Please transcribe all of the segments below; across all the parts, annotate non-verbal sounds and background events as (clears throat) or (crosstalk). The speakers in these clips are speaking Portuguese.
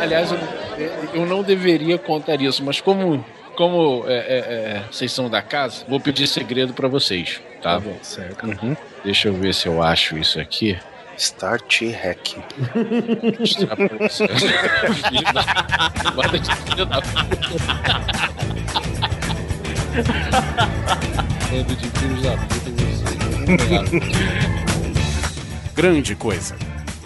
Aliás, eu, eu não deveria contar isso, mas como como é, é, é, vocês são da casa, vou pedir segredo para vocês, tá? tá bom, certo. Uhum. Deixa eu ver se eu acho isso aqui. Start hack. Bando de filhos da puta (laughs) Grande coisa.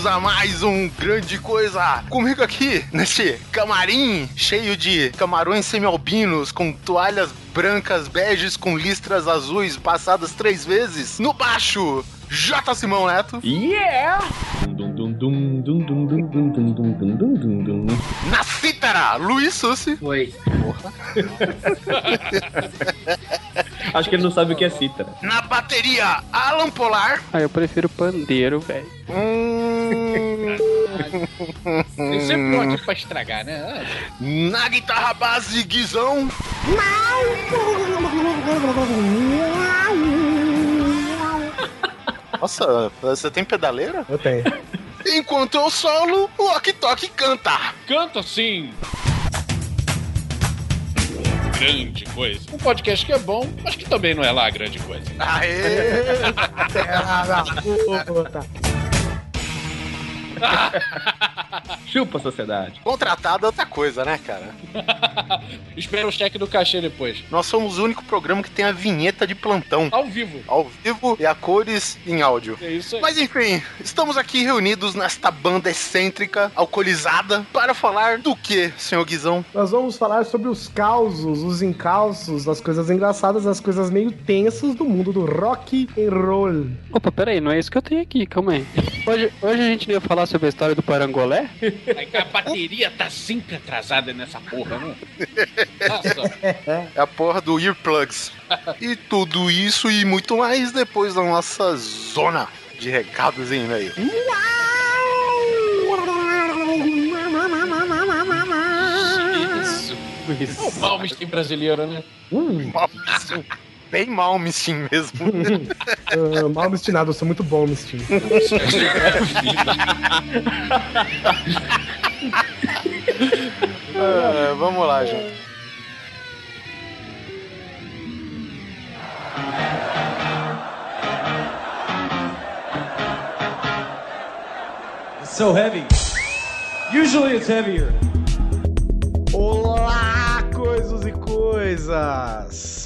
Bem-vindos a mais um Grande Coisa. Comigo aqui, neste camarim cheio de camarões semi-albinos com toalhas brancas beges com listras azuis passadas três vezes. No baixo, J. Simão Neto. Yeah! Na Luiz Sussi. Oi. Porra. Acho que ele não sabe o que é cítara. Na bateria, Alan Polar. Ah, eu prefiro pandeiro, velho. Hum... Tem sempre um aqui pra estragar, né? Na guitarra base, Guizão. Nossa, você tem pedaleira? Eu tenho. Enquanto eu solo, o Ok Tok canta. Canta sim grande coisa. Um podcast que é bom, mas que também não é lá grande coisa. Aê! (laughs) (laughs) (laughs) Chupa a sociedade. Contratado é outra coisa, né, cara? (laughs) Espera o cheque do cachê depois. Nós somos o único programa que tem a vinheta de plantão. Ao vivo. Ao vivo e a cores em áudio. É isso aí. Mas enfim, estamos aqui reunidos nesta banda excêntrica, alcoolizada, para falar do que, senhor Guizão? Nós vamos falar sobre os causos, os encalços, as coisas engraçadas, as coisas meio tensas do mundo do rock and roll. Opa, peraí, não é isso que eu tenho aqui, calma aí. Hoje, hoje a gente ia falar sobre a história do Parangolé? A bateria tá sempre atrasada nessa porra, né? Nossa. É a porra do Earplugs. e tudo isso e muito mais depois da nossa zona de recados em e-mail. Isso. Isso. O Malmsteen brasileiro, né? Hum. Bem mal Mistin mesmo. uh, (laughs) mal mistinado, eu sou muito bom Mistin. uh, vamos lá, gente. It's so heavy. Usually it's heavier. Olá, coisas e coisas!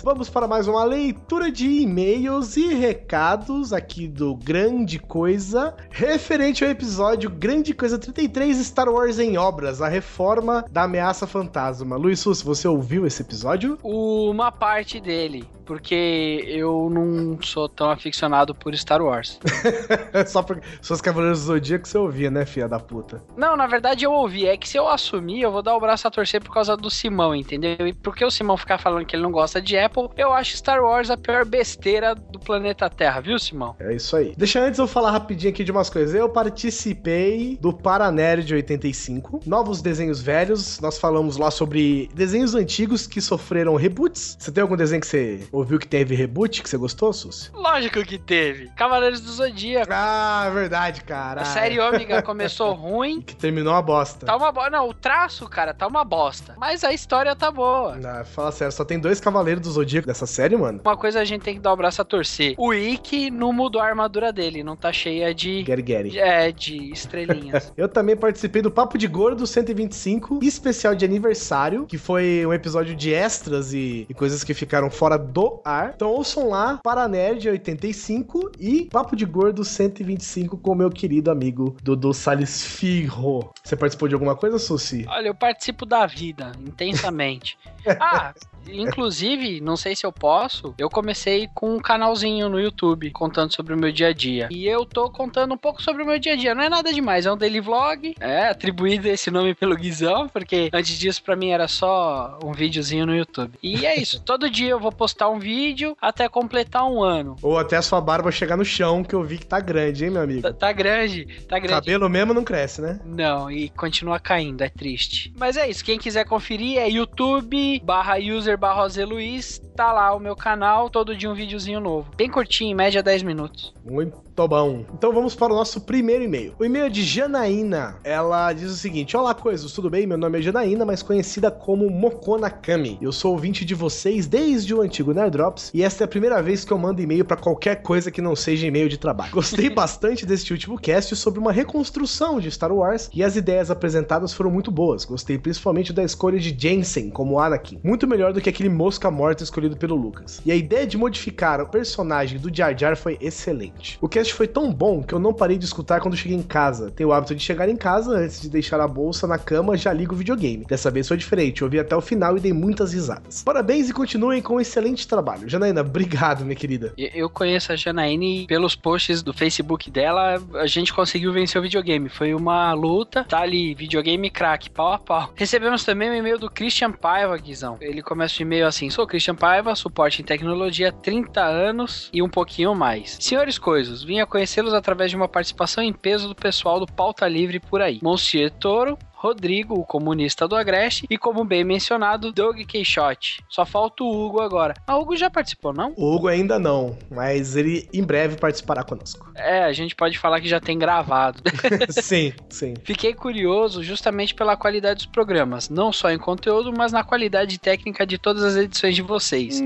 Vamos para mais uma leitura de e-mails e recados aqui do Grande Coisa, referente ao episódio Grande Coisa 33 Star Wars em Obras, a reforma da ameaça fantasma. Luiz Sus, você ouviu esse episódio? Uma parte dele porque eu não sou tão aficionado por Star Wars. (laughs) Só porque os Cavaleiros do Zodíaco você ouvia, né, filha da puta? Não, na verdade eu ouvi. É que se eu assumir, eu vou dar o braço a torcer por causa do Simão, entendeu? E porque o Simão ficar falando que ele não gosta de Apple, eu acho Star Wars a pior besteira do planeta Terra, viu, Simão? É isso aí. Deixa antes eu falar rapidinho aqui de umas coisas. Eu participei do Paranerd 85, novos desenhos velhos. Nós falamos lá sobre desenhos antigos que sofreram reboots. Você tem algum desenho que você ouviu que teve reboot que você gostou, Susi? Lógico que teve. Cavaleiros do Zodíaco. Ah, verdade, cara. A série Ômega começou (laughs) ruim. Que terminou a bosta. Tá uma bosta. Não, o traço, cara, tá uma bosta. Mas a história tá boa. Não, fala sério, só tem dois Cavaleiros do Zodíaco dessa série, mano. Uma coisa a gente tem que dar o braço a torcer. O Ikki não mudou a armadura dele, não tá cheia de. Gary. É, de estrelinhas. (laughs) Eu também participei do Papo de Gordo 125, especial de aniversário, que foi um episódio de extras e, e coisas que ficaram fora do ar então ouçam lá Paranerd 85 e Papo de Gordo 125 com meu querido amigo Dudu Salles Firro. Você participou de alguma coisa, Susi? Olha, eu participo da vida, intensamente. (laughs) ah, Да. Inclusive, não sei se eu posso, eu comecei com um canalzinho no YouTube contando sobre o meu dia a dia. E eu tô contando um pouco sobre o meu dia a dia. Não é nada demais, é um daily vlog. É atribuído esse nome pelo Guizão, porque antes disso pra mim era só um videozinho no YouTube. E é isso. (laughs) Todo dia eu vou postar um vídeo até completar um ano. Ou até a sua barba chegar no chão, que eu vi que tá grande, hein, meu amigo? Tá, tá grande, tá grande. Cabelo mesmo não cresce, né? Não, e continua caindo, é triste. Mas é isso, quem quiser conferir é YouTube barra user José Luiz, tá lá o meu canal, todo dia um videozinho novo. Bem curtinho, em média 10 minutos. Muito bom. Então vamos para o nosso primeiro e-mail. O e-mail é de Janaína. Ela diz o seguinte: Olá, coisas, tudo bem? Meu nome é Janaína, mas conhecida como Mokonakami. Eu sou ouvinte de vocês desde o antigo Nerdrops e esta é a primeira vez que eu mando e-mail para qualquer coisa que não seja e-mail de trabalho. Gostei (laughs) bastante deste último cast sobre uma reconstrução de Star Wars e as ideias apresentadas foram muito boas. Gostei principalmente da escolha de Jensen como Anakin, muito melhor do que aquele mosca morta escolhido pelo Lucas. E a ideia de modificar o personagem do Jar Jar foi excelente. O cast foi tão bom que eu não parei de escutar quando cheguei em casa. Tenho o hábito de chegar em casa antes de deixar a bolsa na cama, já ligo o videogame. Dessa vez foi diferente, ouvi até o final e dei muitas risadas. Parabéns e continuem com um excelente trabalho. Janaína, obrigado, minha querida. Eu conheço a Janaíne pelos posts do Facebook dela, a gente conseguiu vencer o videogame. Foi uma luta, tá ali, videogame crack, pau a pau. Recebemos também um e-mail do Christian Paiva, Guizão. Ele começa o e-mail assim: Sou Christian Paiva, suporte em tecnologia há 30 anos e um pouquinho mais. Senhores Coisas, vim a conhecê-los através de uma participação em peso do pessoal do Pauta Livre por aí. Monsieur Toro, Rodrigo, o comunista do Agreste, e como bem mencionado, Doug Queixote. Só falta o Hugo agora. Ah, o Hugo já participou, não? O Hugo ainda não, mas ele em breve participará conosco. É, a gente pode falar que já tem gravado. (laughs) sim, sim. Fiquei curioso justamente pela qualidade dos programas, não só em conteúdo, mas na qualidade técnica de todas as edições de vocês.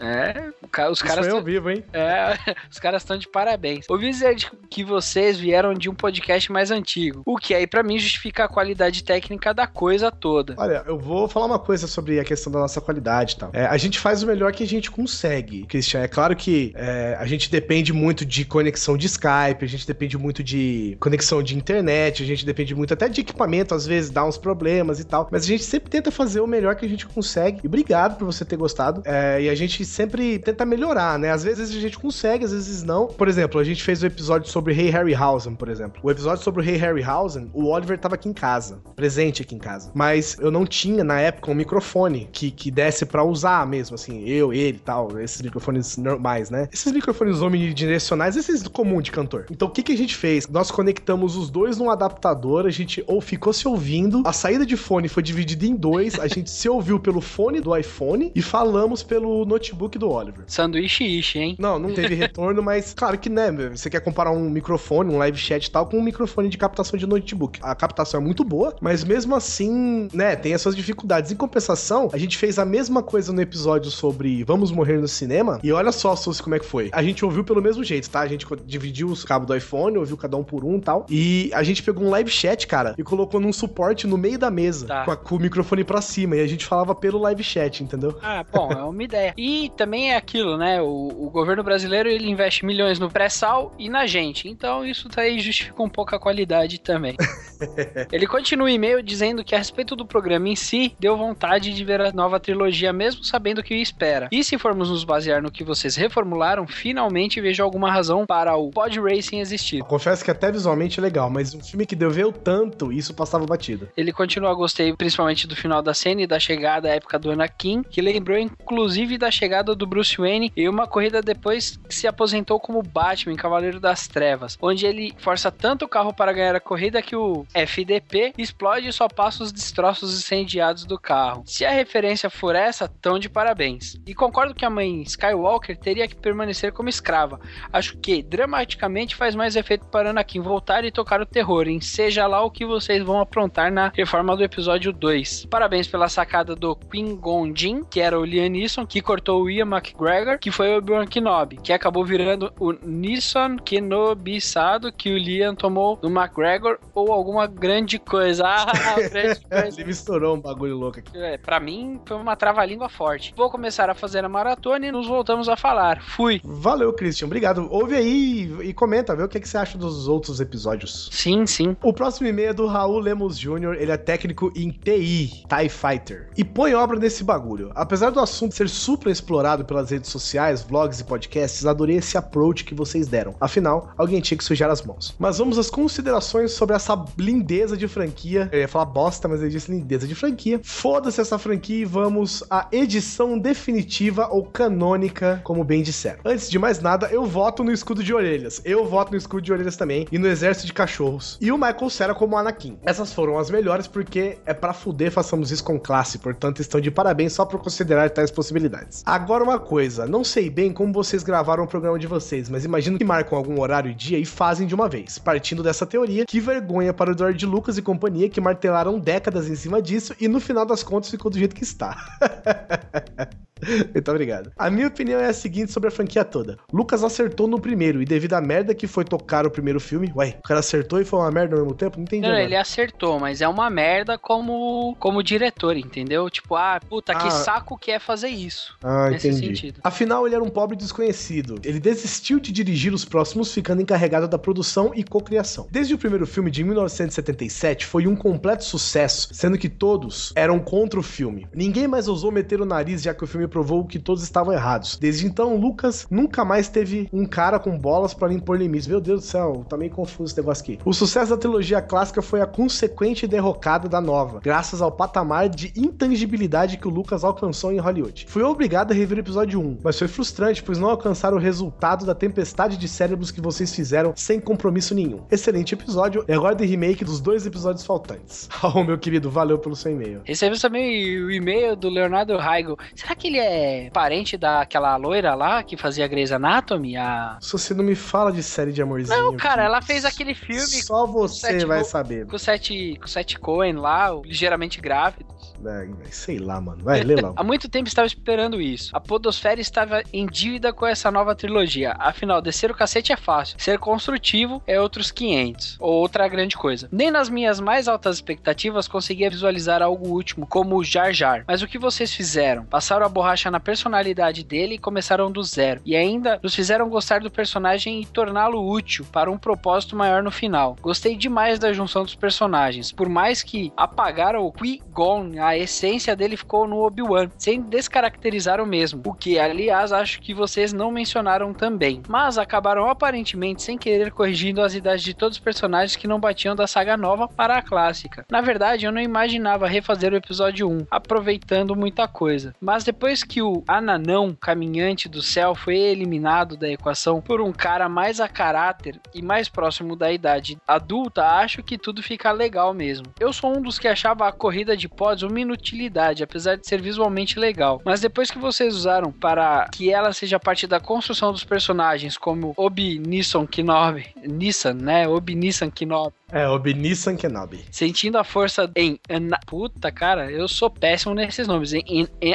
É, o ca- os Isso caras foi ao vivo, hein? é, (laughs) os caras estão de parabéns. Ouvi dizer de- que vocês vieram de um podcast mais antigo, o que aí pra mim justifica a qualidade técnica da coisa toda. Olha, eu vou falar uma coisa sobre a questão da nossa qualidade e tal. É, a gente faz o melhor que a gente consegue, Christian. É claro que é, a gente depende muito de conexão de Skype, a gente depende muito de conexão de internet, a gente depende muito até de equipamento, às vezes dá uns problemas e tal. Mas a gente sempre tenta fazer o melhor que a gente consegue. E obrigado por você ter gostado. É, e a gente sempre tenta melhorar, né? Às vezes a gente consegue, às vezes não. Por exemplo, a gente fez o episódio sobre Rei Harryhausen, por exemplo. O episódio sobre o Rei Harryhausen, o Oliver tava aqui em casa, presente aqui em casa. Mas eu não tinha na época um microfone que, que desse pra usar mesmo, assim, eu, ele e tal, esses microfones normais, né? Esses microfones omnidirecionais, esses comum de cantor. Então o que que a gente fez? Nós conectamos os dois num adaptador, a gente ou ficou se ouvindo, a saída de fone foi dividida em dois, a gente se ouviu pelo fone do iPhone e falamos pelo notebook do Oliver. Sanduíche ishi, hein? Não, não teve retorno, mas claro que, né, você quer comparar um microfone, um live chat e tal, com um microfone de captação de notebook. A captação é muito boa, mas mesmo assim, né, tem as suas dificuldades. Em compensação, a gente fez a mesma coisa no episódio sobre Vamos Morrer no Cinema, e olha só, Suzy, como é que foi. A gente ouviu pelo mesmo jeito, tá? A gente co- dividiu os cabos do iPhone, ouviu cada um por um e tal, e a gente pegou um live chat, cara, e colocou num suporte no meio da mesa, Tá. com, a- com o microfone pra cima, e a gente falava pelo live chat, entendeu? Ah, bom, é uma ideia. E também é aquilo, né? O, o governo brasileiro ele investe milhões no pré-sal e na gente. Então isso daí justifica um pouco a qualidade também. (laughs) ele continua o e-mail dizendo que a respeito do programa em si, deu vontade de ver a nova trilogia, mesmo sabendo o que espera. E se formos nos basear no que vocês reformularam, finalmente vejo alguma razão para o Pod Racing existir. Confesso que até visualmente é legal, mas um filme que deveu tanto, isso passava batido. Ele continua, gostei principalmente do final da cena e da chegada à época do Anakin, que lembrou inclusive da chegada do Bruce Wayne e uma corrida depois que se aposentou como Batman, Cavaleiro das Trevas, onde ele força tanto o carro para ganhar a corrida que o FDP explode e só passa os destroços incendiados do carro. Se a referência for essa, tão de parabéns. E concordo que a mãe Skywalker teria que permanecer como escrava. Acho que dramaticamente faz mais efeito para Anakin voltar e tocar o terror, em seja lá o que vocês vão aprontar na reforma do episódio 2. Parabéns pela sacada do Qui Gon Jinn, que era o Liam Neeson, que cortou o Ian McGregor, que foi o Obi-Wan Kenobi, que acabou virando o Neeson Kenobisado que o Liam tomou do McGregor ou alguma grande coisa. Ah, (laughs) grande coisa. Ele misturou um bagulho louco aqui. É, pra mim, foi uma trava-língua forte. Vou começar a fazer a maratona e nos voltamos a falar. Fui. Valeu, Christian. Obrigado. Ouve aí e comenta, vê o que, que você acha dos outros episódios. Sim, sim. O próximo e-mail é do Raul Lemos Jr., ele é técnico em TI, TIE Fighter, e põe obra nesse bagulho. Apesar do assunto ser super explorado pelas redes sociais, vlogs e podcasts, adorei esse approach que vocês deram. Afinal, alguém tinha que sujar as mãos. Mas vamos às considerações sobre essa lindeza de franquia. Eu ia falar bosta, mas ele disse lindeza de franquia. Foda-se essa franquia e vamos à edição definitiva ou canônica, como bem disseram. Antes de mais nada, eu voto no escudo de orelhas. Eu voto no escudo de orelhas também e no exército de cachorros. E o Michael Cera como Anakin. Essas foram as melhores porque é pra fuder façamos isso com classe, portanto estão de parabéns só por considerar tais possibilidades. Agora uma coisa, não sei bem como vocês gravaram o programa de vocês, mas imagino que marcam algum horário e dia e fazem de uma vez. Partindo dessa teoria, que vergonha para o George Lucas e companhia que martelaram décadas em cima disso e no final das contas ficou do jeito que está. (laughs) (laughs) Muito obrigado. A minha opinião é a seguinte sobre a franquia toda. Lucas acertou no primeiro, e devido à merda que foi tocar o primeiro filme, ué, o cara acertou e foi uma merda ao mesmo tempo? Não entendi. Não, agora. ele acertou, mas é uma merda como, como diretor, entendeu? Tipo, ah, puta, que Ah. saco que é fazer isso. Ah, nesse entendi. sentido. Afinal, ele era um pobre desconhecido. Ele desistiu de dirigir os próximos, ficando encarregado da produção e cocriação. Desde o primeiro filme de 1977, foi um completo sucesso, sendo que todos eram contra o filme. Ninguém mais ousou meter o nariz, já que o filme provou que todos estavam errados. Desde então, Lucas nunca mais teve um cara com bolas pra impor limites. Meu Deus do céu, tá meio confuso esse negócio aqui. O sucesso da trilogia clássica foi a consequente derrocada da nova, graças ao patamar de intangibilidade que o Lucas alcançou em Hollywood. Fui obrigado a rever o episódio 1, mas foi frustrante, pois não alcançaram o resultado da tempestade de cérebros que vocês fizeram sem compromisso nenhum. Excelente episódio, e agora de remake dos dois episódios faltantes. (laughs) Oh, meu querido, valeu pelo seu e-mail. Recebemos também o e-mail do Leonardo Raigo. Será que ele é parente daquela loira lá que fazia Grey's Anatomy? A... Se você não me fala de série de amorzinho. Não, cara, ela fez aquele filme Só você Sete vai saber. com o com o Seth Cohen lá, ligeiramente grávidos. É, sei lá, mano. Vai, lê lá. (laughs) Há muito tempo estava esperando isso. A Podosfera estava em dívida com essa nova trilogia. Afinal, descer o cacete é fácil. Ser construtivo é outros 500. Ou outra grande coisa. Nem nas minhas mais altas expectativas conseguia visualizar algo último, como o Jar Jar. Mas o que vocês fizeram? Passaram a borracha na personalidade dele e começaram do zero. E ainda nos fizeram gostar do personagem e torná-lo útil para um propósito maior no final. Gostei demais da junção dos personagens. Por mais que apagaram o Qui-Gon, a essência dele ficou no Obi-Wan, sem descaracterizar o mesmo. O que, aliás, acho que vocês não mencionaram também. Mas acabaram aparentemente sem querer corrigindo as idades de todos os personagens que não batiam da saga nova para a clássica. Na verdade, eu não imaginava refazer o episódio 1, aproveitando muita coisa. Mas depois que o Ananão, caminhante do céu, foi eliminado da equação por um cara mais a caráter e mais próximo da idade adulta, acho que tudo fica legal mesmo. Eu sou um dos que achava a corrida de pods uma inutilidade, apesar de ser visualmente legal. Mas depois que vocês usaram para que ela seja parte da construção dos personagens, como Obi Nissan Kenobi, Nissan, né? Obi Nissan Kenobi, É, o Nissan Kenobi. sentindo a força em Ana... Puta, cara, eu sou péssimo nesses nomes. Em, em, em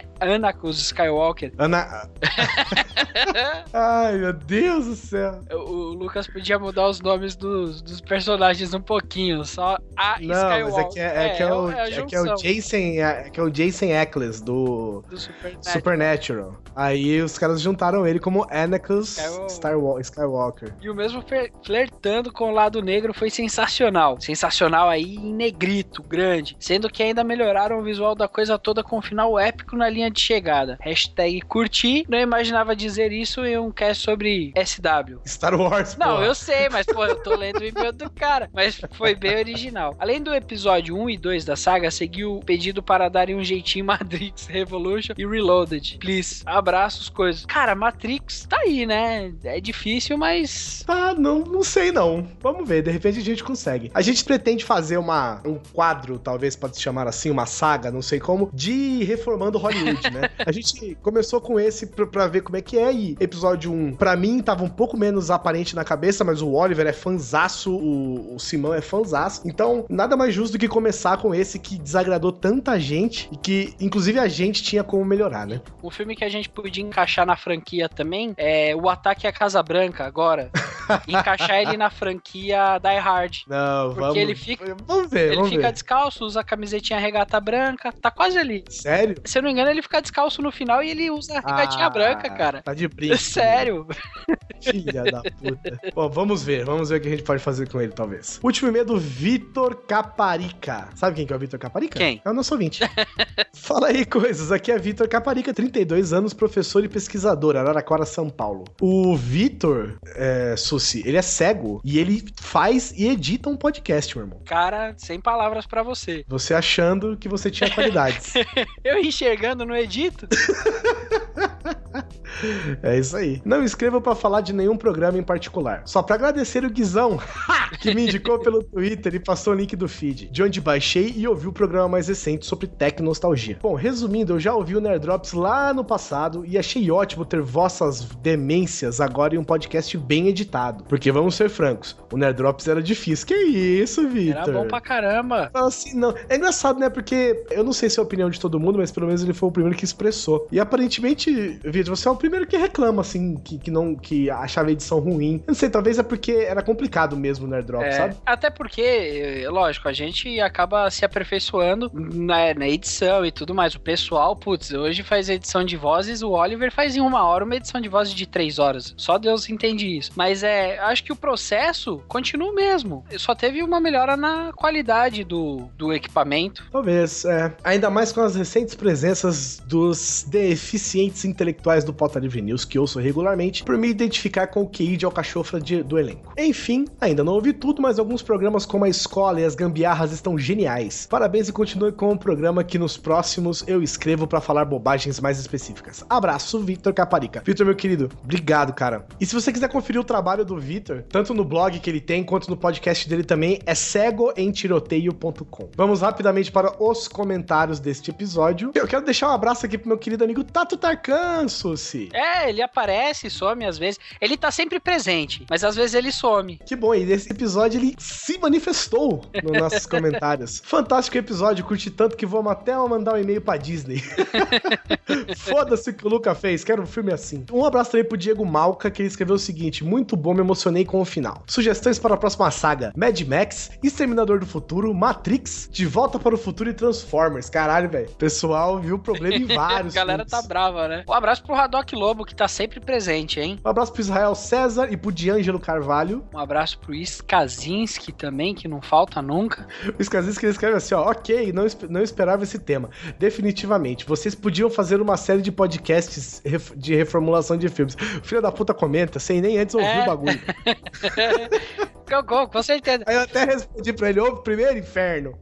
Anakus Skywalker. Ana. (laughs) Ai, meu Deus do céu. O Lucas podia mudar os nomes dos, dos personagens um pouquinho, só a Não, Skywalker. mas é que é, é que é, o, é que é o Jason, é, que é o Jason Eccles do do Supernatural. Supernatural. Aí os caras juntaram ele como Anakus É Wa- Skywalker. E o mesmo flertando com o lado negro foi sensacional. Sensacional aí em negrito, grande. Sendo que ainda melhoraram o visual da coisa toda com um final épico na linha de chegada. Hashtag curti. Não imaginava dizer isso em um cast sobre SW. Star Wars, Não, porra. eu sei, mas pô, eu tô lendo o e-mail do cara. Mas foi bem original. Além do episódio 1 e 2 da saga, seguiu o pedido para darem um jeitinho em Matrix Revolution e Reloaded. Please. Abraços, coisas. Cara, Matrix tá aí, né? É difícil, mas. Ah, não, não sei não. Vamos ver, de repente a gente consegue. A gente pretende fazer uma, um quadro, talvez pode se chamar assim, uma saga, não sei como, de reformando Hollywood, né? (laughs) A gente começou com esse pra, pra ver como é que é e episódio 1, pra mim tava um pouco menos aparente na cabeça, mas o Oliver é fanzaço, o, o Simão é fanzaço. Então, nada mais justo do que começar com esse que desagradou tanta gente e que, inclusive, a gente tinha como melhorar, né? Um filme que a gente podia encaixar na franquia também é O Ataque à Casa Branca, agora. (laughs) encaixar ele na franquia Die Hard. Não, Porque vamos. ele fica- Vamos ver, Ele vamos fica ver. descalço, usa a camisetinha regata branca, tá quase ali. Sério? Se eu não me engano, ele fica descalço no final e ele usa a regatinha Ah, branca, cara. Tá de brinco. (laughs) Sério. Filha da puta. Bom, vamos ver. Vamos ver o que a gente pode fazer com ele, talvez. Último e-mail do Vitor Caparica. Sabe quem que é o Vitor Caparica? Quem? É o nosso ouvinte. (laughs) Fala aí coisas. Aqui é Vitor Caparica, 32 anos, professor e pesquisador, Araraquara, São Paulo. O Vitor, é, Susi, ele é cego e ele faz e edita um podcast, meu irmão. Cara, sem palavras pra você. Você achando que você tinha qualidades. (laughs) Eu enxergando no edito? É isso aí. Não escreva pra falar de nenhum programa em particular. Só pra agradecer o Guizão, (laughs) que me indicou pelo Twitter e passou o link do feed, de onde baixei e ouvi o programa mais recente sobre tecnostalgia. Bom, resumindo, eu já ouvi o Nerdrops lá no passado e achei ótimo ter vossas demências agora em um podcast bem editado. Porque vamos ser francos, o Nerdrops era difícil. Que isso, Vitor? Era bom pra caramba. Assim, não. É engraçado, né? Porque eu não sei se é a opinião de todo mundo, mas pelo menos ele foi o primeiro que expressou. E aparentemente, Vitor, você é o primeiro que reclama, assim, que, que não que achava a edição ruim. Eu não sei, talvez é porque era complicado mesmo o Nerd Drop, É, sabe? até porque, eh, lógico, a gente acaba se aperfeiçoando na, na edição e tudo mais. O pessoal, putz, hoje faz edição de vozes, o Oliver faz em uma hora uma edição de vozes de três horas. Só Deus entende isso. Mas é, acho que o processo continua o mesmo. Só teve uma melhora na qualidade do, do equipamento. Talvez, é. Ainda mais com as recentes presenças dos deficientes intelectuais do Pauta Livre News, que ouço regularmente, por me identificar com o QI de alcachofra de- do elenco. Enfim, ainda não ouvi tudo, mas alguns programas como a Escola e as Gambiarras estão geniais. Parabéns e continue com o programa que nos próximos eu escrevo pra falar bobagens mais específicas. Abraço, Victor Caparica. Victor, meu querido, obrigado, cara. E se você quiser conferir o trabalho do Victor, tanto no blog que ele tem, quanto no podcast dele também, é cegoemtiroteio.com. Vamos rapidamente para os comentários deste episódio. Eu quero deixar um abraço aqui pro meu querido amigo Tato Tarkan, Susi. É, ele aparece, some às vezes. Ele tá sempre presente, mas às vezes ele some. Que bom, e nesse episódio ele se manifestou nos (laughs) nossos comentários. Fantástico episódio, curti tanto que vamos até mandar um e-mail pra Disney. (laughs) Foda-se o que o Luca fez, quero um filme assim. Um abraço também pro Diego Malca, que ele escreveu o seguinte: muito bom, me emocionei com o final. Sugestões para a próxima saga: Mad Max, Exterminador do Futuro, Matrix, De Volta para o Futuro e Transformers. Caralho, velho. Pessoal viu o problema em (laughs) A vários. galera filmes. tá brava, né? Um abraço pro Haddock Lobo, que tá sempre presente, hein? Um abraço pro Israel César e pro Diângelo Carvalho. Um abraço pro Skazinski também, que não falta nunca. O Skazinski ele escreve assim, ó, ok, não, não esperava esse tema. Definitivamente, vocês podiam fazer uma série de podcasts de reformulação de filmes. O filho da puta comenta, sem nem antes ouvir É. o bagulho. (laughs) Com, com, com certeza. Aí eu até respondi pra ele, ouve primeiro, inferno.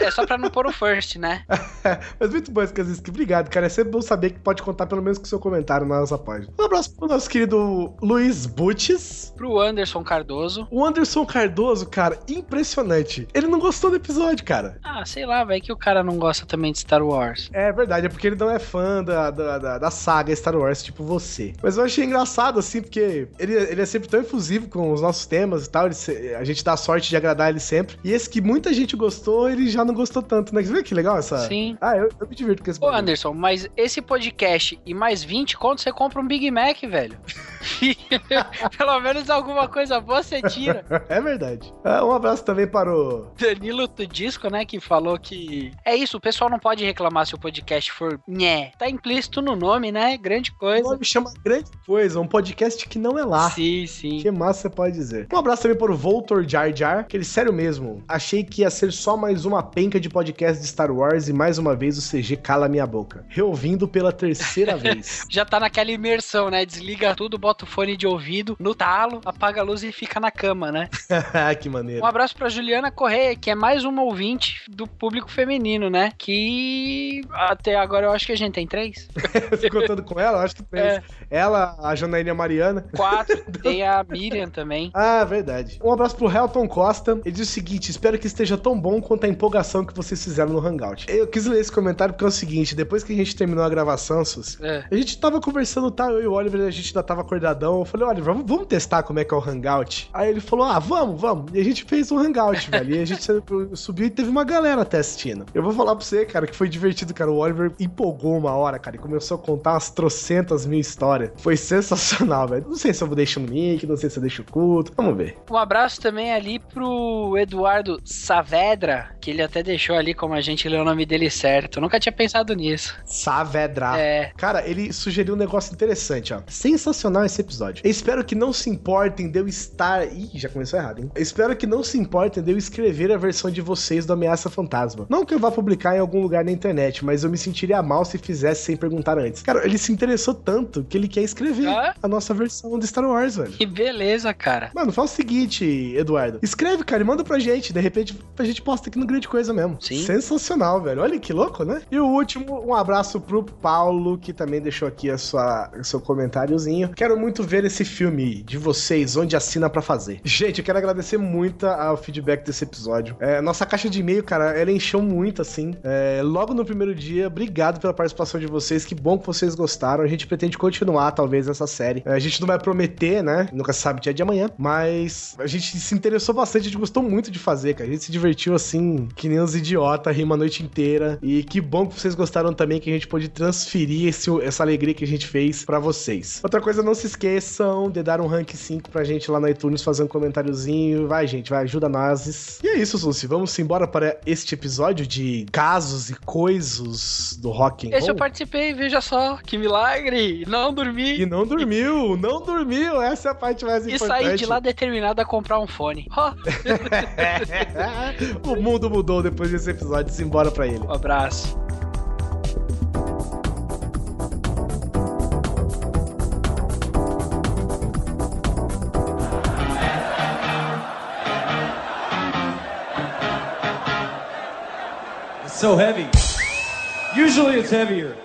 É só pra não pôr o first, né? (laughs) Mas muito bom, Skazinski, obrigado, cara. É sempre bom saber que pode contar pelo menos com o seu comentário na nossa página. Um abraço pro nosso querido Luiz Butches. Pro Anderson Cardoso. O Anderson Cardoso, cara, impressionante. Ele não gostou do episódio, cara. Ah, sei lá, vai que o cara não gosta também de Star Wars. É verdade, é porque ele não é fã da, da, da, da saga Star Wars, tipo você. Mas eu achei engraçado, assim, porque ele, ele é sempre tão efusivo com os nossos temas e tal. ele a gente dá sorte de agradar ele sempre. E esse que muita gente gostou, ele já não gostou tanto, né? Você vê que legal essa. Sim. Ah, eu, eu me divirto com esse Ô, bagulho. Anderson, mas esse podcast e mais 20 conto, você compra um Big Mac, velho. (laughs) Pelo menos alguma coisa boa você tira. É verdade. Ah, um abraço também para o. Danilo do Disco, né, que falou que... É isso, o pessoal não pode reclamar se o podcast for... Nhé. Tá implícito no nome, né? Grande O coisa. nome chama Grande Coisa, um podcast que não é lá. Sim, sim. Que massa você pode dizer. Um abraço também para o Voltor Jar Jar, que ele, sério mesmo, achei que ia ser só mais uma penca de podcast de Star Wars e mais uma vez o CG cala minha boca. Reouvindo pela terceira (laughs) vez. Já tá naquela imersão, né? Desliga tudo, bota o fone de ouvido no talo, apaga a luz e fica na cama, né? (laughs) que maneiro. Um abraço pra Juliana Correia, que é mais uma ouvinte do público feminino, né? Que até agora eu acho que a gente tem três. (laughs) Ficou contando com ela? Acho que fez. É. Ela, a Janaína Mariana. Quatro. (laughs) tem a Miriam também. Ah, verdade. Um abraço pro Helton Costa. Ele diz o seguinte: espero que esteja tão bom quanto a empolgação que vocês fizeram no Hangout. Eu quis ler esse comentário porque é o seguinte: depois que a gente terminou a gravação, Sus, É. a gente tava conversando, tá? Eu e o Oliver, a gente ainda tava coordenando doidadão. Eu falei, olha, vamos, vamos testar como é que é o Hangout. Aí ele falou, ah, vamos, vamos. E a gente fez um Hangout, velho. E a gente (laughs) subiu e teve uma galera até assistindo. Eu vou falar pra você, cara, que foi divertido, cara. O Oliver empolgou uma hora, cara, e começou a contar umas trocentas mil histórias. Foi sensacional, (laughs) velho. Não sei se eu vou deixar um link, não sei se eu deixo o culto. Vamos ver. Um abraço também ali pro Eduardo Saavedra, que ele até deixou ali como a gente leu o nome dele certo. Eu nunca tinha pensado nisso. Saavedra. É. Cara, ele sugeriu um negócio interessante, ó. Sensacional esse episódio. Eu espero que não se importem de eu estar. Ih, já começou errado, hein? Eu espero que não se importem de eu escrever a versão de vocês do Ameaça Fantasma. Não que eu vá publicar em algum lugar na internet, mas eu me sentiria mal se fizesse sem perguntar antes. Cara, ele se interessou tanto que ele quer escrever Ah? a nossa versão de Star Wars, velho. Que beleza, cara. Mano, faz o seguinte, Eduardo. Escreve, cara, e manda pra gente. De repente, a gente posta aqui no Grande Coisa mesmo. Sim. Sensacional, velho. Olha que louco, né? E o último, um abraço pro Paulo, que também deixou aqui a sua, o seu comentáriozinho. Quero muito ver esse filme de vocês, onde assina pra fazer. Gente, eu quero agradecer muito ao feedback desse episódio. É, nossa caixa de e-mail, cara, ela encheu muito, assim. É, logo no primeiro dia, obrigado pela participação de vocês. Que bom que vocês gostaram. A gente pretende continuar, talvez, essa série. É, a gente não vai prometer, né? Nunca sabe dia de amanhã. Mas a gente se interessou bastante, a gente gostou muito de fazer, cara. A gente se divertiu assim, que nem uns idiotas, rima a noite inteira. E que bom que vocês gostaram também, que a gente pôde transferir esse- essa alegria que a gente fez pra vocês. Outra coisa, não se esqueçam de dar um rank 5 pra gente lá no iTunes, fazer um comentáriozinho. Vai, gente, vai, ajuda nós. E é isso, Susi. Vamos embora para este episódio de casos e coisas do rock and Esse eu roll. participei, veja só, que milagre! Não dormi E não dormiu, não dormiu. Essa é a parte mais e importante. saí de lá determinado a comprar um fone. Ó, (laughs) o mundo mudou depois desse episódio. Simbora pra ele. um abraço. So heavy. Usually it's heavier.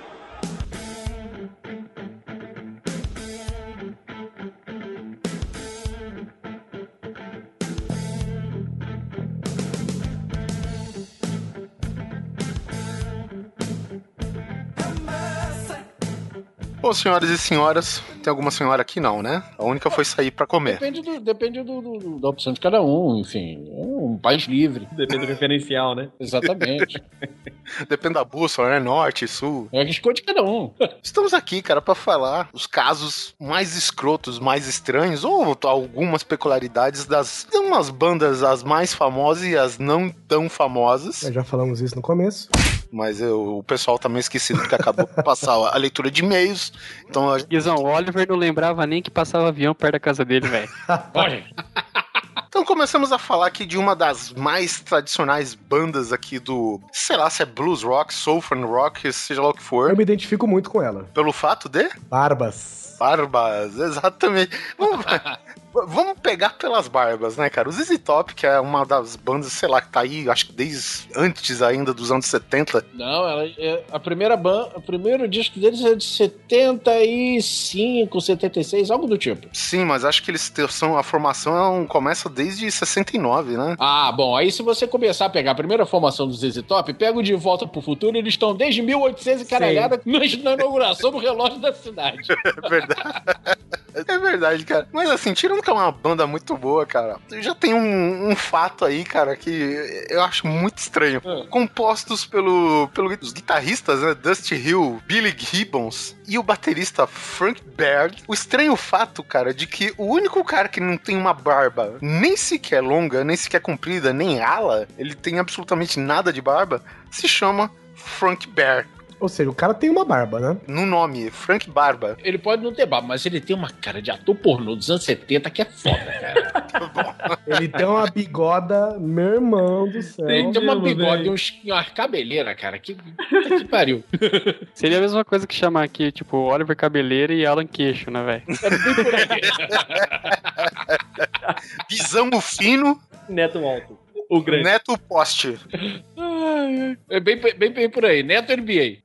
Bom, senhoras e senhoras, tem alguma senhora aqui não, né? A única foi sair pra comer. Depende, do, depende do, do- da opção de cada um, enfim. É um país livre. Depende do referencial, né? Exatamente. (laughs) Depende da bússola, né? Norte, sul. é a escolha de cada um. (laughs) Estamos aqui, cara, pra falar os casos mais escrotos, mais estranhos, ou algumas peculiaridades das umas bandas as mais famosas e as não tão famosas. Nós já falamos isso no começo. Mas eu- o pessoal tá meio esquecido porque acabou de passar a leitura de e-mails. Então a Guizão, o Oliver não lembrava nem que passava avião perto da casa dele, velho. (laughs) Olha, Então começamos a falar aqui de uma das mais tradicionais bandas aqui do, sei lá, se é blues rock, soul fun rock, seja lá o que for, Eu me identifico muito com ela. pelo fato de Barbas. barbas, exatamente. Vamos, vamos pegar pelas barbas, né, cara? O ZZ Top, que é uma das bandas, sei lá, que tá aí, acho que desde antes ainda dos anos 70. não, ela é a primeira banda, o primeiro disco deles é de 75, 76, algo do tipo. Sim, mas acho que eles são a formação é um- começa desde 69, né? Ah, bom, aí se você começar a pegar a primeira formação do ZZ Top, pega o De Volta pro Futuro, eles estão desde 1800 e caralhada (laughs) na na inauguração do relógio da cidade. (laughs) É verdade. É verdade, cara. Mas assim, tirando que é uma banda muito boa, cara, já tem um, um fato aí, cara, que eu acho muito estranho. Hum. Compostos pelo, pelos guitarristas, né? Dusty Hill, Billy Gibbons e o baterista Frank Baird. O estranho fato, cara, de que o único cara que não tem uma barba nem sequer longa, nem sequer comprida, nem ala, ele tem absolutamente nada de barba, se chama Frank Baird. Ou seja, o cara tem uma barba, né? No nome, Frank Barba. Ele pode não ter barba, mas ele tem uma cara de ator pornô dos anos 70 que é foda, cara. (laughs) Ele tem uma bigoda, meu irmão do céu. Ele tem uma bigode velho. e uns- uma cabeleira, cara. Que, puta que pariu. (laughs) Seria a mesma coisa que chamar aqui, tipo, Oliver Cabeleira e Alan Queixo, né, velho? É. Pisamo fino, Neto alto. O grande. neto poste. É bem, bem, bem por aí. Neto NBA.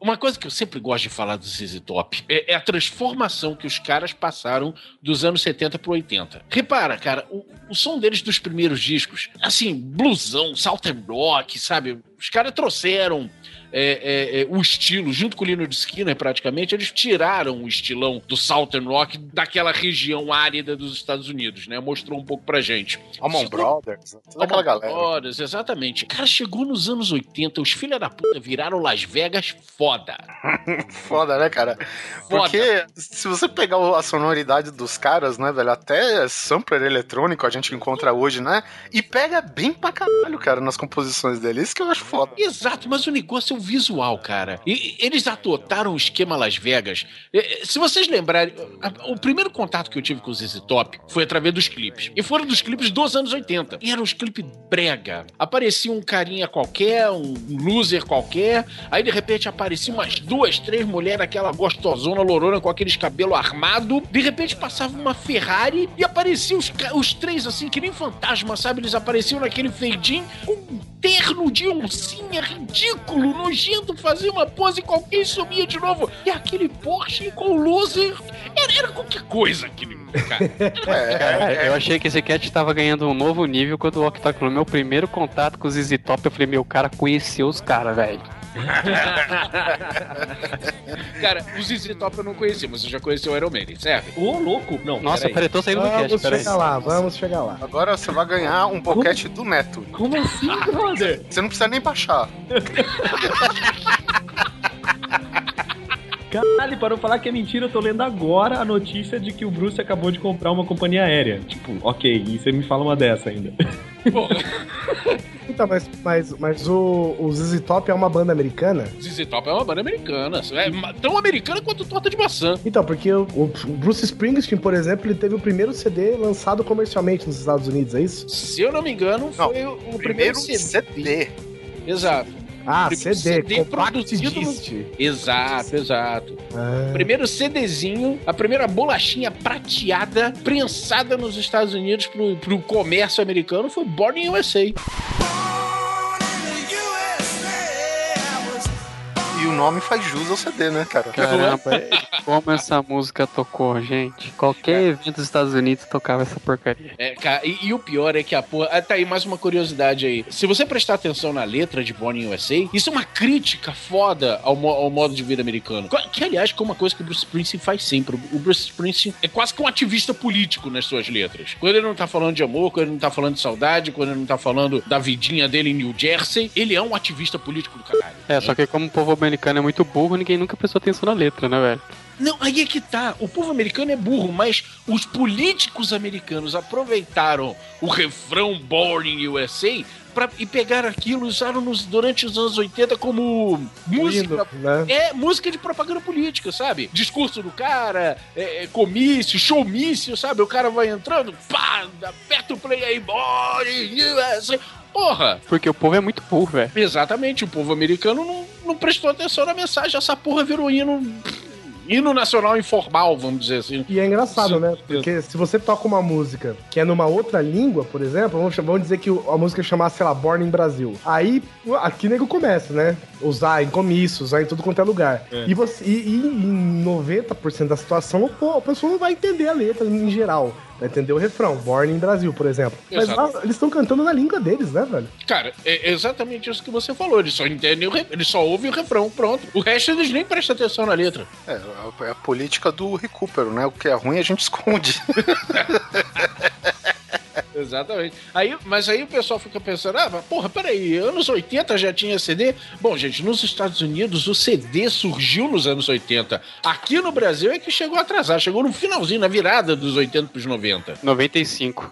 Uma coisa que eu sempre gosto de falar do ZZ Top é, é a transformação que os caras passaram dos anos 70 pro 80. Repara, cara, o, o som deles dos primeiros discos, assim, blusão, southern rock, sabe? os caras trouxeram é, é, é, o estilo, junto com o Lino de Skinner, praticamente, eles tiraram o estilão do Southern Rock daquela região árida dos Estados Unidos, né? Mostrou um pouco pra gente. Allman Chegou- Brothers, toda aquela galera. Brothers, exatamente. Cara, chegou nos anos 80, os filha da puta viraram Las Vegas foda. (laughs) Foda, né, cara? Foda. Porque se você pegar a sonoridade dos caras, né, velho, até sampler eletrônico a gente encontra hoje, né? E pega bem pra caralho, cara, nas composições dele. Isso que eu acho foda. Exato, mas o negócio é o visual, cara. E, eles adotaram o esquema Las Vegas. Se vocês lembrarem, a- o primeiro contato que eu tive com o ZZ Top foi através dos clipes. E foram dos clipes dos anos 80. E eram os clipes brega. Aparecia um carinha qualquer, um loser qualquer. Aí de repente aparecia umas duas, três mulheres, aquela gostosona lourona com aqueles cabelo armado. De repente passava uma Ferrari e apareciam os, os três assim, que nem fantasma, sabe? Eles apareciam naquele feidinho com terno de oncinha ridículo, nojento, fazia uma pose qualquer e sumia de novo. E aquele Porsche com o loser era, era qualquer coisa aquele cara. (laughs) Cara, É, eu achei que esse cat tava ganhando um novo nível quando o falando. Meu primeiro contato com os ZZ Top, eu falei, meu, cara conheceu os caras, velho. (laughs) cara, o ZZ Top eu não conhecia, mas eu já conheci o Iron Maiden, certo? Ô, louco! Não, Nossa, peraí. peraí, tô saindo do Vamos cast, peraí. chegar lá, vamos chegar lá. Agora você vai ganhar um boquete do Neto. Como assim, brother? Você não precisa nem baixar. (laughs) Caralho, para não falar que é mentira, eu tô lendo agora a notícia de que o Bruce acabou de comprar uma companhia aérea. Tipo, ok, e você me fala uma dessa ainda. Porra, (laughs) Então, mas, mas, mas o, o ZZ Top é uma banda americana? ZZ Top é uma banda americana. É tão americana quanto torta de maçã. Então, porque o, o Bruce Springsteen, por exemplo, ele teve o primeiro CD lançado comercialmente nos Estados Unidos, é isso? Se eu não me engano, Não, foi o, o primeiro, Primeiro CD. CD. Exato. Ah, CD, CD produzido no-. Exato, exato. Ah, Primeiro CDzinho, a primeira bolachinha prateada, prensada nos Estados Unidos pro, pro comércio americano foi Born in USA. E o nome faz jus ao CD, né, cara? Caramba, como essa música tocou, gente. Qualquer evento dos Estados Unidos tocava essa porcaria. É, cara, e, e o pior é que a porra. Ah, tá aí mais uma curiosidade aí. Se você prestar atenção na letra de Born in USA, isso é uma crítica foda ao, mo- ao modo de vida americano. Que, aliás, é uma coisa que o Bruce Springsteen faz sempre. O Bruce Springsteen é quase que um ativista político nas suas letras. Quando ele não tá falando de amor, quando ele não tá falando de saudade, quando ele não tá falando da vidinha dele em New Jersey, ele é um ativista político do caralho. É, só que como o povo americano é muito burro, ninguém nunca prestou atenção na letra, né, velho? Não, aí é que tá. O povo americano é burro, mas os políticos americanos aproveitaram o refrão Born in USA pra, e pegaram aquilo e usaram nos, durante os anos 80 como música. lindo, né? É música de propaganda política, sabe? Discurso do cara, é, é, comício, showmício, sabe? O cara vai entrando, pá, aperta o play aí, Born in USA. Porra! Porque o povo é muito burro, velho. Exatamente, o povo americano não, não prestou atenção na mensagem. Essa porra virou hino, hino nacional informal, vamos dizer assim. E é engraçado, Sim. né? Porque se você toca uma música que é numa outra língua, por exemplo, vamos, vamos dizer que a música chamasse, sei lá, Born in Brasil. Aí, aqui nego começa, né? Usar em comício, usar em tudo quanto é lugar. E, você, e, e em 90% da situação, pô, a pessoa não vai entender a letra em geral. Vai entender o refrão, Born in Brasil, por exemplo. Mas lá, eles estão cantando na língua deles, né, velho? Cara, é exatamente isso que você falou. Eles só entendem o re... eles só ouvem o refrão, pronto. O resto eles nem prestam atenção na letra. É, a- é a política do recupero, né? O que é ruim a gente (laughs) esconde. (laughs) (laughs) Exatamente. Aí, mas aí o pessoal fica pensando, ah, porra, peraí, anos 80 já tinha CD? Bom, gente, nos Estados Unidos o CD surgiu nos anos 80. Aqui no Brasil é que chegou a atrasar, chegou no finalzinho, na virada dos 80 pros 90. 95.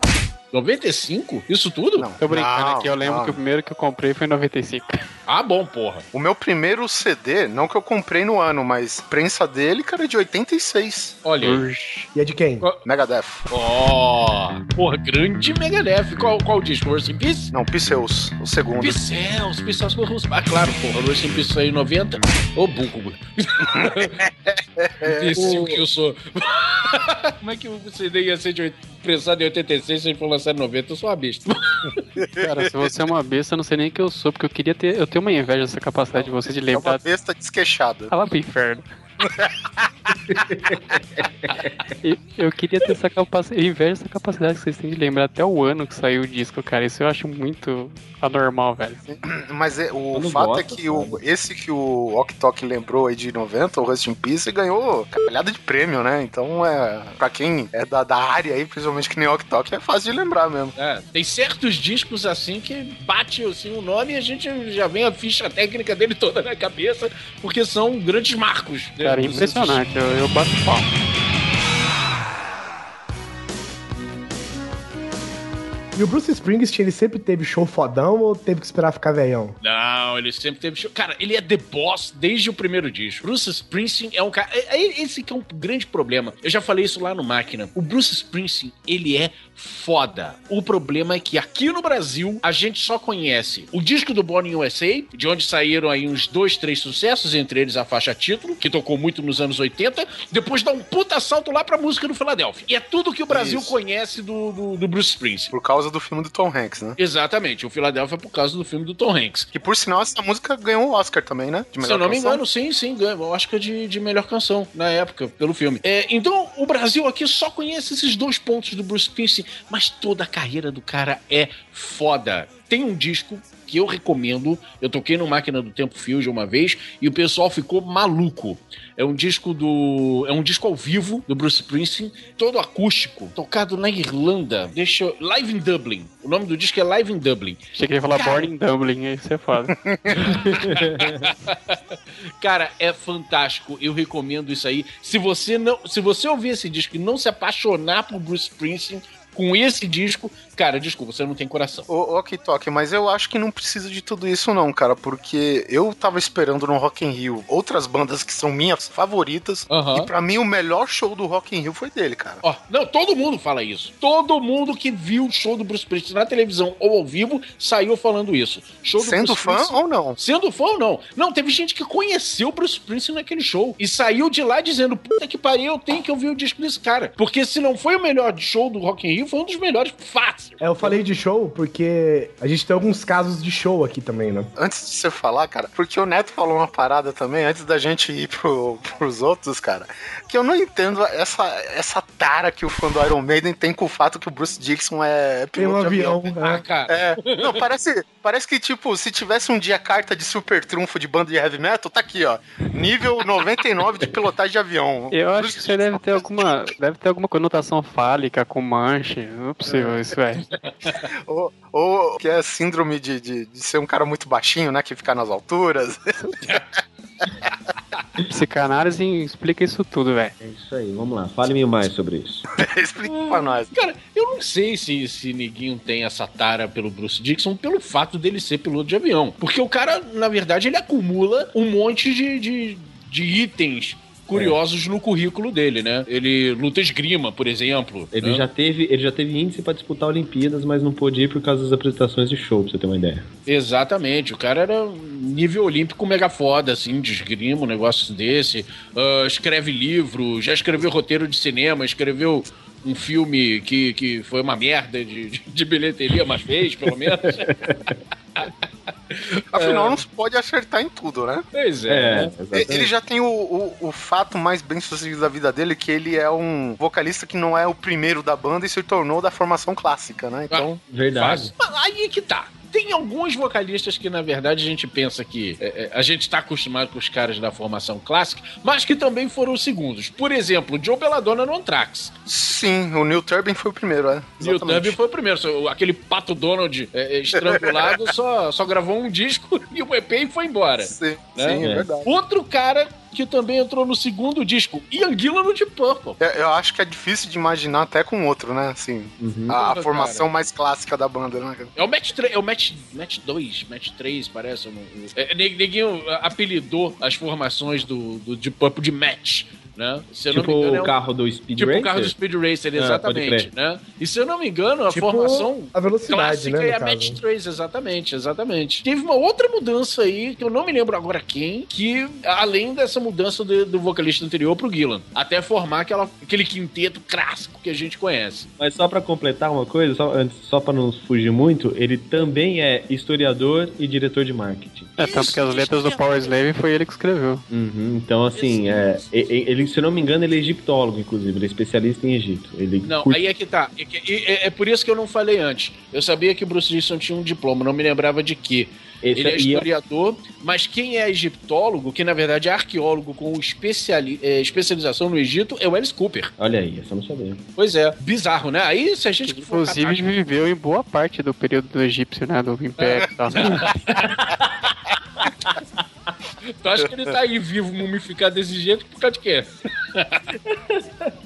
95? Isso tudo? Não. Tô brincando Não, aqui, eu lembro não. que o primeiro que eu comprei foi em 95. Ah, bom, porra. O meu primeiro CD, não que eu comprei no ano, mas prensa dele, cara, é de 86. Olha. Ush. E é de quem? Megadeth. Ó, porra, grande Megadeth. Qual, qual disco? Rest in Peace? Não, Pseus, o segundo. Pixels, Pixels com Russo. Ah, claro, porra, Rest in Peace aí em 90. Ô, burro. (laughs) Imbecil que eu sou. (laughs) Como é que o CD ia ser de prensado em 86 se ele for lançado em 90? Eu sou uma besta. (laughs) Cara, se você é uma besta, eu não sei nem que eu sou, porque eu queria ter. Eu tenho uma inveja dessa capacidade de você de É uma lembrar. besta desqueixada. Lá pro inferno. (laughs) (laughs) Eu queria ter essa capacidade. Eu invejo essa capacidade que vocês têm de lembrar até o ano que saiu o disco, cara. Isso eu acho muito anormal, velho. (clears throat) Mas é- o fato gosta, é que o, esse que o Ok Tok lembrou aí de 90, o Rust in Peace, ganhou caralhada de prêmio, né? Então, é, pra quem é da, da área aí, principalmente que nem Ok Tok, é fácil de lembrar mesmo. É, tem certos discos assim que bate assim, o nome e a gente já vem a ficha técnica dele toda na cabeça, porque são grandes marcos. né? Cara, Dos- impressionante. Eu, eu bato pau. E o Bruce Springsteen, ele sempre teve show fodão ou teve que esperar ficar velhão? Não, ele sempre teve show. Cara, ele é The Boss desde o primeiro disco. Bruce Springsteen é um cara. é- é Esse que é um grande problema. Eu já falei isso lá no Máquina. O Bruce Springsteen, ele é foda. O problema é que aqui no Brasil, a gente só conhece o disco do Born in USA, de onde saíram aí uns dois, três sucessos, entre eles a faixa título, que tocou muito nos anos 80. Depois dá um puta salto lá pra música do Philadelphia. E é tudo que o Brasil Isso. conhece do, do, do Bruce Springsteen. Por causa do filme do Tom Hanks, né? Exatamente, o Philadelphia é por causa do filme do Tom Hanks. Que por sinal, essa música ganhou o Oscar também, né? De Se eu não me canção. engano, sim, sim, acho que é de, de melhor canção na época, pelo filme. É, então, o Brasil aqui só conhece esses dois pontos do Bruce Springsteen, mas toda a carreira do cara é foda. Tem um disco que eu recomendo. Eu toquei no Máquina do Tempo Fusion uma vez e o pessoal ficou maluco. É um disco do. É um disco ao vivo do Bruce Springsteen, todo acústico, tocado na Irlanda. Deixa eu... Live in Dublin. O nome do disco é Live in Dublin. Achei que ia falar Cara. Born in Dublin, isso é foda. (laughs) Cara, é fantástico. Eu recomendo isso aí. Se você não, se você ouvir esse disco e não se apaixonar por Bruce Springsteen com esse disco, cara, desculpa, você não tem coração. Ô, Ok Tok, mas eu acho que não precisa de tudo isso não, cara, porque eu tava esperando no Rock in Rio outras bandas que são minhas favoritas, e pra mim o melhor show do Rock in Rio foi dele, cara. Ó, não, todo mundo fala isso. Todo mundo que viu o show do Bruce Springsteen na televisão ou ao vivo saiu falando isso. Show do Sendo Bruce fã Springsteen- ou não? Sendo fã ou não? Não, teve gente que conheceu o Bruce Springsteen naquele show e saiu de lá dizendo: puta que pariu, eu tenho que ouvir o disco desse cara. Porque se não foi o melhor show do Rock in Rio, foi um dos melhores fácil. É, eu falei de show porque a gente tem alguns casos de show aqui também, né? Antes de você falar, cara, porque o Neto falou uma parada também, antes da gente ir pro, pros outros, cara, que eu não entendo essa, essa tara que o fã do Iron Maiden tem com o fato que o Bruce Dixon é Tem um piloto de avião. Ah, né? cara. É, não, parece, parece que, tipo, se tivesse um dia carta de super trunfo de banda de heavy metal, tá aqui, ó. Nível 99 de pilotagem de avião. Eu acho Bruce que você deve ter alguma. Deve ter alguma conotação fálica com manche. Não é possível isso, velho. Ou, ou que é síndrome de, de, de ser um cara muito baixinho, né? Que fica nas alturas. (laughs) Psicanálise explica isso tudo, velho. É isso aí, vamos lá. Fale-me mais sobre isso. (laughs) Explica pra nós. Cara, eu não sei se, se Neguinho tem essa tara pelo Bruce Dixon pelo fato dele ser piloto de avião. Porque o cara, na verdade, ele acumula um monte de, de, de itens curiosos no currículo dele, né? Ele luta esgrima, por exemplo. Ele né? já teve, ele já teve índice pra disputar Olimpíadas, mas não pôde ir por causa das apresentações de show, pra você ter uma ideia. Exatamente, o cara era nível olímpico mega foda, assim, de esgrima, um negócio desse. Ah, escreve livro, já escreveu roteiro de cinema, escreveu um filme que, que foi uma merda de, de, de bilheteria, mas fez, pelo menos. (laughs) Afinal, não se pode acertar em tudo, né? pois é. É, né? Ele já tem o, o, o fato mais bem sucedido da vida dele, que ele é um vocalista que não é o primeiro da banda e se tornou da formação clássica, né? Então, Verdade. Mas aí é que tá. Tem alguns vocalistas que, na verdade, a gente pensa que é, é, a gente tá acostumado com os caras da formação clássica, mas que também foram os segundos. Por exemplo, Joe Belladonna no Anthrax. sim, o Neil Turbin foi o primeiro, é. Neil. Turbin foi o primeiro. Aquele Pato Donald é, é, estrangulado (laughs) só, só gravou um disco (laughs) e um EP e foi embora. Sim, Né? sim, É. verdade. Outro cara que também entrou no segundo disco, Ian Gillan no Deep Purple. Eu, eu acho que é difícil de imaginar até com outro, né? Assim, Uhum. a, a Porra, formação mais clássica da banda, né? É o Match 3, é o Match, match 2, Match 3, parece. É, Neguinho apelidou as formações do, do Deep Purple de Match, né? Se eu Tipo não me engano, é o carro do Speed Tipo Racer? o carro do Speed Racer, Ah, exatamente, né? E se eu não me engano, a Tipo formação a velocidade, clássica né, é a Match caso. 3, exatamente, exatamente. Teve uma outra mudança aí, que eu não me lembro agora quem, que além dessa mudança do, do vocalista anterior pro Gillan, até formar aquela, aquele quinteto clássico que a gente conhece. Mas só pra completar uma coisa, só, só pra não fugir muito, ele também é historiador e diretor de marketing. É, tanto que as letras do Power Slave foi ele que escreveu. Uhum, então, assim, é, ele se eu não me engano, ele é egiptólogo, inclusive. Ele é especialista em Egito. Ele Não, curte- aí é que tá. É, que- é- é por isso que eu não falei antes. Eu sabia que o Bruce Dickinson tinha um diploma, não me lembrava de quê. Esse Ele é e- historiador, mas quem é egiptólogo, que na verdade é arqueólogo com especiali é, especialização no Egito, é o Alice Cooper. Olha aí, essa eu não sabia. Pois é, bizarro, né? Aí se a gente Inclusive catar- viveu em boa parte do período do egípcio, né? Do Império e tal. (laughs) Tu acha que ele tá aí vivo, mumificado desse jeito por causa de quê?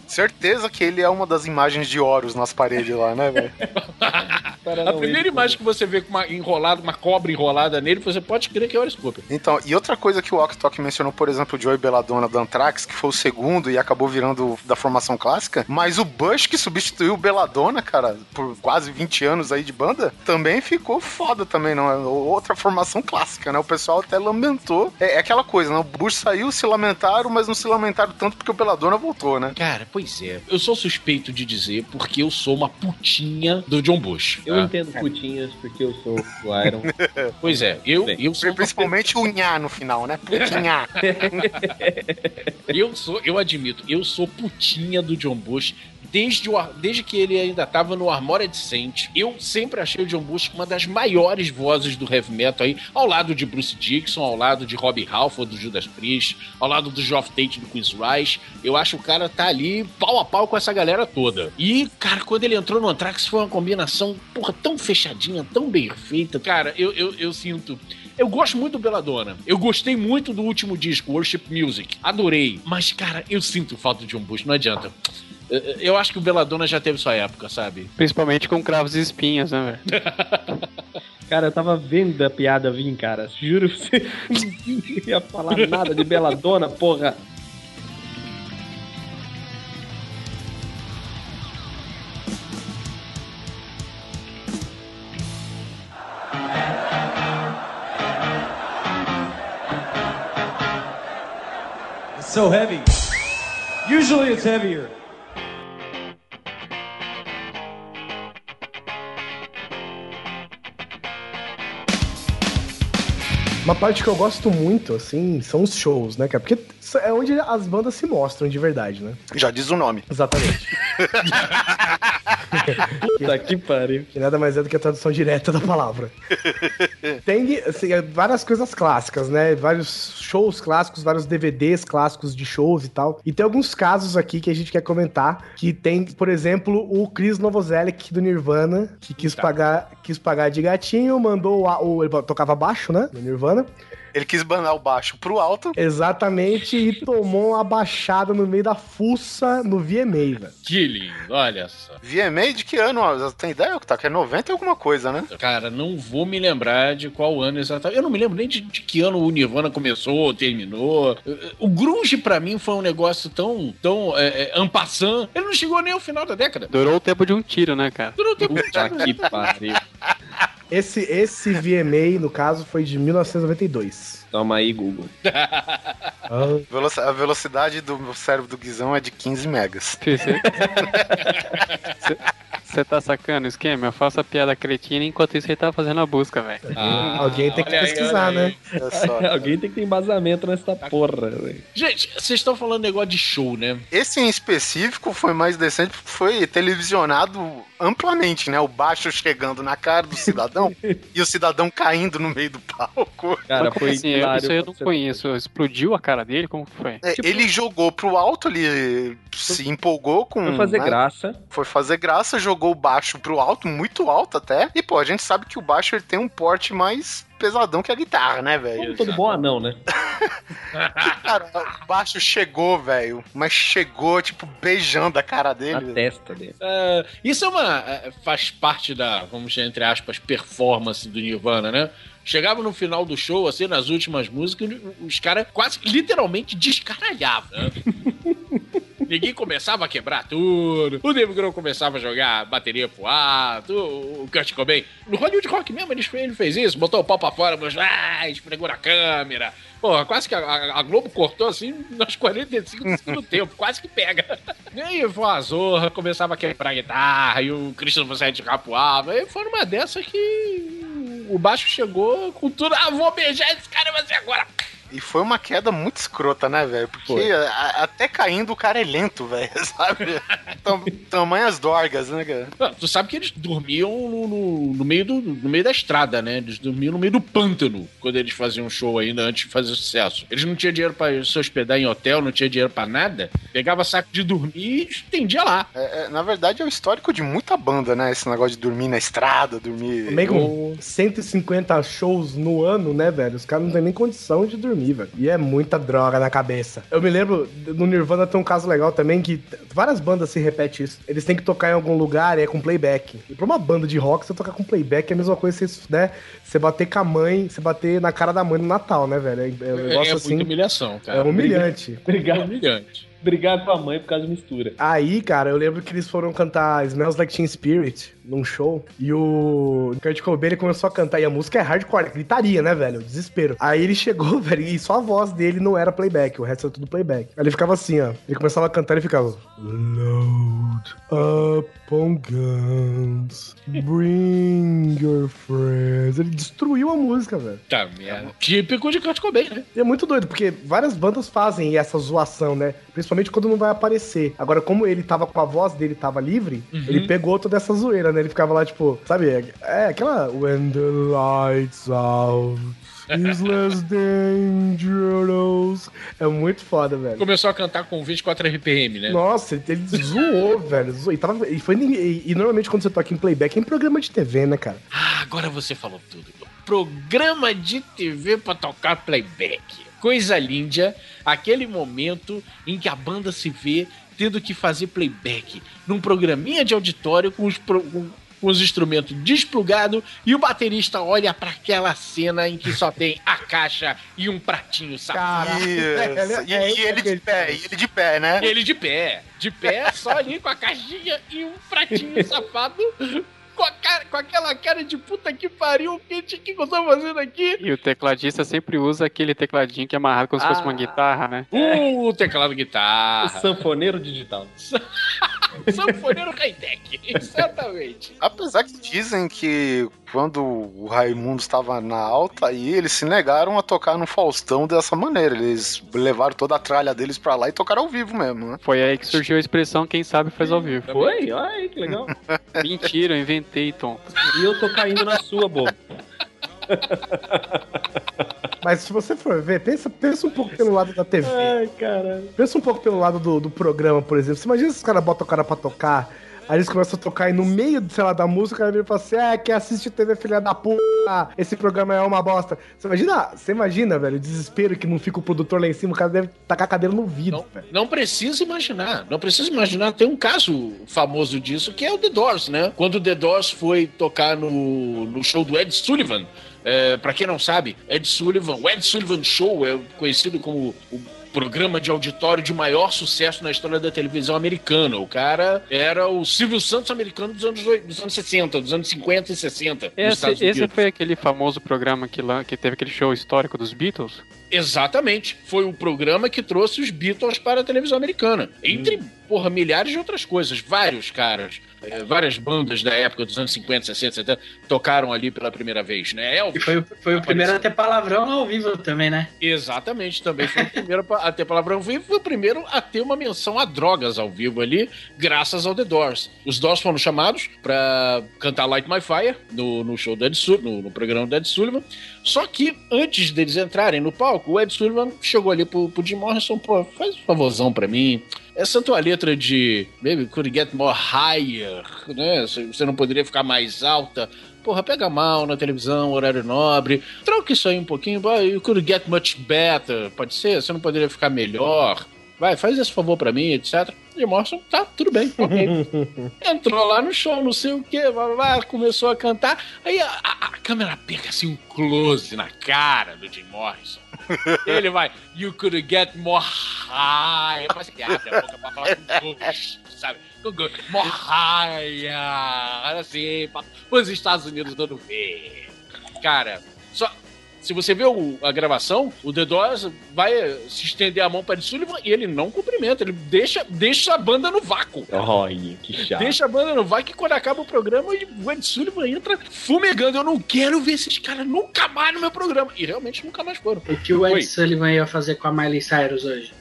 Certeza que ele é uma das imagens de Horus nas paredes lá, né, velho? (laughs) A primeira imagem que você vê com uma enrolada, uma cobra enrolada nele, você pode crer que é o Cooper. Então, e outra coisa que o Oktok mencionou, por exemplo, o Joey Belladonna do Anthrax, que foi o segundo e acabou virando da formação clássica, mas o Bush que substituiu o Belladonna, cara, por quase 20 anos aí de banda, também ficou foda também, não é? Outra formação clássica, né? O pessoal até lamentou. É, é aquela coisa, né? O Bush saiu, se lamentaram, mas não se lamentaram tanto porque o Belladonna voltou, né? Cara, pois é. Eu sou suspeito de dizer porque eu sou uma putinha do John Bush. Eu tá? entendo putinhas porque eu sou o Iron. (laughs) Pois é, eu, eu sou Principalmente o Nha no final, né? Putinha. (laughs) Eu sou, eu admito, eu sou putinha do John Bush desde, o, desde que ele ainda tava no Armored Saint. Eu sempre achei o John Bush uma das maiores vozes do heavy metal aí, ao lado de Bruce Dixon, ao lado de Robbie Halford do Judas Priest, ao lado do Geoff Tate do Queen's Rise. Eu acho que o cara tá ali pau a pau com essa galera toda. E, cara, quando ele entrou no Anthrax foi uma combinação, porra, tão fechadinha, tão bem feita. Cara, eu, eu, eu sinto. Eu gosto muito do Belladonna. Eu gostei muito do último disco, Worship Music. Adorei. Mas, cara, eu sinto falta de John Bush, não adianta. Eu- Eu acho que o Belladonna já teve sua época, sabe? Principalmente com cravos e espinhos, né, velho? (laughs) Cara, eu tava vendo a piada vir, cara. Juro pra você. Ninguém ia falar nada de Beladona, porra. It's so heavy. Usually it's heavier. Uma parte que eu gosto muito, assim, são os shows, né, cara? Porque é onde as bandas se mostram de verdade, né? Já diz o nome. Exatamente. Puta (laughs) que pariu. Que nada mais é do que a tradução direta da palavra. (laughs) Tem assim, é, várias coisas clássicas, né? Vários shows clássicos, vários DVDs clássicos de shows e tal. E tem alguns casos aqui que a gente quer comentar. Que tem, por exemplo, o Chris Novoselic do Nirvana, que quis, pagar, quis pagar de gatinho, mandou o, o- Ele tocava baixo, né? No Nirvana. Ele quis banar o baixo pro alto. Exatamente, e tomou uma baixada no meio da fuça no VMA, velho. Que lindo, olha só. VMA de que ano? ó? Tem ideia, tá? Que é 90 e alguma coisa, né? Cara, não vou me lembrar de qual ano exatamente. Eu não me lembro nem de, de que ano o Nirvana começou ou terminou. O grunge, pra mim, foi um negócio tão, tão é, é, ampassant. Ele não chegou nem ao final da década. Durou o tempo de um tiro, né, cara? Durou o tempo Puta que pariu. Esse, esse VMA, no caso, foi de 1992. Toma aí, Google. (laughs) Ah, Veloci- A velocidade do meu cérebro do Guizão é de 15 megas. (laughs) Você tá sacando o esquema? Eu faço a piada cretina enquanto isso ele tá fazendo a busca, velho. Ah, alguém tem que pesquisar, aí. né? Olha só. (laughs) Alguém tem que ter embasamento nessa porra, velho. Gente, vocês estão falando negócio de show, né? Esse em específico foi mais decente porque foi televisionado amplamente, né? O baixo chegando na cara do cidadão (laughs) e o cidadão caindo no meio do palco. Cara, foi assim? Eu- hilário Isso aí eu não você- conheço. Explodiu a cara dele? Como que foi? É, Tipo- ele jogou pro alto, ele se empolgou com. Foi fazer né? graça. Foi fazer graça, jogou o baixo pro alto, muito alto até. E, pô, a gente sabe que o baixo ele tem um porte mais pesadão que a guitarra, né, velho? Todo bom anão, né? (laughs) Cara, o baixo chegou, velho. Mas chegou, tipo, beijando a cara dele. velho. testa dele. É, isso é uma. é, faz parte da, vamos dizer, entre aspas, performance do Nirvana, né? Chegava no final do show, assim, nas últimas músicas, os caras quase literalmente descaralhavam. Né? (laughs) Ninguém começava a quebrar tudo. O Dave Grohl começava a jogar bateria pro alto. O Kurt Cobain. No Hollywood Rock mesmo, ele fez, isso. Botou o pau pra fora, mas, ah, esfregou na câmera. Pô, quase que a, a- Globo cortou assim nos 45 do segundo (laughs) tempo. Quase que pega. E aí foi a zorra, começava a quebrar a guitarra. E o Christian de rapoava. E foi numa dessa que o baixo chegou com tudo. Ah, vou beijar esse cara, mas e agora? E foi uma queda muito escrota, né, velho? Porque a- até caindo o cara é lento, velho, (laughs) sabe? Tam, tamanhas dorgas, né, cara? Ah, Tu sabe que eles dormiam no, no- no meio do, no meio da estrada, né? Eles dormiam no meio do pântano quando eles faziam show ainda antes de fazer sucesso. Eles não tinham dinheiro pra se hospedar em hotel, não tinha dinheiro pra nada. Pegava saco de dormir e estendia lá. É, é, na verdade, é o histórico de muita banda, né? Esse negócio de dormir na estrada, dormir. Com 150 shows no ano, né, velho? Os caras não têm nem condição de dormir, velho. E é muita droga na cabeça. Eu me lembro, no Nirvana tem um caso legal também que várias bandas se repetem isso. Eles têm que tocar em algum lugar e é com playback. E pra uma banda de rock, você tocar com playback é a mesma coisa que você, né, você bater com a mãe, você bater na cara da mãe no Natal, né, velho? É, é um É, negócio é assim. muita humilhação, cara. É humilhante. É Obrigado, humilhante. obrigado pra mãe por causa da mistura. Aí, cara, eu lembro que eles foram cantar Smells Like Teen Spirit num show. E o Kurt Cobain começou a cantar. E a música é hardcore, gritaria, né, velho? Desespero. Aí ele chegou, (laughs) velho, e só a voz dele não era playback, o resto era tudo playback. Aí ele ficava assim, ó. Ele começava a cantar e ficava. Load up on guns. Bring your friends. Ele destruiu a música, velho. Tá, merda. Típico de Kurt Cobain, né? E é muito doido, porque várias bandas fazem essa zoação, né? Principalmente quando não vai aparecer. Agora, como ele tava com a voz dele, tava livre, ele pegou toda essa zoeira, né? Ele ficava lá, tipo, sabe? É, é aquela. When the lights out. Is less dangerous. É muito foda, velho. Começou a cantar com 24 RPM, né? Nossa, ele, ele zoou, (laughs) velho. Zoou. E, tava, e, foi, e, e normalmente quando você toca em playback é em programa de TV, né, cara? Ah, agora você falou tudo. Programa de TV pra tocar playback. Coisa linda, aquele momento em que a banda se vê tendo que fazer playback num programinha de auditório com os, pro- com- com os instrumentos desplugados e o baterista olha pra aquela cena em que só tem a caixa e um pratinho safado. Caraca. Isso. (laughs) E, É, e ele de pé, e ele de pé, né? Ele de pé, de pé, só ali com a caixinha e um pratinho (laughs) safado, com, a cara- com aquela cara de puta que pariu, o que, que eu tô fazendo aqui? E o tecladista sempre usa aquele tecladinho que é amarrado como se fosse uma Ah. guitarra, né? Uh, teclado O guitarra. sanfoneiro digital. (laughs) Sanfoneiro high-tech. Exatamente. Apesar que dizem que quando o Raimundo estava na alta aí, eles se negaram a tocar no Faustão dessa maneira. Eles levaram toda a tralha deles pra lá e tocaram ao vivo mesmo, né? Foi aí que surgiu a expressão quem sabe faz ao vivo. Foi? Olha aí, que legal. (laughs) Mentira, eu inventei, Tom. E eu tô caindo na sua, bobo. (laughs) Mas se você for ver, pensa, pensa um pouco pelo lado da TV. Ai, caralho. Pensa um pouco pelo lado do, do programa, por exemplo. Você imagina se os caras botam o cara pra tocar, aí eles começam a tocar e no meio, sei lá, da música, o cara vira e fala assim: é, quem assiste TV, filha da puta, esse programa é uma bosta. Você imagina, você imagina, velho, o desespero que não fica o produtor lá em cima, o cara deve tacar a cadeira no vidro, Não, velho. não precisa imaginar. Não precisa imaginar. Tem um caso famoso disso que é o The Doors, né? Quando o The Doors foi tocar no, no show do Ed Sullivan. É, para quem não sabe, Ed Sullivan, o Ed Sullivan Show é conhecido como o programa de auditório de maior sucesso na história da televisão americana. O cara era o Silvio Santos americano dos anos, dos anos 60, dos anos 50 e 60. nos Esse, esse foi aquele famoso programa que, lá, que teve aquele show histórico dos Beatles? Exatamente. Foi o programa que trouxe os Beatles para a televisão americana. Entre, porra, milhares de outras coisas. Vários caras, eh, várias bandas da época dos anos 50, 60, 70 tocaram ali pela primeira vez, né? E Elvis. foi, o- foi o primeiro a ter palavrão ao vivo também, né? Exatamente, também foi o primeiro a ter palavrão ao vivo, foi o primeiro a ter uma menção a drogas ao vivo ali, graças ao The Doors. Os Doors foram chamados para cantar Light My Fire no, no show do Ed Sul- no, no programa do Ed Sullivan. Só que antes deles entrarem no palco, o Ed Sullivan chegou ali pro, pro Jim Morrison, pô, faz um favorzão pra mim. Essa tua letra de Maybe could get more higher, né? Você não poderia ficar mais alta. Porra, pega mal na televisão, horário nobre. Troca isso aí um pouquinho. You could get much better. Pode ser? Você não poderia ficar melhor? Vai, faz esse favor pra mim, etc. E Morrison, tá, tudo bem, ok. (laughs) Entrou lá no show, não sei o que, começou a cantar. Aí a, a- a câmera pega assim um close na cara do Jim Morrison. (laughs) Ele vai, you could get more high. Parece que abre a boca pra falar com gosto, sabe? Com gosto. More high. Assim, pra os Estados Unidos dando ver. Cara, só. Se você vê o- a gravação, o The Doors vai se estender a mão para Ed Sullivan e ele não cumprimenta, ele deixa, deixa a banda no vácuo. Olha, que chato. Deixa a banda no vácuo e quando acaba o programa, o Ed Sullivan entra fumegando. Eu não quero ver esses caras nunca mais no meu programa. E realmente nunca mais foram. O que o Ed Oi. Sullivan ia fazer com a Miley Cyrus hoje? (laughs)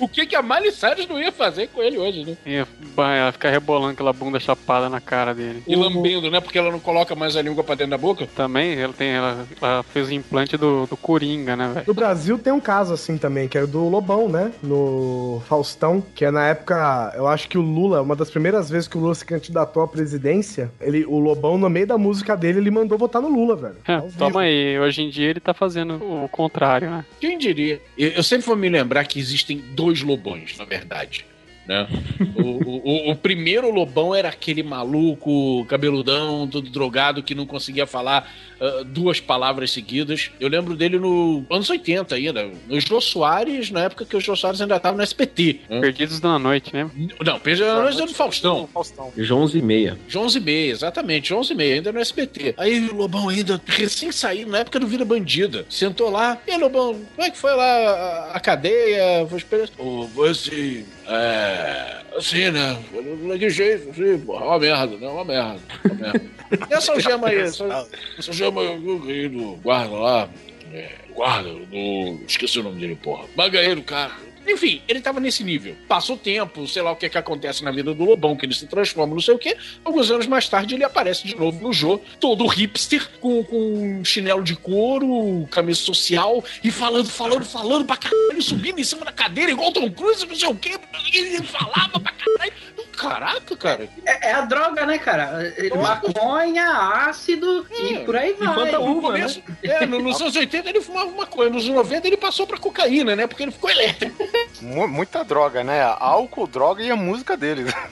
O que, que a Miley Cyrus não ia fazer com ele hoje, né? Bah, ela fica rebolando aquela bunda chapada na cara dele. E lambendo, né? Porque ela não coloca mais a língua pra dentro da boca. Também, ela, tem, ela, ela fez o implante do, do Coringa, né, velho? No Brasil tem um caso assim também, que é o do Lobão, né? No Faustão, que é na época, eu acho que o Lula, uma das primeiras vezes que o Lula se candidatou à presidência, ele, o Lobão, no meio da música dele, ele mandou votar no Lula, velho. Vivo. Toma aí, hoje em dia ele tá fazendo o contrário, né? Quem diria? Eu, eu sempre vou me lembrar que existem dois lobões, na verdade. Né? O, o- o- primeiro lobão era aquele maluco, cabeludão, todo drogado, que não conseguia falar ah, duas palavras seguidas. Eu lembro dele no anos 80 ainda, no Jô Soares, na época que o Jô Soares ainda estava no SPT. né? Perdidos na noite, né? Não, Perdidos na Noite do Faustão. Faustão. João 11 e meia. De 11 e meia, exatamente, 11 e meia, ainda no SBT. Aí o Lobão ainda recém saído, na época do Vira Bandida, sentou lá. E aí, Lobão, como é que foi lá a, a cadeia? Foi experiência? Oh, assim, é... Assim, né? Foi De jeito, assim, porra, uma merda, né? Uma merda, uma merda. E essa algema aí, essa, essa algema aí, do guarda lá, é, guarda, do... Esqueci o nome dele, porra. Mas ganhei do cara. Enfim, ele tava nesse nível. Passa o tempo, sei lá o que que acontece na vida do Lobão, que ele se transforma, não sei o quê. Alguns anos mais tarde ele aparece de novo no jogo, todo hipster, com, com chinelo de couro, camisa social, e falando, falando, falando pra caralho, subindo em cima da cadeira, igual Tom Cruise, não sei o quê. Ele falava pra caralho. Caraca, cara. É, é a droga, né, cara? Maconha, ácido e É. por aí vai. quanta No uva, né? começo, é, no- nos anos 80 ele fumava maconha, nos anos 90 ele passou pra cocaína, né? Porque ele ficou elétrico. Mu- muita droga, né? Álcool, droga e a música deles. (laughs)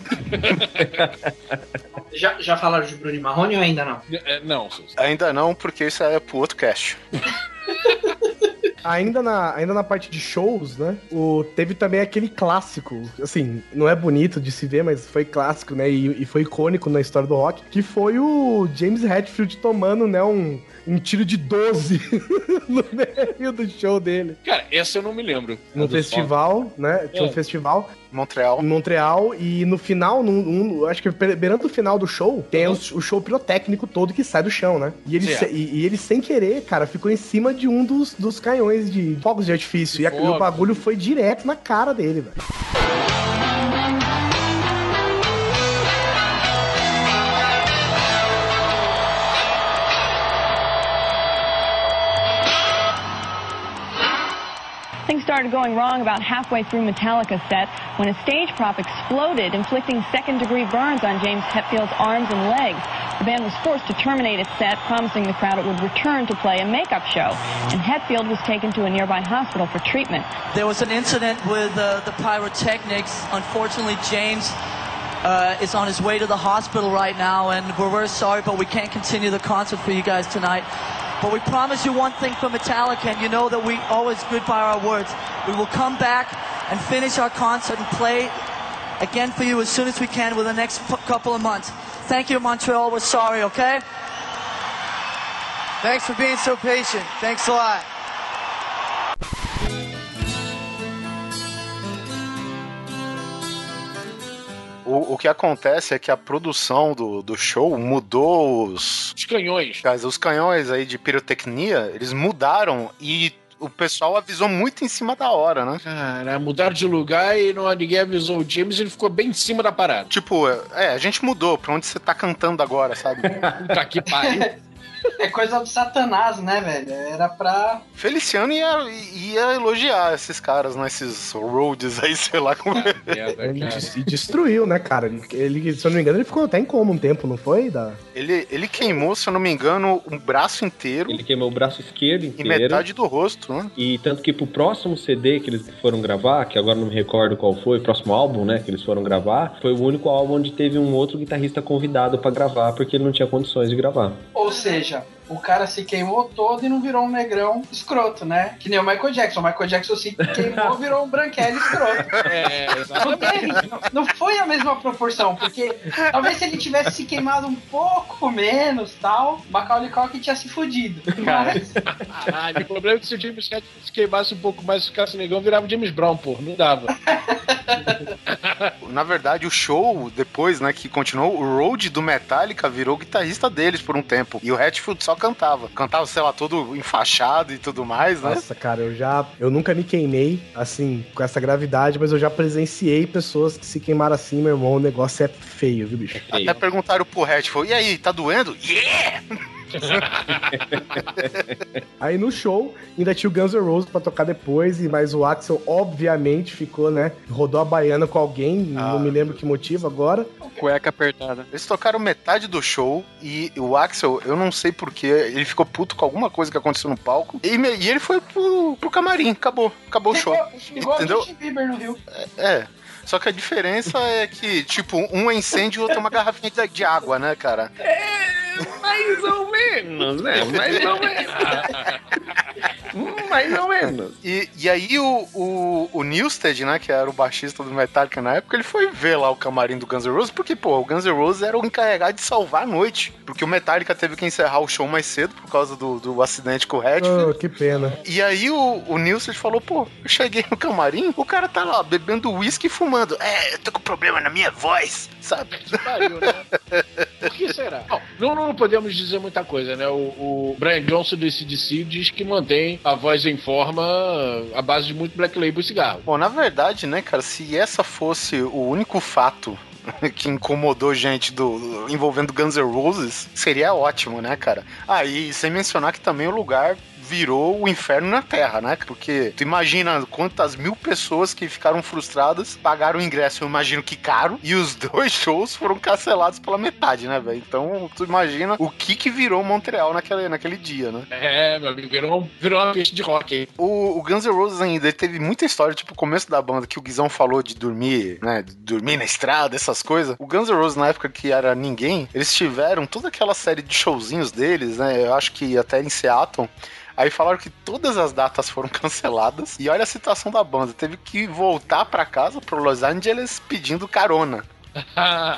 Já, já falaram de Bruno Marrone ou ainda não? É, não, Ainda não, porque isso é pro outro cast. (laughs) Ainda na, ainda na parte de shows, né? O, teve também aquele clássico, assim, não é bonito de se ver, mas foi clássico, né? E, e foi icônico na história do rock, que foi o James Hetfield tomando, né, um, um tiro de 12 (laughs) no meio do show dele. Cara, essa eu não me lembro. No festival, né? Tinha um É. festival Montreal. em Montreal e no final, num, num- acho que beirando o final do show, tem o, o show pirotécnico todo que sai do chão, né? E ele, se- e, e ele sem querer, cara, ficou em cima de um dos, dos canhões de fogos de artifício. E, a- e o bagulho foi direto na cara dele, velho. Started going wrong about halfway through Metallica's set when a stage prop exploded, inflicting second degree burns on James Hetfield's arms and legs. The band was forced to terminate its set, promising the crowd it would return to play a makeup show. And Hetfield was taken to a nearby hospital for treatment. There was an incident with uh, the pyrotechnics. Unfortunately, James uh, is on his way to the hospital right now, and we're very sorry, but we can't continue the concert for you guys tonight. But we promise you one thing from Metallica, and you know that we always good by our words. We will come back and finish our concert and play again for you as soon as we can within the next couple of months. Thank you, Montreal. We're sorry, okay? Thanks for being so patient. Thanks a lot. O, o que acontece é que a produção do, do show mudou os, Os canhões. os canhões aí de pirotecnia, eles mudaram e o pessoal avisou muito em cima da hora, né? Cara, mudaram de lugar e não, ninguém avisou o James ele ficou bem em cima da parada. Tipo, é, a gente mudou pra onde você tá cantando agora, sabe? Puta (laughs) que pariu. (laughs) É coisa do satanás, né, velho? Era pra. Feliciano ia, ia elogiar esses caras, né? Esses roads aí, sei lá como é. Cara. des- e destruiu, né, cara? Ele, se eu não me engano, ele ficou até em coma um tempo, não foi? Da... Ele, ele queimou, se eu não me engano, um braço inteiro Ele queimou o braço esquerdo e inteiro. metade do rosto, né? E tanto que pro próximo CD que eles foram gravar, que agora não me recordo qual foi, o próximo álbum, né, que eles foram gravar, foi o único álbum onde teve um outro guitarrista convidado pra gravar, porque ele não tinha condições de gravar. Ou seja, o cara se queimou todo e não virou um negrão escroto, né? Que nem o Michael Jackson. O Michael Jackson se queimou, (laughs) virou um branquelo escroto. É, Não, exatamente. teve, não- não foi a mesma proporção, porque talvez se ele tivesse se queimado um pouco menos tal, Macaulay Culkin tinha se fudido. Mas, Caralho, o problema é que se o James Hetfield se queimasse um pouco mais e ficasse negão, virava James Brown, pô. Não dava. Na verdade, o show, depois, né, que continuou, o Road do Metallica virou guitarrista deles por um tempo. E o Hatfield só cantava. Cantava, sei lá, todo enfaixado e tudo mais, né? Nossa, cara, eu já. Eu nunca me queimei, assim, com essa gravidade, mas eu já presenciei pessoas que se queimaram assim, meu irmão. O negócio é feio, viu, bicho? Até perguntaram pro Hatfield, e aí, tá doendo? Yeah! (laughs) Aí no show, ainda tinha o Guns N' Roses pra tocar depois, e mas o Axel, obviamente, ficou, né? Rodou a baiana com alguém, Ah. não me lembro que motivo agora. Cueca apertada. Eles tocaram metade do show e o Axel, eu não sei porquê, ele ficou puto com alguma coisa que aconteceu no palco. E, me- e ele foi pro, pro camarim, acabou. Acabou o show. igual Entendeu? Justin Bieber no Rio. É. Só que a diferença é que, tipo, um é incêndio e o outro é uma garrafinha de, de água, né, cara? Mais ou menos, né? Mais ou menos. Mais ou menos. E, e aí o, o, o Newsted, né, que era o baixista do Metallica na época, ele foi ver lá o camarim do Guns N' Roses, porque, pô, o Guns N' Roses era o encarregado de salvar a noite. Porque o Metallica teve que encerrar o show mais cedo por causa do, do acidente com o Redfield. Oh, que pena. E aí o, o Nilsson falou, pô, eu cheguei no camarim, o cara tá lá bebendo uísque e fumando. É, eu tô com problema na minha voz, sabe? Pariu, né? Por que será? Bom, não, não podemos dizer muita coisa, né? O, o Brian Johnson do CDC diz que mantém a voz em forma à base de muito Black Label e cigarro. Bom, na verdade, né, cara, se essa fosse o único fato (laughs) que incomodou gente do envolvendo Guns N' Roses, seria ótimo, né, cara? Aí, sem mencionar que também o lugar virou o inferno na Terra, né? Porque tu imagina quantas mil pessoas que ficaram frustradas pagaram o ingresso, eu imagino que caro, e os (laughs) dois shows foram cancelados pela metade, né, velho? Então, tu imagina o que que virou Montreal naquele, naquele dia, né? É, meu amigo, virou, virou uma pista de rock aí. O, o Guns N' Roses ainda teve muita história, tipo, o começo da banda, que o Guizão falou de dormir, né? de dormir na estrada, essas coisas. O Guns N' Roses, na época que era ninguém, eles tiveram toda aquela série de showzinhos deles, né? Eu acho que até em Seattle. Aí falaram que todas as datas foram (laughs) canceladas. E olha a situação da banda. Teve que voltar pra casa, pro Los Angeles, pedindo carona. (laughs)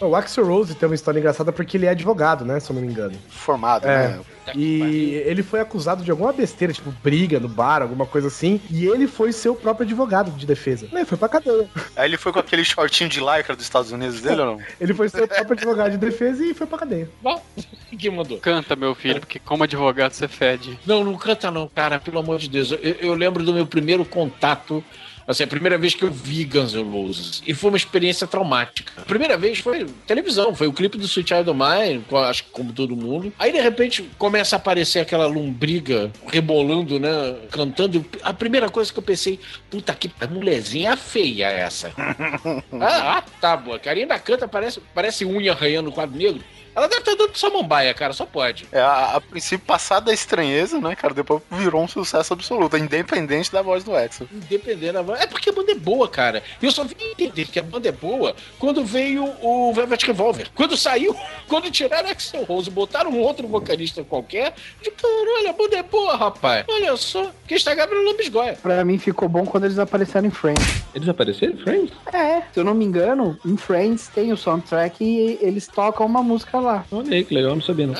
O Axel Rose tem uma história engraçada porque ele é advogado, né? Se eu não me engano. Formado, É. né? E ele foi acusado de alguma besteira, tipo briga no bar, alguma coisa assim. E ele foi seu próprio advogado de defesa. Ele foi pra cadeia. Aí ele foi com aquele shortinho de lycra dos Estados Unidos dele ou não? (laughs) Ele foi seu próprio advogado de defesa e foi pra cadeia. Bom, (laughs) quem mandou? Canta, meu filho, porque como advogado você fede. Não, não canta não, cara, pelo amor de Deus. Eu, eu lembro do meu primeiro contato, assim, a primeira vez que eu vi Guns N' Roses. E foi uma experiência traumática. A primeira vez foi televisão, foi o clipe do Sweet Child O' Mine, acho que como todo mundo. Aí, de repente, começa a aparecer aquela lombriga rebolando, né, cantando. A primeira coisa que eu pensei, puta que mulherzinha feia essa. (laughs) ah, ah, tá, boa. A ainda canta, parece, parece unha arranhando o quadro negro. Ela deve estar dando samambaia, cara, só pode. É, a, a princípio, passada a estranheza, né, cara? Depois virou um sucesso absoluto, independente da voz do Axel. Independente da voz. É porque a banda é boa, cara. E eu só vim entender que a banda é boa quando veio o Velvet Revolver. Quando saiu, (laughs) quando tiraram Axel Rose, botaram um outro vocalista qualquer, de caralho, a banda é boa, rapaz. Olha só, quem está Gabriel Lambisgoia. Pra mim ficou bom quando eles apareceram em Friends. Eles apareceram, Friends? É, se eu não me engano, em Friends tem o soundtrack e eles tocam uma música lá. Olha aí, que legal, não sabia não.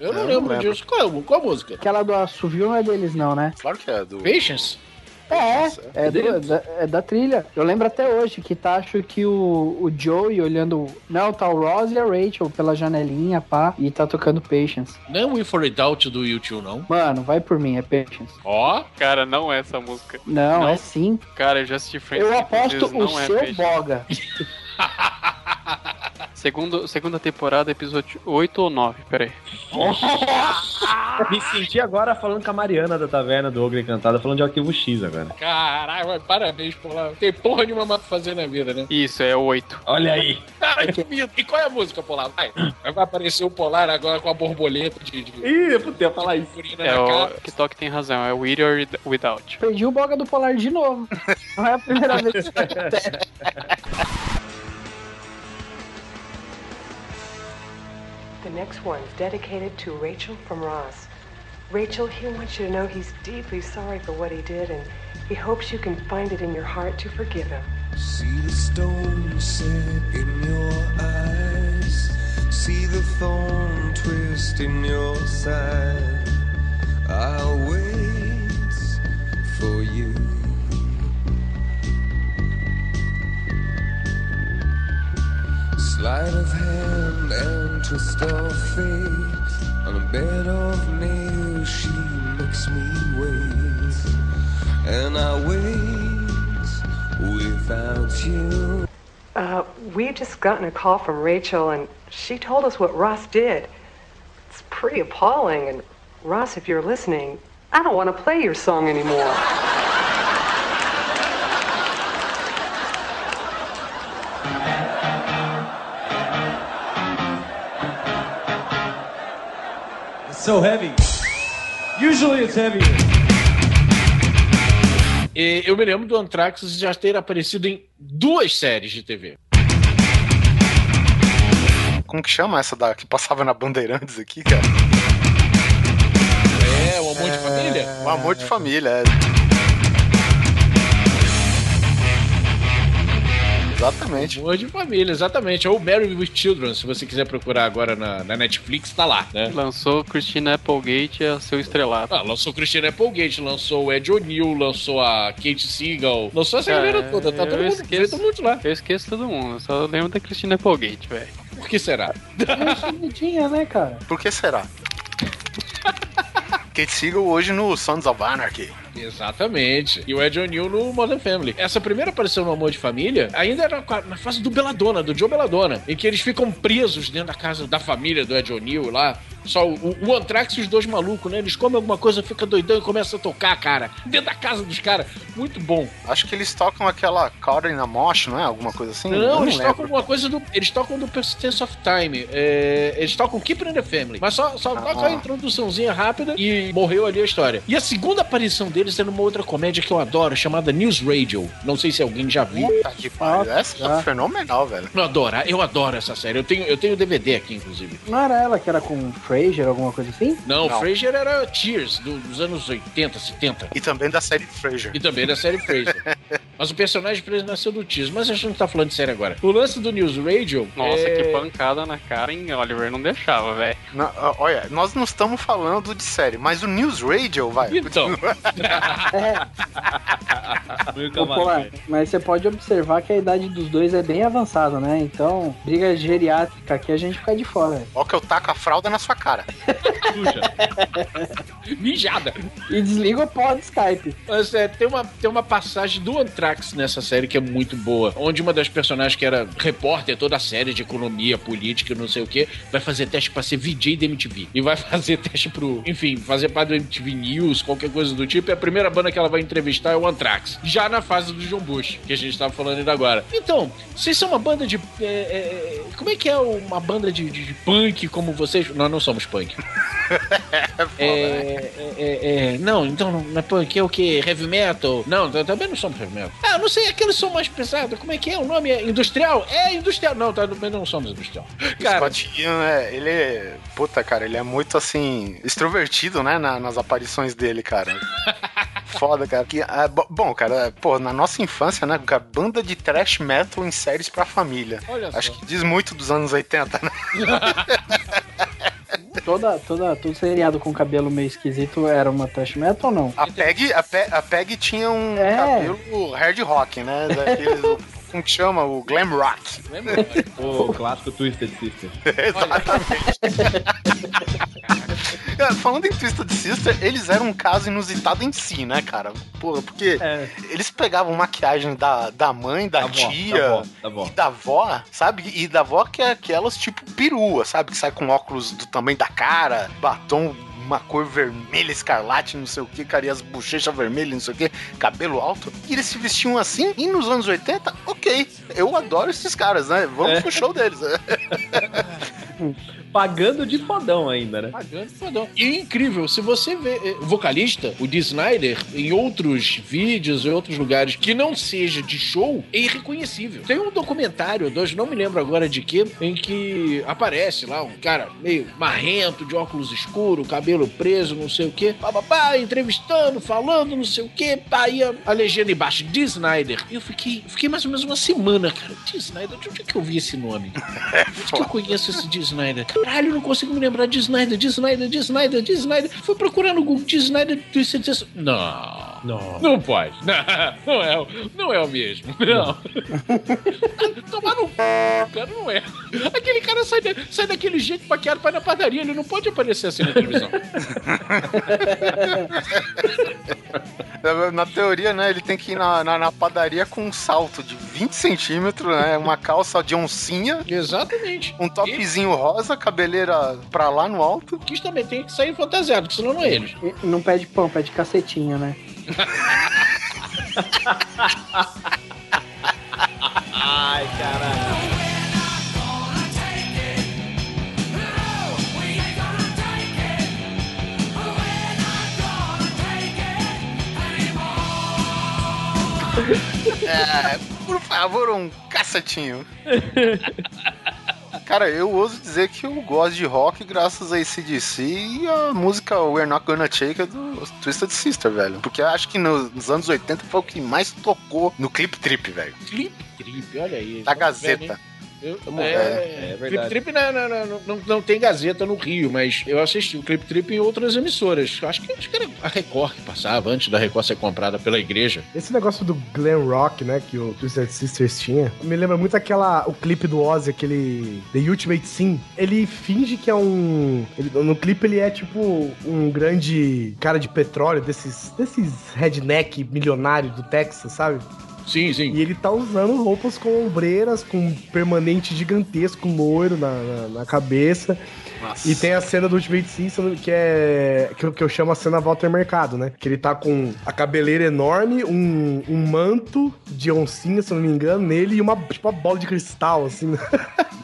Eu não Eu lembro não lembro. disso. Qual, é- qual a música? Aquela do assovio não é deles não, né? Claro que é, do. Patience? É, é, do- deles? da, é da trilha. Eu lembro até hoje que tá, acho que o, o Joey olhando. Não, tá o Ross e a Rachel pela janelinha, pá, e tá tocando Patience. Não é We For It Out do YouTube, não. Mano, vai por mim, é Patience. Ó, cara, não é essa música. Não, Não? é sim. Cara, eu já assisti Friends. Eu aposto vezes, o não é seu peixe. boga. (laughs) Segundo, segunda temporada, episódio 8 ou 9, peraí. Me senti agora falando com a Mariana da Taverna do Ogre Encantada, falando de Arquivo X agora. Caralho, parabéns, Polar. Tem porra nenhuma mais pra fazer na vida, né? Isso, é o 8. Olha aí. Caralho, e qual é a música, Polar? Vai. Vai aparecer o Polar agora com a borboleta de... de... Ih, eu pude falar isso. É o toque tem razão, é With or Without. Perdi o boga do Polar de novo. Não é a primeira (laughs) vez que isso acontece. Next one's dedicated to Rachel from Ross. Rachel, he wants you to know he's deeply sorry for what he did, and he hopes you can find it in your heart to forgive him. See the stone set in your eyes. See the thorn twist in your side. I'll wait for you. Sleight of hand and twist of fate. On a bed of nails, she makes me wait. And I wait without you. Uh, we've just gotten a call from Rachel, and she told us what Ross did. It's pretty appalling, and Ross, if you're listening, I don't want to play your song anymore. So heavy. Usually it's heavier. E eu me lembro do Anthrax já ter aparecido em duas séries de TV. Como que chama essa da que passava na Bandeirantes aqui, cara? É, o Amor de Família? O Amor de Família, é. Exatamente. Amor de Família, exatamente. Ou Mary with Children, se você quiser procurar agora na, na Netflix, tá lá, né? Lançou Christina Applegate a seu estrelato. Ah, lançou Christina Applegate, lançou o Ed O'Neill, lançou a Kate Seagal, lançou essa galera toda, tá todo eu mundo, esqueço, todo mundo lá. Eu esqueço todo mundo, eu só lembro da Christina Applegate, velho. Por que será? Tinha, né, cara? Por que será? (laughs) Kate Siegel hoje no Sons of Anarchy. Exatamente. E o Ed O'Neill no Modern Family. Essa primeira aparição no Amor de Família ainda era na fase do Belladonna, do Joe Belladonna, em que eles ficam presos dentro da casa da família do Ed O'Neill lá. Só o, o Anthrax e os dois malucos, né? Eles comem alguma coisa, fica doidão e começa a tocar, cara. Dentro da casa dos caras. Muito bom. Acho que eles tocam aquela Caught in a Mosh, não é? Alguma coisa assim? Não, Eu eles lembro. tocam alguma coisa do. Eles tocam do Persistence of Time. É, eles tocam Keep in the Family. Mas só, só toca a introduçãozinha rápida e morreu ali a história. E a segunda aparição deles é numa outra comédia que eu adoro, chamada News Radio. Não sei se alguém já viu. Puta que pariu. Essa é fenomenal, velho. Eu adoro, eu adoro essa série. Eu tenho, eu tenho DVD aqui, inclusive. Não era ela que era com Fraser, alguma coisa assim? Não, Não. Frasier era Cheers, do- dos anos 80, 70. E também da série Frasier. E também da série Frasier. (laughs) mas o personagem pra ele nasceu do Cheers. Mas a gente não tá falando de série agora. O lance do News Radio. Nossa, é... que pancada na cara, hein? Oliver não deixava, velho. Olha, nós não estamos falando de série, mas o News Radio, vai. Então. Ô, (laughs) pô, mas você pode observar que a idade dos dois é bem avançada, né? Então, briga geriátrica aqui a gente fica de fora. Ó que eu taco a fralda na sua cara. (laughs) Mijada. E desliga o pó do Skype. Mas é, tem uma, tem uma passagem do Anthrax nessa série que é muito boa, onde uma das personagens que era repórter toda a série de economia, política, não sei o que, vai fazer teste pra ser VJ da MTV. E vai (laughs) fazer teste pro, enfim, fazer parte do MTV News, qualquer coisa do tipo. E a primeira banda que ela vai entrevistar é o Anthrax. Já na fase do John Bush, que a gente tava falando ainda agora. Então, vocês são uma banda de. é, é, como é que é uma banda de, de- de punk como vocês? Nós não somos punk. (laughs) É, é, é, é, não, então não é punk, é o que? Heavy metal? Não, também não somos heavy metal. Ah, não sei, aqueles som mais pesado, como é que é? O nome é industrial? É industrial. Não, tá, também não somos industrial. Cara, Scott Ian, é, ele é. Puta, cara, ele é muito assim. extrovertido, né? na- nas aparições dele, cara. (laughs) Foda, cara. Que, bo- bom, cara, pô, na nossa infância, né? cara, Banda de trash metal em séries pra família. Olha só. Acho que diz muito dos anos 80, né? (laughs) Toda, toda, todo seriado com cabelo meio esquisito era uma trash metal ou não? A Peg, a Pe- a Peg tinha um É. cabelo hard rock, né? Daqueles, (laughs) como que chama? O glam rock. lembra? O clássico Twisted Sister. (laughs) Exatamente. Cara, Falando em Twisted Sister, eles eram um caso inusitado em si, né, cara? Porra, porque É. eles pegavam maquiagem da, da mãe, da, Da avó, tia, da avó, da avó. e da avó, sabe? E da avó que é aquelas tipo perua, sabe? Que sai com óculos do tamanho da cara, batom uma cor vermelha, escarlate, não sei o que, cara, e as bochechas vermelhas, não sei o que, cabelo alto. E eles se vestiam assim, e nos anos 80, ok, eu adoro esses caras, né? Vamos É. pro show deles. (laughs) Pagando de fodão ainda, né? Pagando fodão. E incrível, se você vê eh, o vocalista, o Dee Snyder, em outros vídeos, em outros lugares, que não seja de show, é irreconhecível. Tem um documentário, dois, não me lembro agora de que, em que aparece lá um cara meio marrento, de óculos escuros, cabelo preso, não sei o quê, papapá, entrevistando, falando, não sei o quê, pá, aí a, a legenda embaixo, Dee Snyder. E eu fiquei, fiquei mais ou menos uma semana, cara, Dee Snyder, de onde é que eu vi esse nome? (laughs) Onde que eu conheço esse Dee Snyder? Caralho, não consigo me lembrar de Snyder, de Snyder, de Snyder, de Snyder. Fui procurar no Google de Snyder ICDC. Não. Não. Não pode. Não, (laughs) não é, o- não é o mesmo. Não. (laughs) Tomar no c, cara, não é. Aquele cara sai, da- sai daquele jeito maquiado pra ir na padaria, ele não pode aparecer assim na televisão. Na teoria, né, ele tem que ir na, na, na padaria com um salto de 20 centímetros, né? Uma calça de oncinha. Exatamente. Um topzinho rosa, cabeleira pra lá no alto. Que também tem que sair fantasiado, porque senão não é eles. Não pede pão, pede cacetinho, né? Ai, caralho. É, por favor, um cacetinho. (laughs) Cara, eu ouso dizer que eu gosto de rock graças a ACDC e a música We're Not Gonna Take do Twisted Sister, velho. Porque acho que nos, nos anos 80 foi o que mais tocou no Clip Trip, velho. Clip Trip, olha aí. Da Gazeta. Eu, é, ver. É Clip verdade. Trip não, não, não, não, não tem Gazeta no Rio, mas eu assisti o Clip Trip em outras emissoras. Acho que, acho que era a Record que passava, antes da Record ser comprada pela igreja. Esse negócio do glam rock, né, que o Twisted Sisters tinha, me lembra muito aquela o clipe do Ozzy, aquele The Ultimate Sim. Ele finge que é um, ele- no clipe ele é tipo um grande cara de petróleo desses desses redneck milionário do Texas, sabe? Sim, sim. E ele tá usando roupas com ombreiras, com permanente gigantesco loiro na, na, na cabeça. Nossa. E tem a cena do Ultimate Simpson, que é. Que, eu- que eu chamo a cena Walter Mercado, né? Que ele tá com a cabeleira enorme, um, um manto de oncinha, se eu não me engano, nele, e uma, tipo, uma bola de cristal, assim.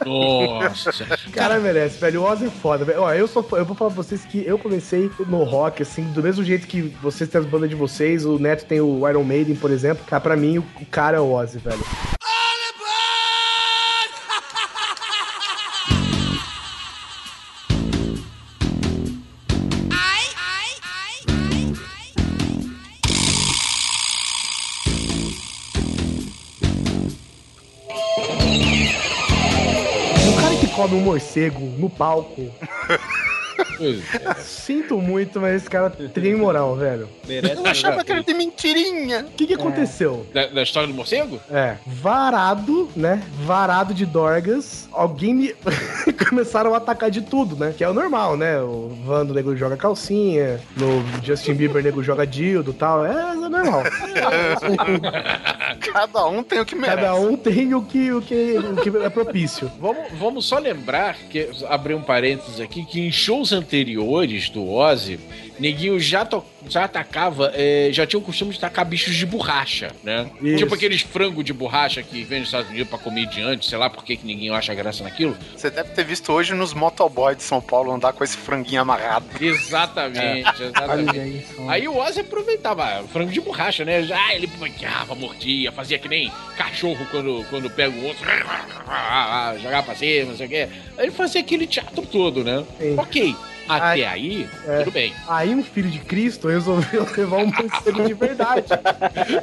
Nossa. O (laughs) cara merece, velho. O Ozzy é foda, velho. Ó, eu, sou, fã- eu vou falar pra vocês que eu comecei no rock, assim, do mesmo jeito que vocês têm as bandas de vocês, o Neto tem o Iron Maiden, por exemplo. Cara, pra mim, o, o cara é o Ozzy, velho. O cara que come um morcego no palco. Sinto muito, mas esse cara tem moral, velho. Merece Eu achava que era de mentirinha. O que, que aconteceu? Da, da história do morcego? É, varado, né? Varado de dorgas. Alguém me. (laughs) Começaram a atacar de tudo, né? Que é o normal, né? O Vando nego joga calcinha, no Justin Bieber nego joga dildo e tal. É, é normal. (laughs) Cada um tem o que merece. Cada um tem o que, o que, o que é propício. Vamos, vamos só lembrar, que abrir um parênteses aqui, que em shows anteriores do Ozzy, Neguinho já, to- já atacava, é, já tinha o costume de tacar bichos de borracha, né? Isso. Tipo aqueles frangos de borracha que vem nos Estados Unidos pra comediante, sei lá por que que ninguém acha graça naquilo. Você deve ter visto hoje nos motoboys de São Paulo andar com esse franguinho amarrado. Exatamente, Olha exatamente. Aí o Ozzy aproveitava ah, frango de borracha, né? Já ele manqueava, mordia, fazia que nem cachorro quando, quando pega o osso, (laughs) jogava pra cima, não sei o quê. Aí ele fazia aquele teatro todo, né? Sim. Ok, até Ai, aí, é. tudo bem. Aí um filho de Cristo resolveu (laughs) levar um morcego de verdade.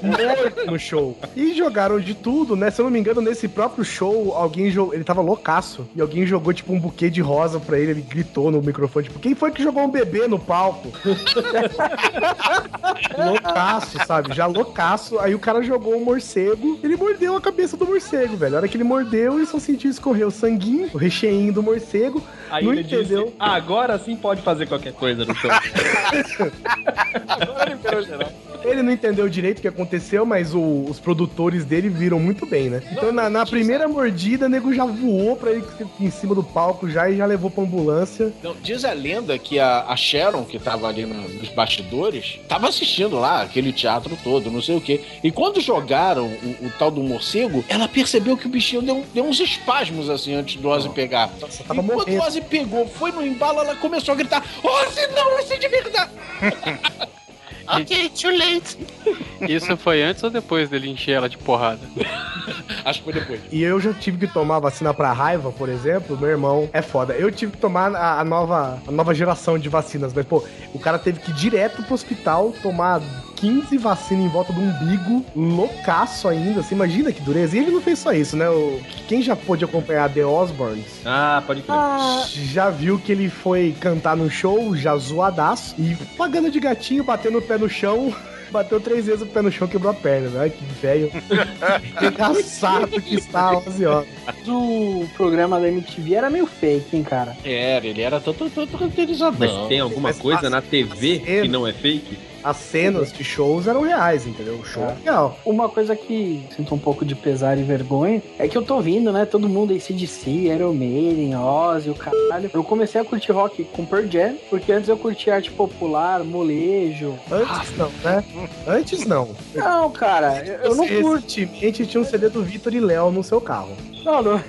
morto no show. E jogaram de tudo, né? Se eu não me engano, nesse próprio show, alguém jogou. Ele tava loucaço. E alguém jogou, tipo, um buquê de rosa pra ele. Ele gritou no microfone, tipo, quem foi que jogou um bebê no palco? (laughs) loucaço, sabe? Já loucaço. Aí o cara jogou um morcego. Ele mordeu a cabeça do morcego, velho. A hora que ele mordeu, ele só sentiu escorrer o sanguinho, o recheinho do morcego. Aí não ele entendeu. disse, "Ah, agora sim pode fazer qualquer coisa no show. (laughs) (laughs) agora liberou geral. Ele não entendeu direito o que aconteceu, mas o- os produtores dele viram muito bem, né? Então na, na primeira mordida, o nego já voou pra ele em cima do palco já e já levou pra ambulância. Não, diz a lenda que a, a Sharon, que tava ali no- nos bastidores, tava assistindo lá aquele teatro todo, não sei o quê. E quando jogaram o, o tal do morcego, ela percebeu que o bichinho deu, deu uns espasmos assim antes do Ozzy pegar. e quando o Ozzy pegou, foi no embalo, ela começou a gritar: Ozzy, não, esse é de verdade! Ok, too late. Isso foi antes ou depois dele encher ela de porrada? (laughs) Acho que foi depois. E eu já tive que tomar vacina pra raiva, por exemplo. Meu irmão é foda. Eu tive que tomar a, a nova, a nova geração de vacinas, mas, pô, o cara teve que ir direto pro hospital tomar 15 vacinas em volta do umbigo, loucaço ainda. Você imagina que dureza. E ele não fez só isso, né? O, quem já pôde acompanhar The Osbournes Ah, pode crer. já viu que ele foi cantar no show, já zoadaço, e pagando de gatinho, batendo o pé no chão. (laughs) Bateu três vezes o pé no chão, quebrou a perna, né? Que velho. (laughs) Engraçado que está, Ozzy Osbourne. O programa da MTV era meio fake, hein, cara? Era, ele era todo, todo. Mas tem alguma Mas coisa na TV que não é fake? As cenas de shows eram reais, entendeu? O show é real. Uma coisa que sinto um pouco de pesar e vergonha é que eu tô vindo, né? Todo mundo aí, CDC, Iron Maiden, Ozzy, o caralho. Eu comecei a curtir rock com Pearl Jam, porque antes eu curtia arte popular, molejo. Antes não, né? Antes não. Não, cara, eu, eu não curto. Recentemente tinha um CD do Vitor e Léo no seu carro. Não, não.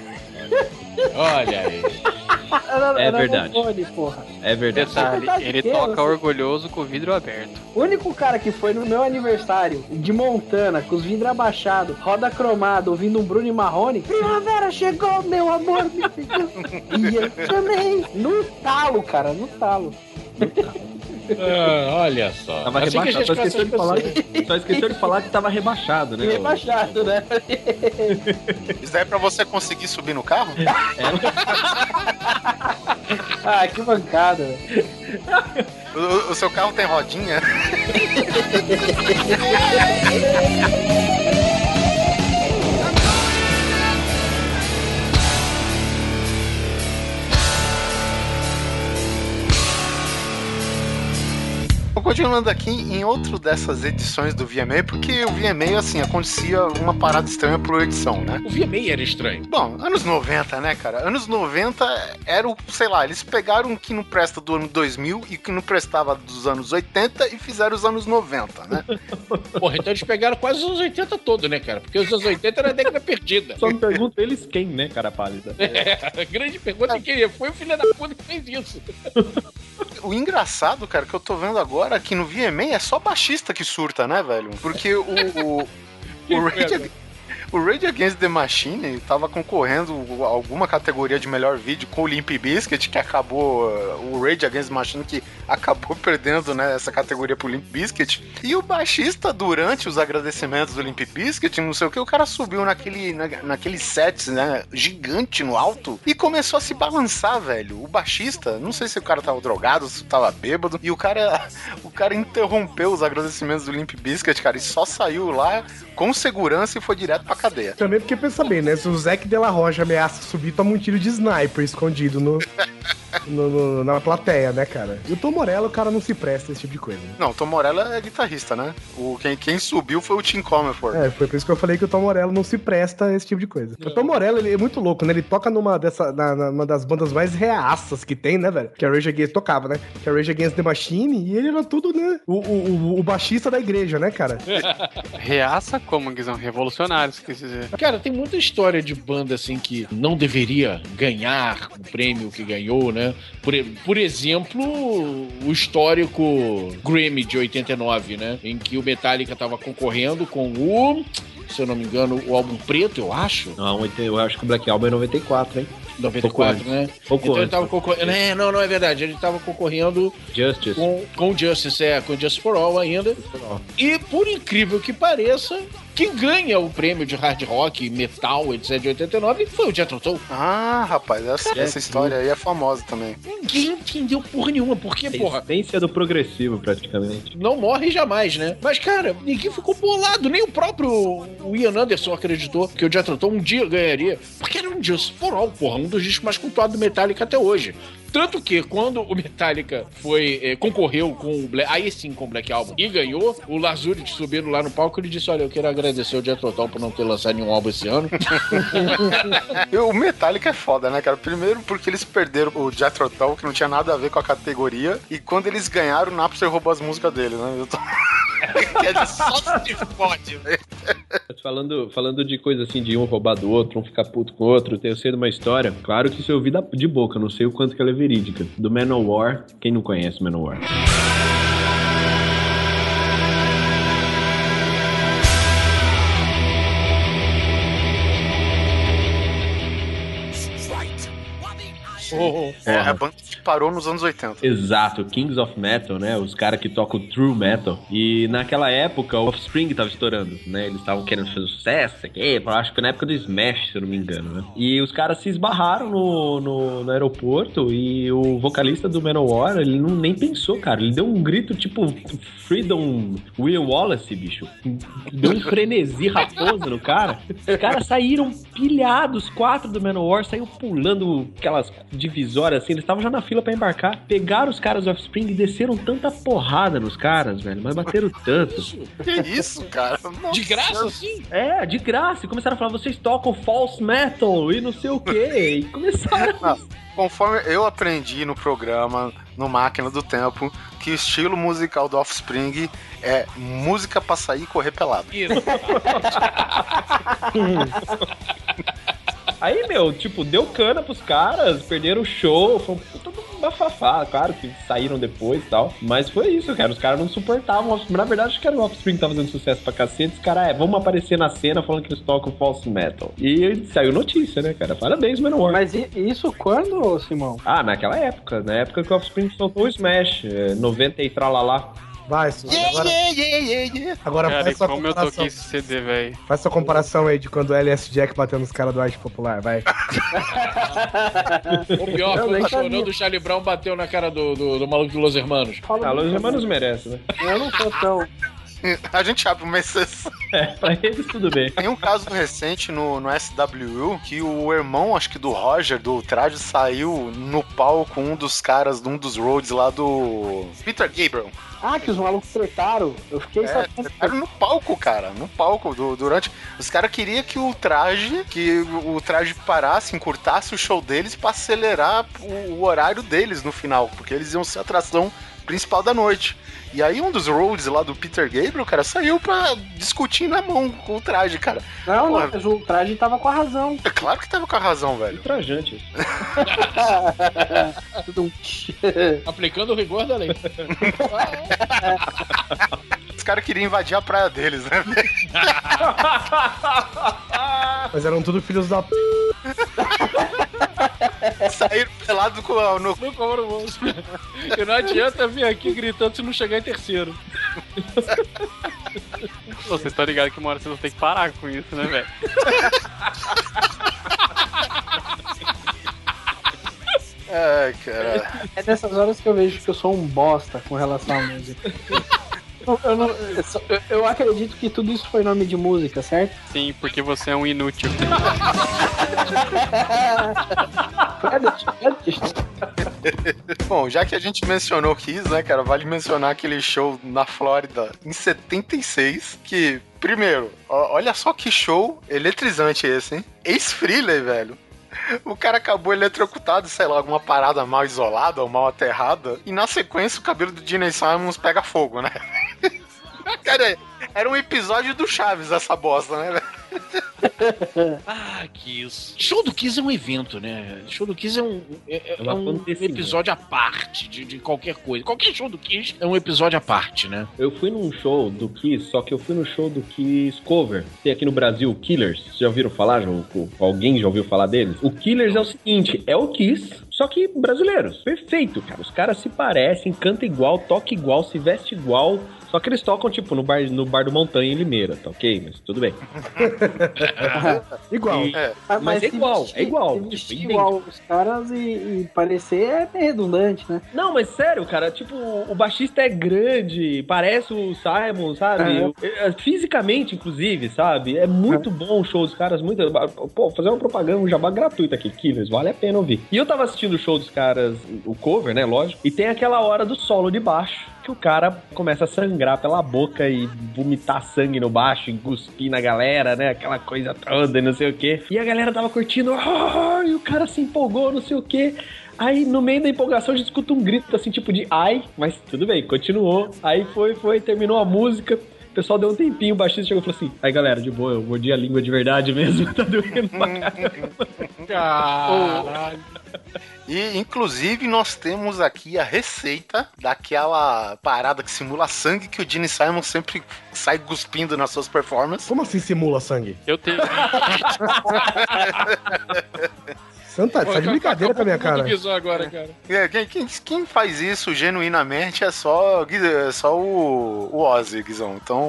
Olha aí. (laughs) (laughs) Era, É era verdade. no fone, porra. É verdade. Detalhe, Tá ele pequeno, toca assim. orgulhoso com o vidro aberto. O único cara que foi no meu aniversário de Montana, com os vidros abaixados, roda cromada, ouvindo um Bruno e Marrone. Primavera chegou, meu amor, me pegou. (laughs) E eu também. No talo, cara, no talo. (laughs) Ah, olha só. Tava Assim rebaixado. Só esqueceu, de falar, só esqueceu de falar que tava rebaixado, né? Rebaixado, né? (laughs) Isso daí é pra você conseguir subir no carro? (laughs) ah, que bancada. velho. O, o seu carro tem rodinha? (laughs) Continuando aqui em outro dessas edições do VMA, porque o VMA, assim, acontecia uma parada estranha por edição, né? O VMA era estranho. Bom, anos 90, né, cara? Anos 90 era o, sei lá, eles pegaram o que não presta do ano 2000 e o que não prestava dos anos 80 e fizeram os anos 90, né? (laughs) Porra, então eles pegaram quase os anos 80 todo, né, cara? Porque os anos 80 era a década perdida. Só me pergunto eles quem, né, cara pálida? (laughs) É, a grande pergunta é quem foi o filho da puta que fez isso. O engraçado, cara, que eu tô vendo agora que no VMA é só baixista que surta, né, velho? Porque o. o, o (laughs) Rage, Ag- o Rage Against the Machine tava concorrendo a alguma categoria de melhor vídeo com o Limp Bizkit, que acabou. O Rage Against the Machine que (laughs) acabou perdendo né, essa categoria pro Limp Bizkit. E o baixista, durante os agradecimentos do Limp Bizkit, não sei o que, o cara subiu naquele, na, naquele set, né, gigante no alto e começou a se balançar, velho. O baixista, não sei se o cara tava drogado, se tava bêbado, e o cara, (laughs) o cara interrompeu os agradecimentos do Limp Bizkit, cara, e só saiu lá com segurança e foi direto pra cadeia. Também porque pensa bem, né? Se o Zac de la Rocha ameaça subir, toma um tiro de sniper escondido no, (laughs) no- no- na plateia, né, cara? E o Tom Morello, o cara não se presta a esse tipo de coisa. Não, o Tom Morello é guitarrista, né? O, quem, quem subiu foi o Tim Comerford. É, foi por isso que eu falei que o Tom Morello não se presta a esse tipo de coisa. O Tom Morello, ele é muito louco, né? Ele toca numa, dessa, na, na- numa das bandas mais reaças que tem, né, velho? Que a Rage Against tocava, né? Que a Rage Against the Machine, e ele era tudo, né? O, o, o- o baixista da igreja, né, cara? (laughs) Reaça como, Guizão? Revolucionários, quis dizer. Cara, tem muita história de banda assim que não deveria ganhar o prêmio que ganhou, né? Por, por exemplo, o histórico Grammy de 89, né? Em que o Metallica tava concorrendo com o, se eu não me engano, o álbum preto, eu acho. Não, eu acho que o Black Album é 94, hein? 94, Pouco né? Pouco então ele antes. tava concorrendo. É, não, não é verdade. Ele tava concorrendo Justice. com, com o Justice, é, com o Justice for All ainda. E por incrível que pareça, quem ganha o prêmio de hard rock, metal, etc. de 89 foi o Jethro Tull. Ah, rapaz, essa, essa história aí é famosa também. Ninguém entendeu porra nenhuma. Porque, porra, Essência do progressivo, praticamente. não morre jamais, né? Mas, cara, ninguém ficou bolado. Nem o próprio Ian Anderson acreditou que o Jethro Tull um dia ganharia. Porque era um Just For All, porra, um dos discos mais cultuados do Metallica até hoje. Tanto que quando o Metallica foi eh, concorreu com o Black, aí sim com o Black Album e ganhou, o Lazuri subindo lá no palco, ele disse: Olha, eu quero agradecer o Jet Total por não ter lançado nenhum álbum esse ano. (laughs) O Metallica é foda, né, cara? Primeiro porque eles perderam o Jethro Tull, que não tinha nada a ver com a categoria, e quando eles ganharam, o Napster roubou as músicas deles, né? Eu tô... (laughs) Dizer, só se fode, velho. Falando, falando de coisa assim, de um roubar do outro, um ficar puto com o outro, sei de uma história, claro que isso eu ouvi de boca, não sei o quanto que ela é verídica, do Manowar, quem não conhece Manowar? É, a banda que parou nos anos 80. Exato, Kings of Metal, né? Os caras que tocam True Metal. E naquela época o Offspring tava estourando, né? Eles estavam querendo fazer sucesso, aqui, acho que na época do Smash, se eu não me engano, né? E os caras se esbarraram no, no, no aeroporto e o vocalista do Manowar, ele não, nem pensou, cara. Ele deu um grito tipo Freedom Will Wallace, bicho. Deu um frenesi raposo no cara. Os caras saíram pilhados, quatro do Manowar, saíram pulando aquelas divisórias assim. Eles estavam já na fila pra embarcar. Pegaram os caras do Offspring e desceram tanta porrada nos caras, velho. Mas bateram tanto. Que isso, cara? De graça, assim? É, de graça. E começaram a falar, vocês tocam false metal e não sei o quê. E começaram. (laughs) Não, conforme eu aprendi no programa, no Máquina do Tempo, que o estilo musical do Offspring é música pra sair e correr pelado. (laughs) (laughs) Aí, meu, tipo, deu cana pros caras, perderam o show, foi um puta bafafá, claro que saíram depois e tal. Mas foi isso, cara. Os caras não suportavam o Offspring. Na verdade, acho que era o Offspring que tava fazendo sucesso pra cacete. Os caras, é, vamos aparecer na cena falando que eles tocam false metal. E saiu notícia, né, cara? Parabéns, Manowar. Mas isso quando, Simão? Ah, naquela época, na época que o Offspring soltou o Smash, é, 90 e tralalá. Vai, Su, agora, agora Cara, e faz sua como eu comparação. toquei esse CD, velho. Faz sua comparação aí de quando o LS Jack bateu nos caras do Arte Popular, vai. (laughs) O pior Eu foi o chorão do Charlie Brown bateu na cara do, do, do maluco de Los Hermanos. Ah, Los Hermanos merece, né? Eu não sou tão. (laughs) A gente abre uma exceção. É, pra eles tudo bem. Tem um caso recente no, no SWU que o irmão, acho que do Roger, do Traje, saiu no palco com um dos caras de um dos roads lá do Peter Gabriel. Ah, que os malucos tretaram. Eu fiquei É, sabendo. no palco, cara. No palco. du- durante. Os caras queriam que o traje. Que o traje parasse, encurtasse o show deles pra acelerar o, o horário deles no final. Porque eles iam ser a atração principal da noite. E aí um dos roads lá do Peter Gabriel, cara, saiu pra discutir na mão com o traje, cara. Não, Porra. não, mas o traje tava com a razão. É claro que tava com a razão, velho. Trajante. Tudo (laughs) Aplicando o rigor da lei. Os caras queriam invadir a praia deles, né? (laughs) Mas eram tudo filhos da p. (laughs) (laughs) Saíram pelado com a- no. No cobro bolso. E não adianta vir aqui gritando se não chegar em terceiro. Vocês estão ligados que uma hora vocês vão ter que parar com isso, né, velho? Ai, cara. É nessas horas que eu vejo que eu sou um bosta com relação à música. Eu, eu não- eu eu- acredito que tudo isso foi nome de música, certo? Sim, porque você é um inútil. (laughs) Bom, já que a gente mencionou Kiss, né, cara, vale mencionar aquele show na Flórida em 76, que, primeiro, ó- olha só que show eletrizante esse, hein? Ex-Freely, velho. O cara acabou eletrocutado, sei lá, alguma parada mal isolada ou mal aterrada, e na sequência o cabelo do Gene Simons pega fogo, né? (laughs) Cara, era um episódio do Chaves essa bosta, né, velho? (laughs) Ah, Kiss. Show do Kiss é um evento, né? Show do Kiss é um, é, é É um episódio à parte de, de qualquer coisa. Qualquer show do Kiss é um episódio à parte, né? Eu fui num show do Kiss, só que eu fui no show do Kiss Cover. Tem aqui no Brasil o Killers. Vocês já ouviram falar? Já, alguém já ouviu falar deles? O Killers é o seguinte: é o Kiss, só que brasileiros. Perfeito, cara. Os caras se parecem, canta igual, toca igual, se veste igual. Só que eles tocam, tipo, no bar, no bar do Montanha em Limeira, tá ok? Mas tudo bem. (laughs) igual. E- Ah, mas, é se igual, vestir- é igual. tipo, igual os caras e, e parecer é meio redundante, né? Não, mas sério, cara, tipo, o baixista é grande, parece o Simon, sabe? É, Fisicamente, inclusive, sabe? É muito bom o show dos caras, muito. Pô, fazer uma propaganda, um jabá gratuito aqui, Killers, vale a pena ouvir. E eu tava assistindo o show dos caras, o cover, né, lógico, e tem aquela hora do solo de baixo. Que o cara começa a sangrar pela boca e vomitar sangue no baixo, e cuspir na galera, né? Aquela coisa toda não sei o quê. E a galera tava curtindo, "Ah", e o cara se empolgou, não sei o quê. Aí, no meio da empolgação, a gente escuta um grito assim, tipo de ai, mas tudo bem, continuou. Aí foi, foi, terminou a música. O pessoal deu um tempinho, o baixista chegou e falou assim: Aí galera, de boa, eu mordi a língua de verdade mesmo, (laughs) tá doendo pra caramba. Caralho. E, inclusive, nós temos aqui a receita daquela parada que simula sangue que o Gene Simon sempre sai cuspindo nas suas performances. Como assim simula sangue? Eu tenho. (laughs) Santa, tá de brincadeira com a minha cara. Agora, cara. É, quem, quem- quem faz isso genuinamente é só, é só o, o Ozzy, Guizão. Então.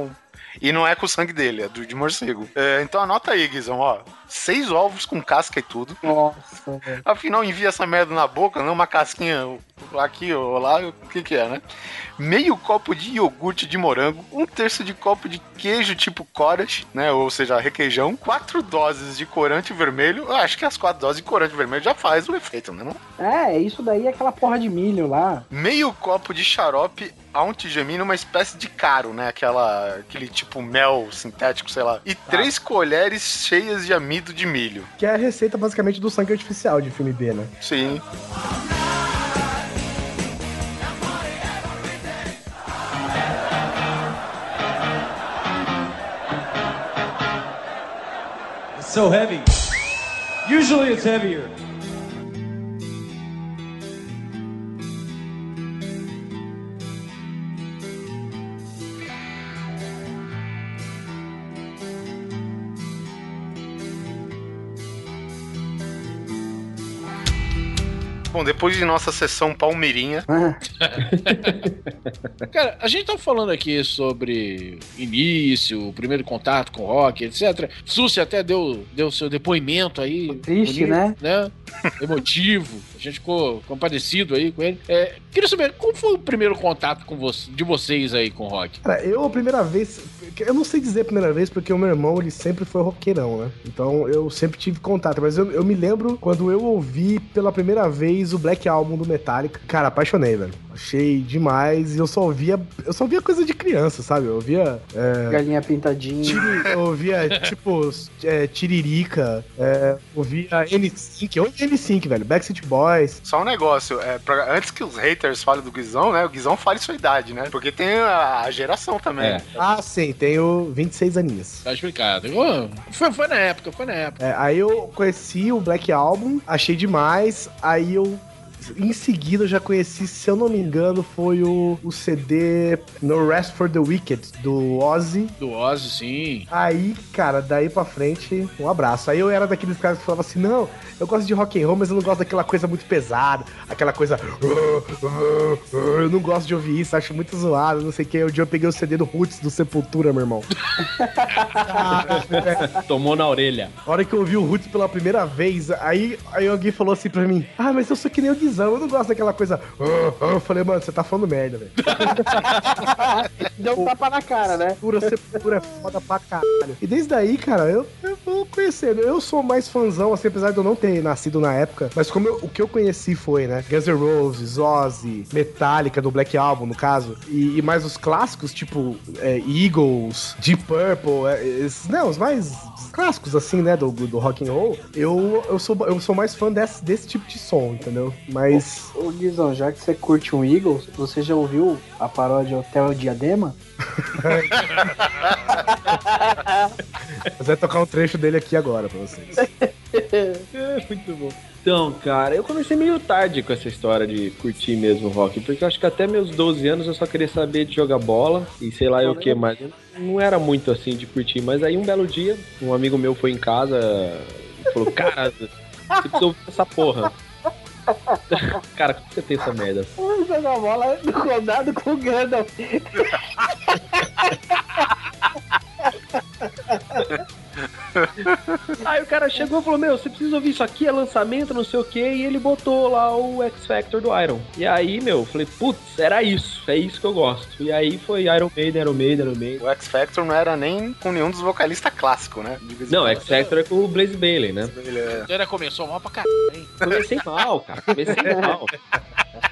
E não é com o sangue dele, é do de morcego. É, então anota aí, Guizão, ó. Seis ovos com casca e tudo. Nossa. Afinal, envia essa merda na boca, não uma casquinha aqui ou lá, o que que é, né? Meio copo de iogurte de morango, um terço de copo de queijo tipo cottage, né? Ou seja, requeijão, quatro doses de corante vermelho. Eu acho que as quatro doses de corante vermelho já faz o efeito, né? Não? É, isso daí é aquela porra de milho lá. Meio copo de xarope antigemina, uma espécie de caro, né? Aquela, aquele tipo mel sintético, sei lá. E três colheres cheias de amido de milho. Que é a receita basicamente do sangue artificial de filme B, né? Sim. It's so heavy. Usually it's heavier. Bom, depois de nossa sessão palmeirinha, (laughs) Cara, a gente tá falando aqui sobre início, o primeiro contato com o rock, etc. Susi até deu, deu seu depoimento aí. Triste, né? né? Emotivo. A gente ficou compadecido aí com ele. É, queria saber, como foi o primeiro contato com você, de vocês aí com o rock? Cara, eu a primeira vez. Eu não sei dizer a primeira vez, porque o meu irmão ele sempre foi roqueirão, né? Então eu sempre tive contato. Mas eu, eu me lembro quando eu ouvi pela primeira vez o Black Album do Metallica. Cara, apaixonei, velho. Achei demais. E eu só ouvia. Eu só ouvia coisa de criança, sabe? Eu ouvia. é, Galinha pintadinha. Tiri- eu ouvia, tipo, é, Tiririca, é, ouvia N5, eu ouvia N5, velho, Backstreet Boys. só um negócio. É, pra- antes que os haters falem do Guizão, né? O Guizão fale sua idade, né? Porque tem a, a geração também. É. Ah, sim, tenho 26 aninhos. Tá explicado. Foi, foi na época, foi na época. É, aí eu conheci o Black Album, achei demais, aí eu. Em seguida eu já conheci, se eu não me engano, foi o, o CD No Rest for the Wicked, do Ozzy. Do Ozzy, sim. Aí, cara, daí pra frente, um abraço. Aí eu era daqueles caras que falavam assim, não, eu gosto de rock and roll, mas eu não gosto daquela coisa muito pesada, aquela coisa... Eu não gosto de ouvir isso, acho muito zoado, não sei o que. Um dia eu peguei o CD do Roots do Sepultura, meu irmão. (laughs) Tomou na orelha. A hora que eu ouvi o Roots pela primeira vez, aí, aí alguém falou assim pra mim, ah, mas eu sou que nem o Eu não gosto daquela coisa... Eu falei, mano, você tá falando merda, velho. (laughs) Deu um tapa na cara, né? Sepultura, Sepultura é foda pra caralho. E desde aí, cara, eu, eu vou conhecendo. Eu sou mais fãzão, assim, apesar de eu não ter nascido na época. Mas como eu- o que eu conheci foi, né? Guns N' Roses, Ozzy, Metallica, do Black Album, no caso. E, e mais os clássicos, tipo é, Eagles, Deep Purple, é, esses, não, os mais clássicos, assim, né, do, do rock and roll. Eu, eu, sou, eu sou mais fã desse, desse tipo de som, entendeu? Mas... Ô Guizão, já que você curte um Eagles, você já ouviu a paródia Hotel Diadema? (laughs) Mas vai tocar um trecho dele aqui agora pra vocês. Muito bom. Então, cara, eu comecei meio tarde com essa história de curtir mesmo rock, porque eu acho que até meus 12 anos eu só queria saber de jogar bola e sei lá eu o que mais. Eu Não era muito assim de curtir, mas aí um belo dia, um amigo meu foi em casa e falou: Cara, você precisa ouvir essa porra. (laughs) Cara, como você tem essa merda? (laughs) Jogar bola no condado com o Gandalf. (laughs) Aí o cara chegou e falou: Meu, você precisa ouvir isso aqui, é lançamento, não sei o que, e ele botou lá o X Factor do Iron. E aí, meu, eu falei: Putz, era isso, é isso que eu gosto. E aí foi Iron Maiden, Iron Maiden, Iron Maiden. O X Factor não era nem com nenhum dos vocalistas clássicos, né? Não. X Factor é com o Blaze Bailey, né? É- Ele começou mal pra caralho, hein? Comecei mal, cara. Comecei mal.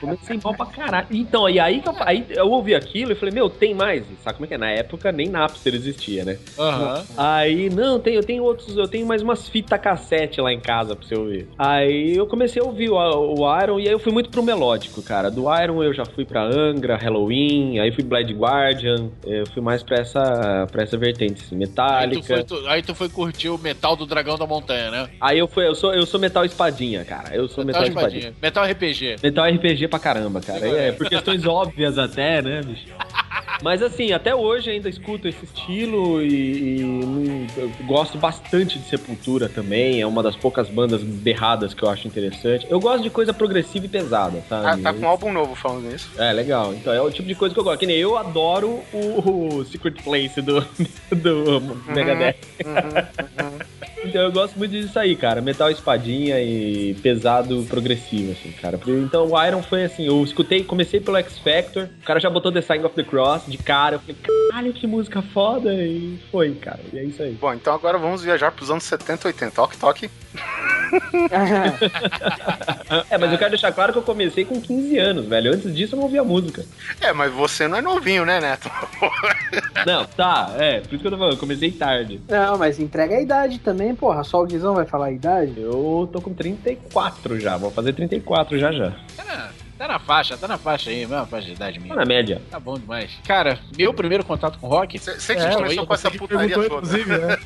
Comecei mal pra caralho. Então, e aí que eu, aí eu ouvi aquilo e falei, meu, tem mais? Sabe como é que é? Na época nem Napster existia, né? Aham. Aí, não, tem, tenho outros, eu tenho mais umas fitas cassete lá em casa pra você ouvir. Aí eu comecei a ouvir o, o Iron e aí eu fui muito pro melódico, cara. Do Iron eu já fui pra Angra, Halloween, aí fui Blind Guardian, eu fui mais pra essa, pra essa vertente, assim, Aí tu, foi, tu- aí tu foi curtir o metal do Dragão da Montanha, né? Aí eu fui, eu sou, eu sou Metal Espadinha, cara. Eu sou Metal, Espadinha. Metal RPG. Metal RPG pra caramba, cara. É, por questões (laughs) óbvias até, né, bicho? Mas assim, até hoje ainda escuto esse estilo e, e gosto bastante de Sepultura também. É uma das poucas bandas berradas que eu acho interessante. Eu gosto de coisa progressiva e pesada, Ah, sabe? tá com um álbum novo falando nisso. É, legal. Então é o tipo de coisa que eu gosto. Que nem eu adoro o, o Secret Place do, (laughs) do Megadeth. Então eu gosto muito disso aí, cara. Metal espadinha e pesado progressivo, assim, cara. Então o Iron foi assim, eu escutei, comecei pelo X Factor, o cara já botou The Sign of the Cross de cara, eu falei, caralho, que música foda, e foi, cara. E é isso aí. Bom, então agora vamos viajar pros anos 70 e 80. Toque, toque. (laughs) É, mas eu quero deixar claro que eu comecei com 15 anos, velho. Antes disso eu não ouvia música. É, mas você não é novinho, né, Neto? Não, tá, é, por isso que eu tô falando, eu comecei tarde. Não, mas entrega a idade também, porra. Só o Guizão vai falar a idade? Eu tô com 34 já, vou fazer 34 já já. Tá na, tá na faixa, tá na faixa aí, mesma faixa de idade minha. Tá na média. Tá bom demais. Cara, meu primeiro contato com rock. Você que É, começou com essa putaria toda. Inclusive, né?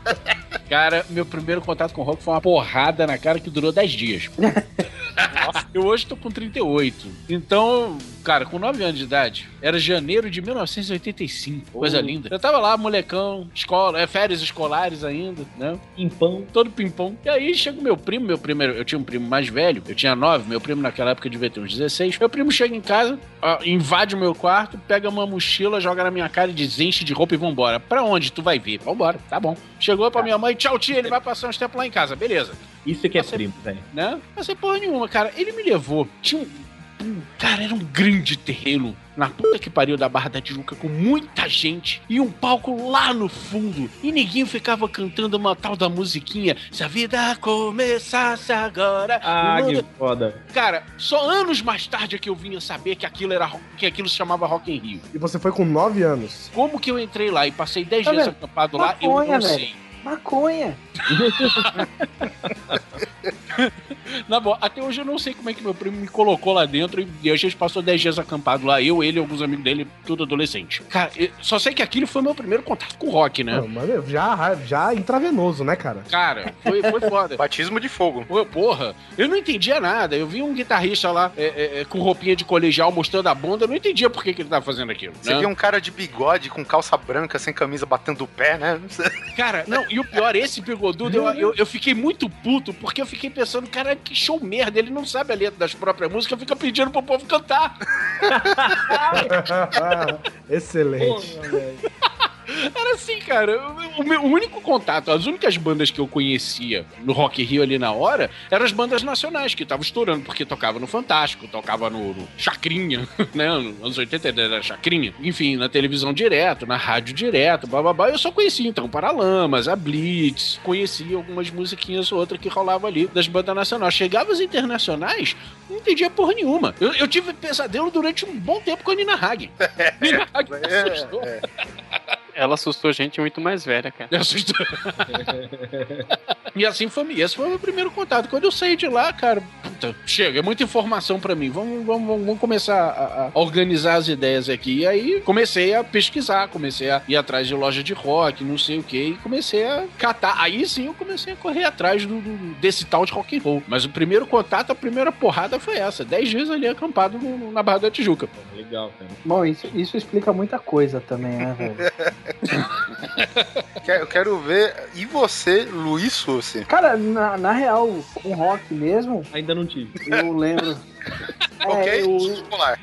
(laughs) Cara, meu primeiro contato com rock foi uma porrada na cara que durou 10 dias. (laughs) Nossa, eu hoje tô com 38. Então, cara, com 9 anos de idade, era janeiro de 1985. Coisa linda. Eu tava lá, molecão, escola, é, férias escolares ainda, né? Pimpão. Todo pimpão. E aí chega o meu primo, meu primo, era- eu tinha um primo mais velho, eu tinha 9, meu primo naquela época devia ter uns 16. Meu primo chega em casa, invade o meu quarto, pega uma mochila, joga na minha cara e diz: enche de roupa e vambora. Pra onde tu vai vir? Vambora, tá bom. Chegou pra minha mãe, tchau, tia, ele vai passar uns tempos lá em casa, beleza. Isso que é primo, velho. Né? Não sei porra nenhuma, cara. Ele me levou. Tinha um. Um- Cara, era um grande terreno na puta que pariu da Barra da Tijuca com muita gente e um palco lá no fundo. E ninguém ficava cantando uma tal da musiquinha. Se a vida começasse agora. Ah, mundo- que foda. Cara, só anos mais tarde é que eu vinha saber que aquilo era que aquilo se chamava Rock in Rio. E você foi com 9 anos. Como que eu entrei lá e passei 10 Tá dias acampado lá, eu Maconha, não velho. sei. Maconha. (laughs) (laughs) Na boa, até hoje eu não sei como é que meu primo me colocou lá dentro e a gente passou 10 dias acampado lá, eu, ele e alguns amigos dele, tudo adolescente. Cara, eu só sei que aquilo foi meu primeiro contato com rock, né? Não, mas já, já intravenoso, né, cara? Cara, foi, foi foda. (laughs) Batismo de fogo. Pô, Porra, eu não entendia nada. Eu vi um guitarrista lá é, é, é, com roupinha de colegial mostrando a bunda, eu não entendia por que, que ele tava fazendo aquilo. Você né? viu um cara de bigode com calça branca, sem camisa, batendo o pé, né? (laughs) Cara, não, e o pior, esse bigodudo, eu, eu, eu fiquei muito puto, porque eu fiquei pensando, cara, que show merda, ele não sabe a letra das próprias músicas, fica pedindo pro povo cantar. (laughs) Excelente. Era assim, cara. O, meu único contato, as únicas bandas que eu conhecia no Rock Rio ali na hora eram as bandas nacionais que estavam estourando, porque tocava no Fantástico, tocava no, no Chacrinha, (laughs) né? Nos anos 80 era Chacrinha. Enfim, na televisão direto, na rádio direto, bababá. Eu só conhecia então Paralamas, a Blitz, conhecia algumas musiquinhas ou outra que rolava ali das bandas nacionais. Chegava as internacionais, não entendia porra nenhuma. Eu, eu tive pesadelo durante um bom tempo com a Nina Hagen. (laughs) Nina Hagen me assustou. Ela assustou gente muito mais velha, cara. (laughs) Me assustou. E assim foi, esse foi o meu primeiro contato. Quando eu saí de lá, cara, puta, chega, é muita informação pra mim. Vamos, vamos, vamos, vamos começar a, a organizar as ideias aqui. E aí comecei a pesquisar, comecei a ir atrás de loja de rock, não sei o que, e comecei a catar. Aí sim eu comecei a correr atrás do, do- desse tal de rock and roll. Mas o primeiro contato, a primeira porrada foi essa. Dez dias ali acampado no- na Barra da Tijuca. Legal, cara. Bom, isso, isso explica muita coisa também, né, velho? (laughs) (laughs) Eu quero ver. E você, Luiz Sussi? Cara, na, na real, com rock mesmo, Ainda não tive. eu lembro. (laughs) É, ok? eu, Escolar.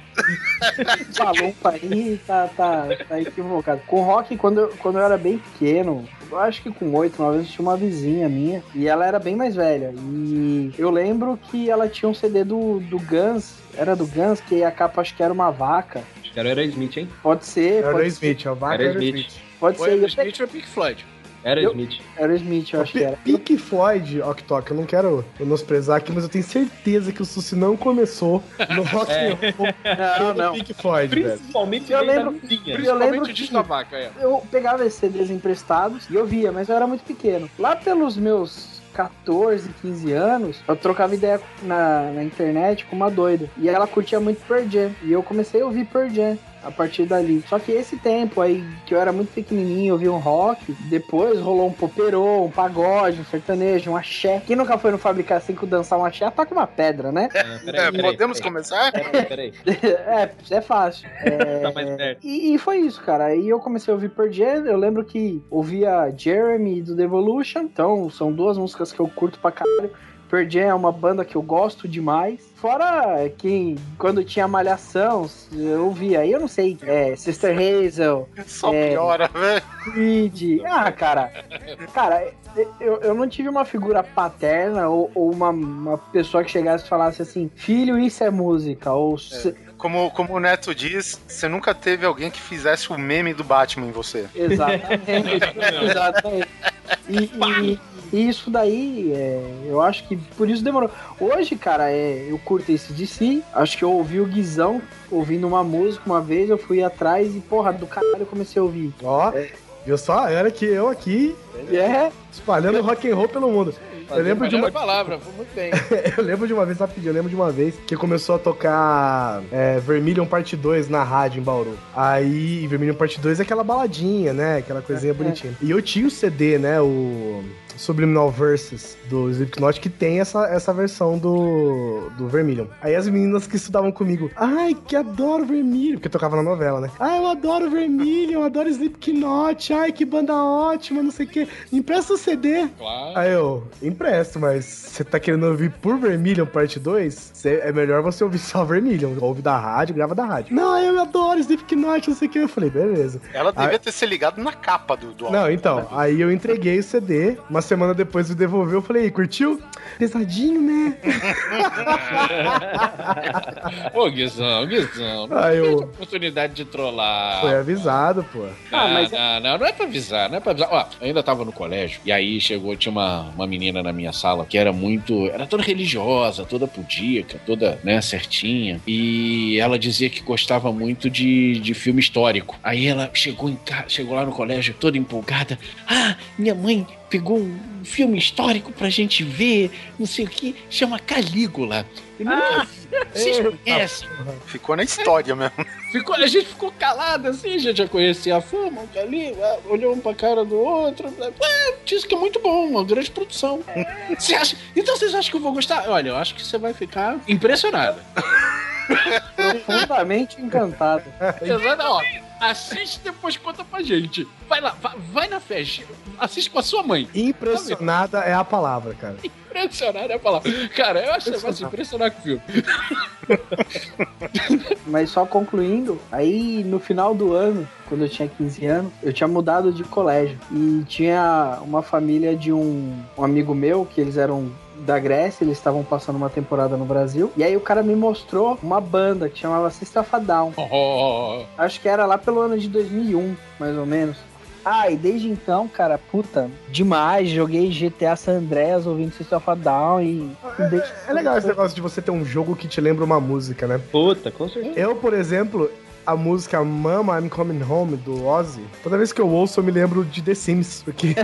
falou um aí, tá, tá, tá equivocado. Com rock, quando eu, quando eu era bem pequeno, eu acho que com oito, uma vez tinha uma vizinha minha e ela era bem mais velha. E eu lembro que ela tinha um CD do, do Guns, era do Guns, que a capa acho que era uma vaca. Acho que era Aerosmith, hein? Pode ser, Era o pode Smith, o vaca Era era o Smith. Smith. Pode Foi ser. o Eu Smith ou Pink Floyd? Era Eu- Smith. Era o Smith, eu acho que era. Pink Floyd, Octok, eu não quero menosprezar aqui, mas eu tenho certeza que o Suci não começou no (laughs) rock É. and roll Não, não. Pink Floyd, velho. Principalmente Eu vem da lembro- vizinha. Eu Principalmente lembro que- da vaca, é. Eu pegava esses CDs emprestados e eu via, mas eu era muito pequeno. Lá pelos meus 14, 15 anos, eu trocava ideia na, na internet com uma doida. E ela curtia muito Pearl Jam. E eu comecei a ouvir Pearl Jam a partir dali. Só que esse tempo aí, que eu era muito pequenininho, eu ouvia um rock, depois rolou um poperô, um pagode, um sertanejo, um axé. Quem nunca foi no Fabricar 5 dançar um axé, toca uma pedra, né? Ah, peraí, É, peraí, podemos peraí. começar? Peraí, peraí. (laughs) é, é fácil. (laughs) É, Tá mais perto. E, e foi isso, cara. Aí eu comecei a ouvir Pearl Jam. Eu lembro que ouvia Jeremy do Devolution. Então, são duas músicas que eu curto pra caralho. Pearl Jam é uma banda que eu gosto demais. Fora que quando tinha Malhação, eu ouvia. Aí eu não sei, é, Sister Hazel, Só É. piora, velho. Creed. Ah, cara. Cara, eu, eu não tive uma figura paterna ou, ou uma, uma pessoa que chegasse e falasse assim: filho, isso é música. Ou se- Como, como o Neto diz, você nunca teve alguém que fizesse o meme do Batman em você. Exatamente. (laughs) exatamente. E, e- e isso daí, é, eu acho que por isso demorou. Hoje, cara, é, eu curto esse DC. Acho que eu ouvi o Guizão ouvindo uma música uma vez, eu fui atrás e, porra, do caralho eu comecei a ouvir. Ó, viu só? Era que eu aqui É, espalhando rock and roll pelo mundo. Eu lembro, de uma, palavra, foi muito bem. (laughs) eu lembro de uma vez, rapidinho, eu lembro de uma vez que começou a tocar é, Vermilion Parte 2 na rádio em Bauru. Aí, Vermilion Parte 2 é aquela baladinha, né? Aquela coisinha bonitinha. E eu tinha o CD, né? O Subliminal Verses do Slipknot, que tem essa, essa versão do, do Vermilion. Aí as meninas que estudavam comigo, ai, que adoro Vermilion, porque tocava na novela, né? Ai, eu adoro Vermilion, adoro Slipknot, ai, que banda ótima, não sei o quê. Empresta o CD. Claro. Aí eu, empresto, mas você tá querendo ouvir por Vermilion parte 2? Cê- é melhor você ouvir só Vermilion. Ouve da rádio, grava da rádio. Não, eu adoro Slipknot, não sei o que. Eu falei, beleza. Ela devia Ah. ter se ligado na capa do, do álbum. Não, então, aí eu entreguei o CD, uma semana depois me devolveu, eu falei, curtiu? Pesadinho, né? (laughs) Ô, Guizão, Guizão. Teve eu- oportunidade de trollar. Foi avisado, pô. Ah, não, mas- não, não, não é pra avisar, não é pra avisar. Ó, eu ainda tava no colégio, e aí chegou, tinha uma, uma menina na minha sala que era muito. Era toda religiosa, toda pudica, toda, né, certinha. E ela dizia que gostava muito de, de filme histórico. Aí ela chegou em casa, chegou lá no colégio toda empolgada. Ah, minha mãe pegou um filme histórico pra gente ver, não sei o que, chama Calígula. Eu nunca vi. Vocês conhecem? Ficou na história mesmo. Ficou, a gente ficou calado assim, a gente já conhecia a fama, o Calígula, olhou um pra cara do outro. É, disse que é muito bom, uma grande produção. Você acha, então vocês acham que eu vou gostar? Olha, eu acho que você vai ficar impressionada. (laughs) profundamente encantado. Exato, ó. Assiste e depois conta pra gente. Vai lá, vai, vai na festa. Assiste com a sua mãe. Impressionada é a palavra, cara. Impressionada é a palavra. Cara, eu acho que você vai se impressionar com o filme. Mas só concluindo, aí no final do ano, quando eu tinha 15 anos, eu tinha mudado de colégio. E tinha uma família de um, um amigo meu, que eles eram da Grécia, eles estavam passando uma temporada no Brasil. E aí o cara me mostrou uma banda que chamava System of a Down. Oh, Acho que era lá pelo ano de 2001, mais ou menos. Ah, e desde então, cara, puta, demais. Joguei GTA San Andreas ouvindo System of a Down e. e desde- É legal esse negócio de você ter um jogo que te lembra uma música, né? Puta, com certeza. Eu, por exemplo, a música Mama I'm Coming Home do Ozzy, toda vez que eu ouço eu me lembro de The Sims, porque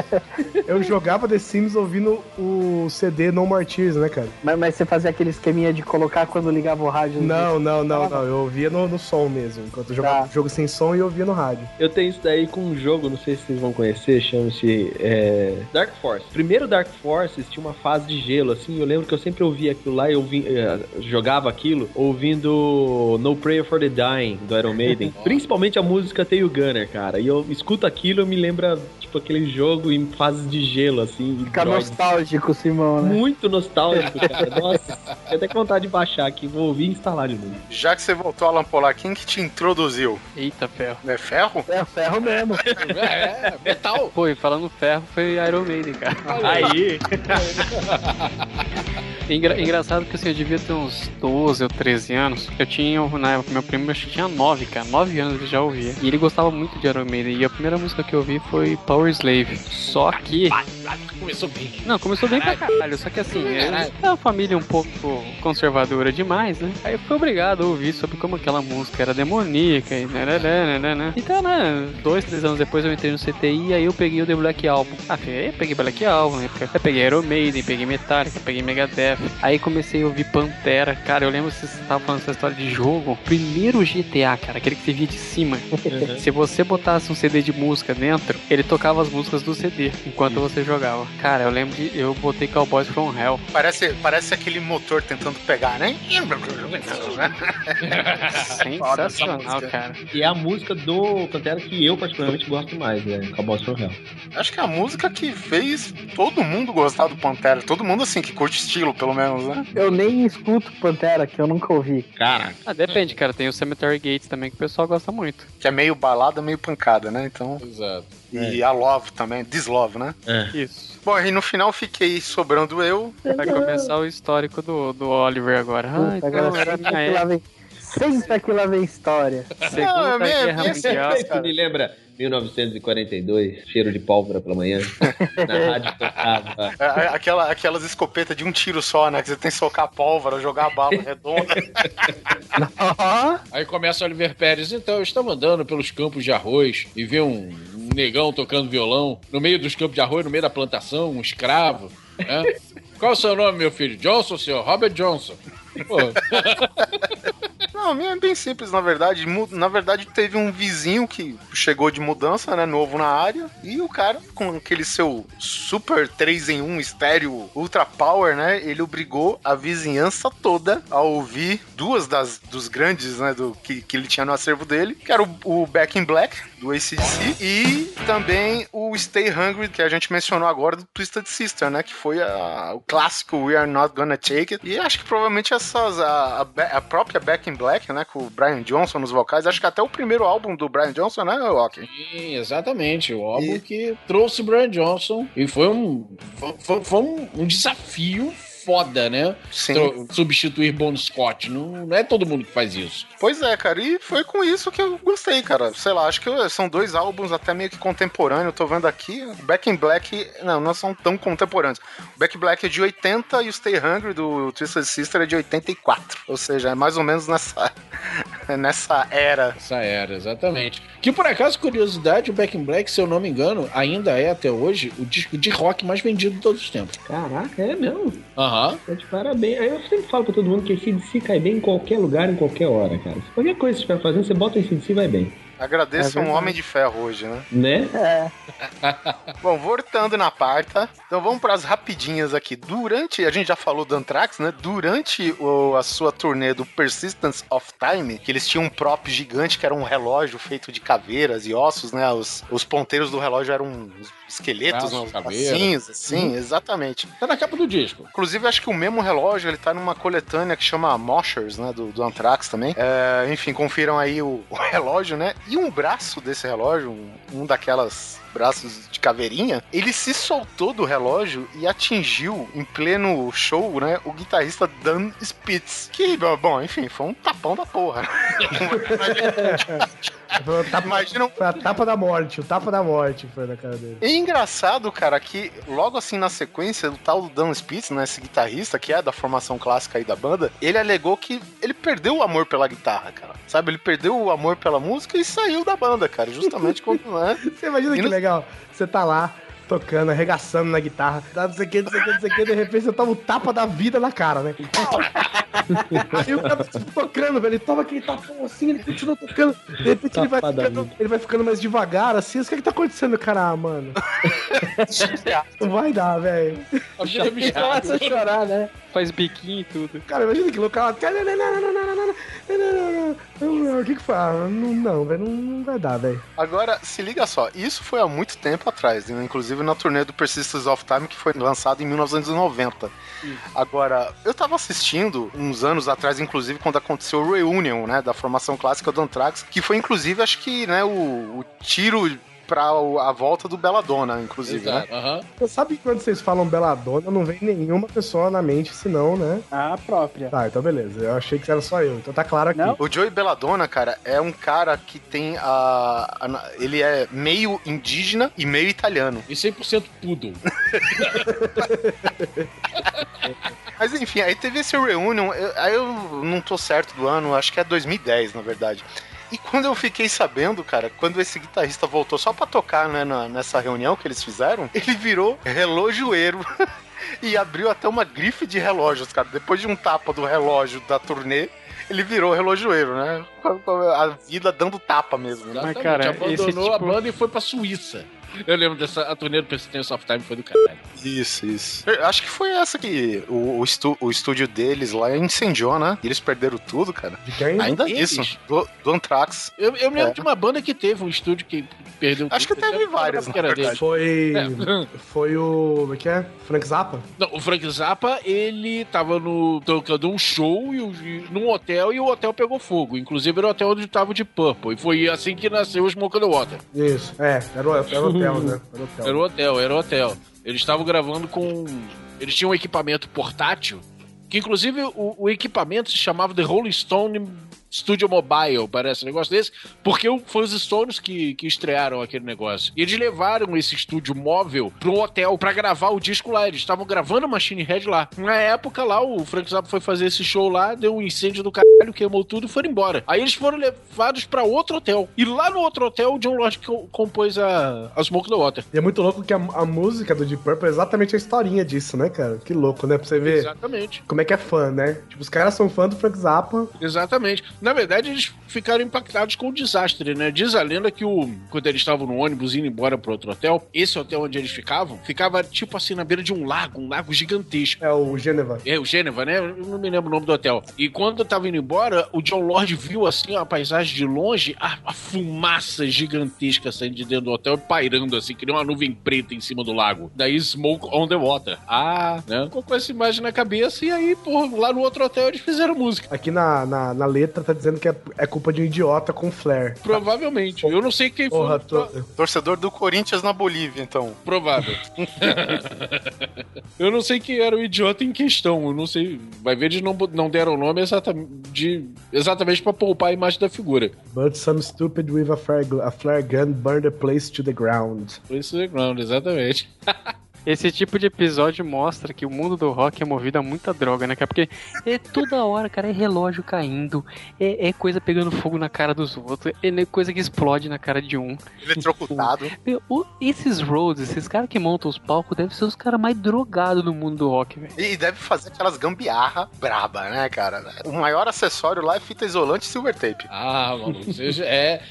(laughs) eu jogava The Sims ouvindo o CD No More Tears, né, cara? Mas, mas você fazia aquele esqueminha de colocar quando ligava o rádio? Não, não, não, não. Eu ouvia no, no som mesmo. Enquanto eu jogava Tá. jogo sem som e eu ouvia no rádio. Eu tenho isso daí com um jogo, não sei se vocês vão conhecer, chama-se é, Dark Force. Primeiro Dark Forces tinha uma fase de gelo, assim, eu lembro que eu sempre ouvia aquilo lá e eu vi- eh, jogava aquilo ouvindo No Prayer for the Dying, do Iron Maiden. (laughs) Principalmente a música Tail Gunner, cara. E eu escuto aquilo e me lembra, tipo, aquele jogo em fases de gelo, assim. Fica nostálgico, Simão, né? Muito nostálgico, (laughs) cara. Nossa, eu até vontade de baixar aqui, vou ouvir e instalar de novo. Já que você voltou, Alan Polar, quem que te introduziu? Eita, ferro. É ferro? É ferro mesmo. (laughs) É, metal. Pô, e falando ferro, foi Iron Maiden, cara. Aí, Engra- engraçado que assim, eu devia ter uns 12 ou 13 anos. Eu tinha, na época, meu primo acho que tinha 9, cara. 9 anos ele já ouvia. E ele gostava muito de Iron Maiden. E a primeira música que eu ouvi foi Power Slave. Só que. Começou bem. Não, começou bem pra caralho. Só que assim, é uma família um pouco conservadora demais, né? Aí eu fui obrigado a ouvir sobre como aquela música era demoníaca e né, né, né, né, né. Então, né, dois, três anos depois eu entrei no CTI e aí eu peguei o The Black Album. Ah, eu peguei Black Album, né? Aí peguei Iron Maiden, peguei Metallica, peguei Megadeth. Aí comecei a ouvir Pantera. Cara, eu lembro que você tava falando essa história de jogo. Primeiro GTA, cara, aquele que você via de cima. Se você botasse um CD de música dentro, ele tocava as músicas do CD enquanto você jogava. Cara, eu lembro de. Eu botei Cowboys from Hell. Parece, parece aquele motor tentando pegar, né? (laughs) Sensacional, cara. E é a música do Pantera que eu particularmente gosto mais, né? Cowboys from Hell. Acho que é a música que fez todo mundo gostar do Pantera. Todo mundo, assim, que curte estilo, pelo menos, né? Eu nem escuto Pantera, que eu nunca ouvi. Caraca. Ah, depende, cara. Tem o Cemetery Gates também que o pessoal gosta muito. Que é meio balada, meio pancada, né? Então. Exato. E a Love também, Dislove, né? Isso. Bom, e no final fiquei sobrando eu. Vai começar o histórico do, do Oliver agora. Ah, Puta, então agora era minha época. Senta que lá vem história. Segunda Não, é Guerra Mundial. Isso me lembra 1942, cheiro de pólvora pela manhã. (laughs) Na rádio tocava. É, é, Aquela, aquelas escopetas de um tiro só, né? Que você tem que socar pólvora, jogar a bala (laughs) redonda. Aí começa o Oliver Pérez. Então, eu estava andando pelos campos de arroz e vi um negão tocando violão no meio dos campos de arroz, no meio da plantação, um escravo. né? Qual é o seu nome, meu filho? Johnson, senhor? Robert Johnson. (laughs) Não, minha é bem simples, na verdade. Na verdade, teve um vizinho que chegou de mudança, né? Novo na área. E o cara, com aquele seu super 3 em 1 estéreo Ultra Power, né? Ele obrigou a vizinhança toda a ouvir duas das dos grandes, né? Do, que, que ele tinha no acervo dele, que era o, o Back in Black, do ACDC, e também o Stay Hungry, que a gente mencionou agora, do Twisted Sister, né? Que foi a- o clássico We Are Not Gonna Take It. E acho que provavelmente essas, a, a, a própria Back in Black, né? Com o Brian Johnson nos vocais, acho que até o primeiro álbum do Brian Johnson, né, Rock? Sim, exatamente. O álbum que trouxe o Brian Johnson. E foi um, foi, foi um, um desafio foda, né? Sim. Substituir Bon Scott. Não, não é todo mundo que faz isso. Pois é, cara, e foi com isso que eu gostei, cara. Sei lá, acho que são dois álbuns até meio que contemporâneos. Eu tô vendo aqui, o Back in Black, não, não são tão contemporâneos. O Back in Black é de 80 e o Stay Hungry do Twisted Sister é de 84. Ou seja, é mais ou menos nessa, (laughs) nessa era. Essa era, exatamente. Que por acaso, curiosidade, o Back in Black, se eu não me engano, ainda é até hoje o disco de rock mais vendido de todos os tempos. Caraca, é mesmo? Aham. Tá de parabéns. Aí eu sempre falo pra todo mundo que esse DC cai bem em qualquer lugar, em qualquer hora, cara. Qualquer coisa que você estiver fazendo, você bota esse DC e vai bem. Agradeço É um homem de ferro hoje, né? Né? É. Bom, voltando na parta, então vamos para as rapidinhas aqui. Durante, a gente já falou do Anthrax, né? Durante o- a sua turnê do Persistence of Time, que eles tinham um prop gigante que era um relógio feito de caveiras e ossos, né? Os, os ponteiros do relógio eram uns esqueletos, bracinhos, assim, exatamente. Tá na capa do disco. Inclusive, acho que o mesmo relógio, ele tá numa coletânea que chama Moshers, né, do, do Anthrax também. É, enfim, confiram aí o, (laughs) o relógio, né, e um braço desse relógio, um, um daquelas braços de caveirinha, ele se soltou do relógio e atingiu em pleno show, né, o guitarrista Dan Spitz. Que, bom, enfim, foi um tapão da porra. (laughs) Foi o tapa, Imagina foi a tapa da morte, o tapa da morte foi na cara dele. É engraçado, cara, que logo assim na sequência, o tal do Dan Spitz, né, esse guitarrista, que é da formação clássica aí da banda, ele alegou que ele perdeu o amor pela guitarra, cara. Sabe, ele perdeu o amor pela música e saiu da banda, cara, justamente quando, né? (laughs) Você imagina E que no- legal? Você tá lá, tocando, arregaçando na guitarra, tá, não sei o que, não sei o que, não sei o que, de repente você toma o tapa da vida na cara, né? (laughs) Aí o cara tá tocando, velho, ele toma aquele tapão assim, ele continua tocando, de repente ele vai, ficando, ele vai ficando mais devagar, assim, o que que tá acontecendo, cara, ah, mano? Não (laughs) vai dar, velho. Puxa, bichado. Começa a chorar, né? Faz biquinho e tudo. Cara, imagina que louco. ela- O que que fala? Não, não, velho, não, não vai dar, velho. Agora, se liga só, isso foi há muito tempo atrás, né? inclusive na turnê do Persistence of Time, que foi lançado em 1990. Agora, eu tava assistindo uns anos atrás, inclusive, quando aconteceu o Reunion, né, da formação clássica do Anthrax, que foi, inclusive, acho que, né, o, o tiro pra a volta do Belladonna, inclusive, né? Você sabe que quando vocês falam Beladona, não vem nenhuma pessoa na mente, senão, né? A própria. Tá, então beleza. Eu achei que era só eu. Então tá claro aqui. O Joey Belladonna, cara, é um cara que tem a, a- Ele é meio indígena e meio italiano. E 100% poodle. (laughs) Mas enfim, aí teve esse reunion, eu- aí eu não tô certo do ano, acho que é 2010, na verdade. E quando eu fiquei sabendo, cara, quando esse guitarrista voltou só pra tocar, né, na- nessa reunião que eles fizeram, ele virou relojoeiro. (laughs) E abriu até uma grife de relógios, cara. Depois de um tapa do relógio da turnê, ele virou relojoeiro, né? A vida dando tapa mesmo, né? Exatamente, cara, abandonou esse tipo- a banda e foi pra Suíça. Eu lembro dessa a turnê do Persistence of Time foi do caralho. Isso, isso. Eu acho que foi essa que o, o, estu- o estúdio deles lá incendiou, né? E eles perderam tudo, cara. De quem? Ainda Eles? isso, do, do Anthrax. Eu, eu me lembro É. de uma banda que teve um estúdio que perdeu Acho tudo. que teve Eu não várias, que era verdade. Foi. É. Foi o. Como é que é? Frank Zappa? Não, o Frank Zappa, ele tava no, tocando um show e, e- num hotel e o hotel pegou fogo. Inclusive era o hotel onde tava de Purple. E foi assim que nasceu o Smoke on the Water. Isso. É, era o, era o hotel, né? Era o hotel. Era o hotel, era o hotel. Eles estavam gravando com. Eles tinham um equipamento portátil, que inclusive o, o equipamento se chamava The Rolling Stone Studio Mobile, parece um negócio desse, porque foi os Stones que, que estrearam aquele negócio. E eles levaram esse estúdio móvel para um hotel para gravar o disco lá. Eles estavam gravando a Machine Head lá. Na época lá, o Frank Zappa foi fazer esse show lá, deu um incêndio do caralho, queimou tudo e foram embora. Aí eles foram levados para outro hotel. E lá no outro hotel, o John Lodge co- compôs a, a Smoke the Water. E é muito louco que a, a música do Deep Purple é exatamente a historinha disso, né, cara? Que louco, né? Pra você ver Exatamente. como é que é fã, né? Tipo, os caras são fã do Frank Zappa. Exatamente. Na verdade, eles ficaram impactados com o desastre, né? Diz a lenda que o, quando eles estavam no ônibus indo embora pro outro hotel, esse hotel onde eles ficavam, ficava tipo assim na beira de um lago, um lago gigantesco. É o Geneva. É, o Gêneva, né? Eu não me lembro o nome do hotel. E quando eu tava indo embora, o John Lord viu assim a paisagem de longe, a, a fumaça gigantesca saindo de dentro do hotel, pairando assim, que nem uma nuvem preta em cima do lago. Daí Smoke on the Water. Ah, né? Ficou com essa imagem na cabeça e aí, pô, lá no outro hotel eles fizeram música. Aqui na, na, na letra tá dizendo que é, é culpa de um idiota com flare. Provavelmente. Eu não sei quem foi. Porra, tô... Torcedor do Corinthians na Bolívia, então. Provável. eu não sei quem era o idiota em questão. Eu não sei. Vai ver, eles não, não deram o nome exatamente, de, exatamente pra poupar a imagem da figura. But some stupid with a flare, a flare gun burned the place to the ground. Place the ground, exatamente. (laughs) Esse tipo de episódio mostra que o mundo do rock é movido a muita droga, né, cara? Porque é toda hora, cara, é relógio caindo, é, é coisa pegando fogo na cara dos outros, é né, coisa que explode na cara de um. Eletrocutado. Meu, o- esses roads, esses caras que montam os palcos, devem ser os caras mais drogados no mundo do rock, velho. E deve fazer aquelas gambiarra braba, né, cara? O maior acessório lá é fita isolante e silver tape. Ah, maluco. Seja, é,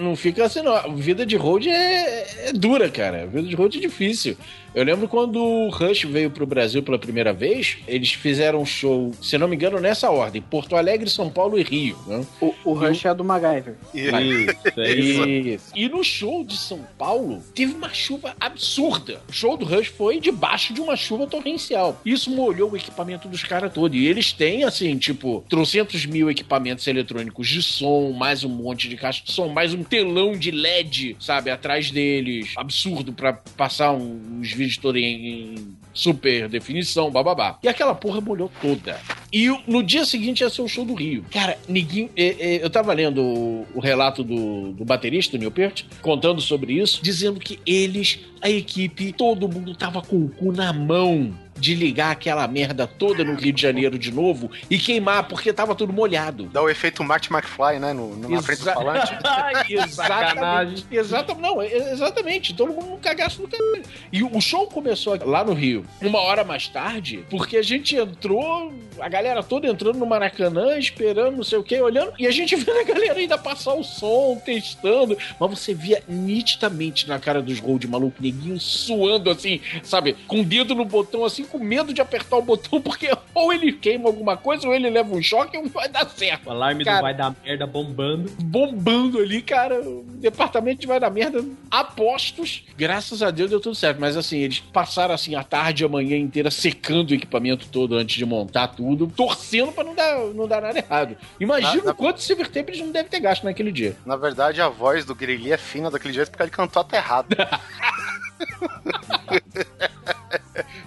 não fica assim, não. Vida de road é, é dura, cara. Vida de road é difícil. Eu lembro quando o Rush veio pro Brasil pela primeira vez, eles fizeram um show, se não me engano, nessa ordem: Porto Alegre, São Paulo e Rio. Né? O, o Rush é do MacGyver. Isso, é isso. E no show de São Paulo, teve uma chuva absurda. O show do Rush foi debaixo de uma chuva torrencial. Isso molhou o equipamento dos caras todo. E eles têm, assim, tipo, trocentos mil equipamentos eletrônicos de som, mais um monte de caixa de som, mais um telão de LED, sabe, atrás deles. Absurdo pra passar uns vídeos todos em, super definição, bababá. E aquela porra molhou toda. E no dia seguinte ia ser o show do Rio. Cara, ninguém. é, é, eu tava lendo o, o relato do, do baterista, o Neil Peart, contando sobre isso, dizendo que eles, a equipe, todo mundo tava com o cu na mão de ligar aquela merda toda no Rio de Janeiro de novo e queimar, porque tava tudo molhado. Dá o efeito Marty McFly, né? No, no- na frente do falante. (laughs) exatamente. Exatamente. Não, é- exatamente. Todo mundo num cagaço no caralho. E o show começou lá no Rio, uma hora mais tarde, porque a gente entrou, a galera toda entrando no Maracanã, esperando, não sei o que, olhando, e a gente (laughs) vendo a galera ainda passar o som, testando. Mas você via nitidamente na cara dos gold maluco, neguinho suando assim, sabe? Com o dedo no botão, assim, com medo de apertar o botão, porque (laughs) ou ele queima alguma coisa, ou ele leva um choque, ou não vai dar certo. O alarme Cara, do vai dar merda bombando. bombando ali, cara. O departamento de vai dar merda, apostos. Graças a Deus deu tudo certo. Mas assim, eles passaram assim a tarde e a manhã inteira secando o equipamento todo antes de montar tudo, torcendo pra não dar, não dar nada errado. Imagina Na- o quanto silver tape eles não devem ter gasto naquele dia. Na verdade, a voz do Grelli é fina daquele jeito porque ele cantou até errado. (laughs) (laughs)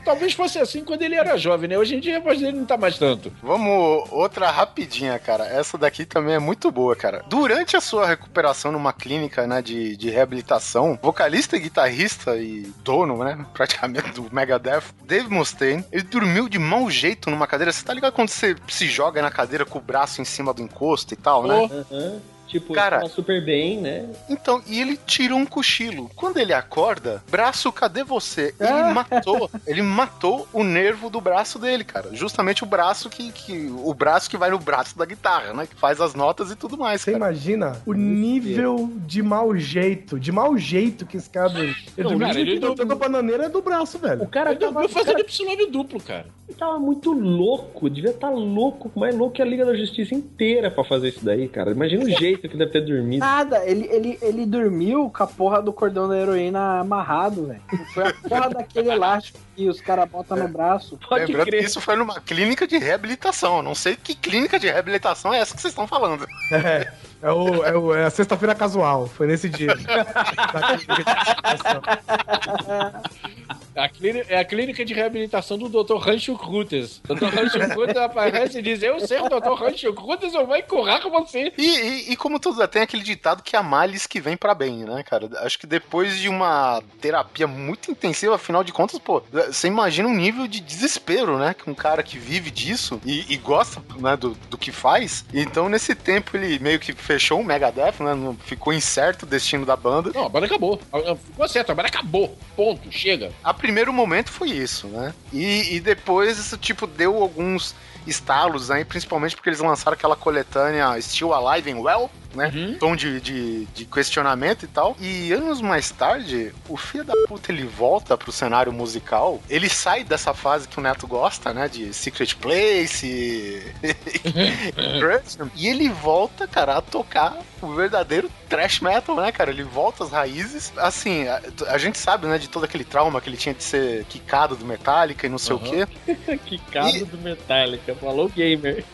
Talvez fosse assim quando ele era jovem, né? Hoje em dia a voz dele não tá mais tanto. Vamos, outra rapidinha, cara. Essa daqui também é muito boa, cara. Durante a sua recuperação numa clínica, né, de, de reabilitação, vocalista e guitarrista e dono, né, (laughs) praticamente do Megadeth, Dave Mustaine, ele dormiu de mau jeito numa cadeira. Você tá ligado quando você se joga na cadeira com o braço em cima do encosto e tal, né? Aham. Tipo, Cara- ele tava super bem, né? Então, e ele tirou um cochilo. Quando ele acorda, braço, cadê você? Ele matou, ele matou o nervo do braço dele, cara. Justamente o braço que, que o braço que vai no braço da guitarra, né? Que faz as notas e tudo mais, Você cara. imagina o nível de mau jeito, de mau jeito que esse cara. Ele Não, dormiu cara, ele ele a bananeira é do braço, velho. O cara Eu, tava, eu o fazendo cara epsilônio duplo, cara. tava muito louco. Devia estar louco, mais louco que a Liga da Justiça inteira pra fazer isso daí, cara. Imagina o jeito que deve ter dormido. Nada, ele, ele, ele dormiu com a porra do cordão da heroína amarrado, velho. Foi a porra (laughs) daquele elástico que os caras botam no braço. Pode Lembrando crer. que isso foi numa clínica de reabilitação. Eu não sei que clínica de reabilitação é essa que vocês estão falando. É, é, o, é, o- é a sexta-feira casual, foi nesse dia. (laughs) (laughs) Reabilitação. A clínica, é a clínica de reabilitação do Dr. Rancho Crutes. O Dr. Rancho Crutes aparece e diz: Eu sei o Dr. Rancho Crutes, eu vou encorrar com você. E, e- e como tudo tem aquele ditado que há males que vem pra bem, né, cara? Acho que depois de uma terapia muito intensiva, afinal de contas, pô, você imagina um nível de desespero, né? Que um cara que vive disso e, e gosta né, do, do que faz. Então, nesse tempo, ele meio que fechou o Megadeth, né? Não, ficou incerto o destino da banda. Não, a banda acabou. Ficou certo, a banda acabou. Ponto, chega. A primeiro momento foi isso, né? E, e depois isso, tipo, deu alguns estalos aí, principalmente porque eles lançaram aquela coletânea Still Alive and Well, né? Tom de, de, de questionamento e tal. E anos mais tarde, o filho da puta ele volta pro cenário musical. Ele sai dessa fase que o Neto gosta, né? De Secret Place. (laughs) Grudge, e ele volta, cara, a tocar o verdadeiro thrash metal, né, cara? Ele volta às raízes. Assim, a, a gente sabe, né, de todo aquele trauma que ele tinha de ser quicado do Metallica e não sei o quê. (laughs) que caso do Metallica. Falou gamer. (laughs)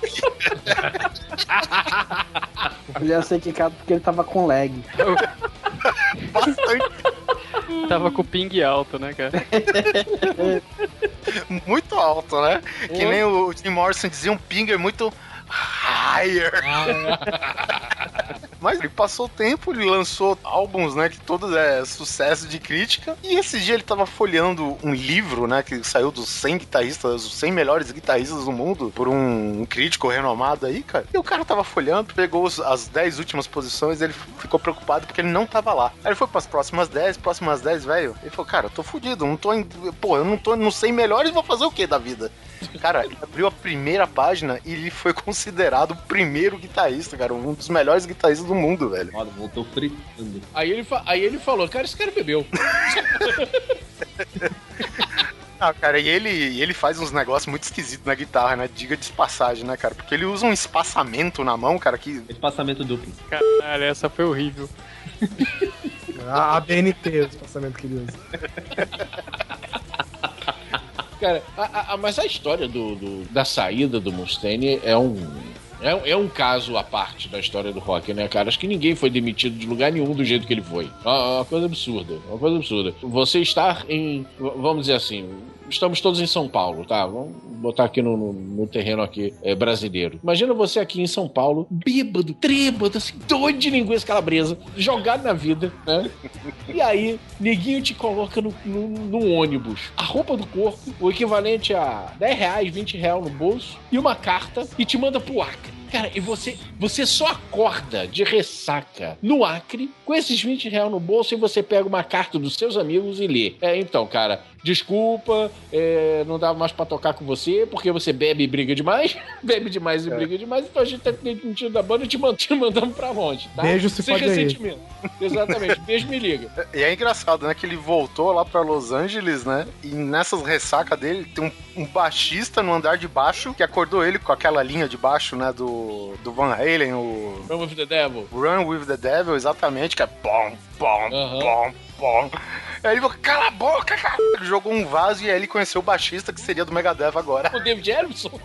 Ele ia ser quicado porque ele tava com lag. Tava com o ping alto, né, cara? (laughs) muito alto, né? Que nem o Jim Morrison dizia, um pinger muito higher. Mas ele passou o tempo, ele lançou álbuns, né, que todos é sucesso de crítica. E esse dia ele tava folheando um livro, né, que saiu dos 100 guitarristas, os 100 melhores guitarristas do mundo, por um, crítico renomado aí, cara. E o cara tava folheando, pegou as 10 últimas posições, ele ficou preocupado porque ele não tava lá. Aí ele foi pras próximas 10, próximas 10, velho. Ele falou, cara, eu tô fudido, não tô em, pô, eu não tô nos 100 melhores, vou fazer o que da vida? Cara, ele abriu a primeira página e ele foi considerado o primeiro guitarrista, cara, um dos melhores guitarristas do mundo, velho. Foda, voltou fritando. Aí ele, fa- aí ele falou: Cara, esse cara bebeu. (laughs) Ah, cara, e ele, ele faz uns negócios muito esquisitos na guitarra, né? Diga de passagem, né, cara? Porque ele usa um espaçamento na mão, cara, que. Espaçamento duplo. Caralho, essa foi horrível. (laughs) A, a BNT, o espaçamento que ele usa. (laughs) Cara, a- a- mas a história do, do- da saída do Mustaine é um. É, é um caso à parte da história do rock, né, cara? Acho que ninguém foi demitido de lugar nenhum do jeito que ele foi. Uma, uma coisa absurda. Uma coisa absurda. Você estar em. Vamos dizer assim. Estamos todos em São Paulo, tá? Vamos botar aqui no, no- no terreno aqui é, brasileiro. Imagina você aqui em São Paulo, bêbado, trêbado, assim, doido de linguiça calabresa, jogado na vida, né? E aí, neguinho te coloca no, no, no ônibus. A roupa do corpo, o equivalente a 10 reais, 20 reais no bolso, e uma carta, e te manda pro Acre. Cara, e você, você só acorda de ressaca no Acre com esses 20 reais no bolso e você pega uma carta dos seus amigos e lê. É, então, cara, desculpa, é, não dá mais pra tocar com você, porque você bebe e briga demais, (laughs) bebe demais e briga demais, então a gente tá demitindo da banda e te, man- (laughs) te mandamos pra longe, tá? Beijo, se Sem pode ressentimento. Exatamente, beijo me liga. (laughs) E é engraçado, né? Que ele voltou lá pra Los Angeles, né? E nessas ressacas dele tem um, um baixista no andar de baixo que acordou ele com aquela linha de baixo, né? Do, do Van Halen, o Run with the Devil. Run with the Devil, exatamente, que é bom, bom, bom, bom. Aí ele falou, cala a boca, cara. Ele jogou um vaso e aí ele conheceu o baixista que seria do Megadeth agora. O David Ellison?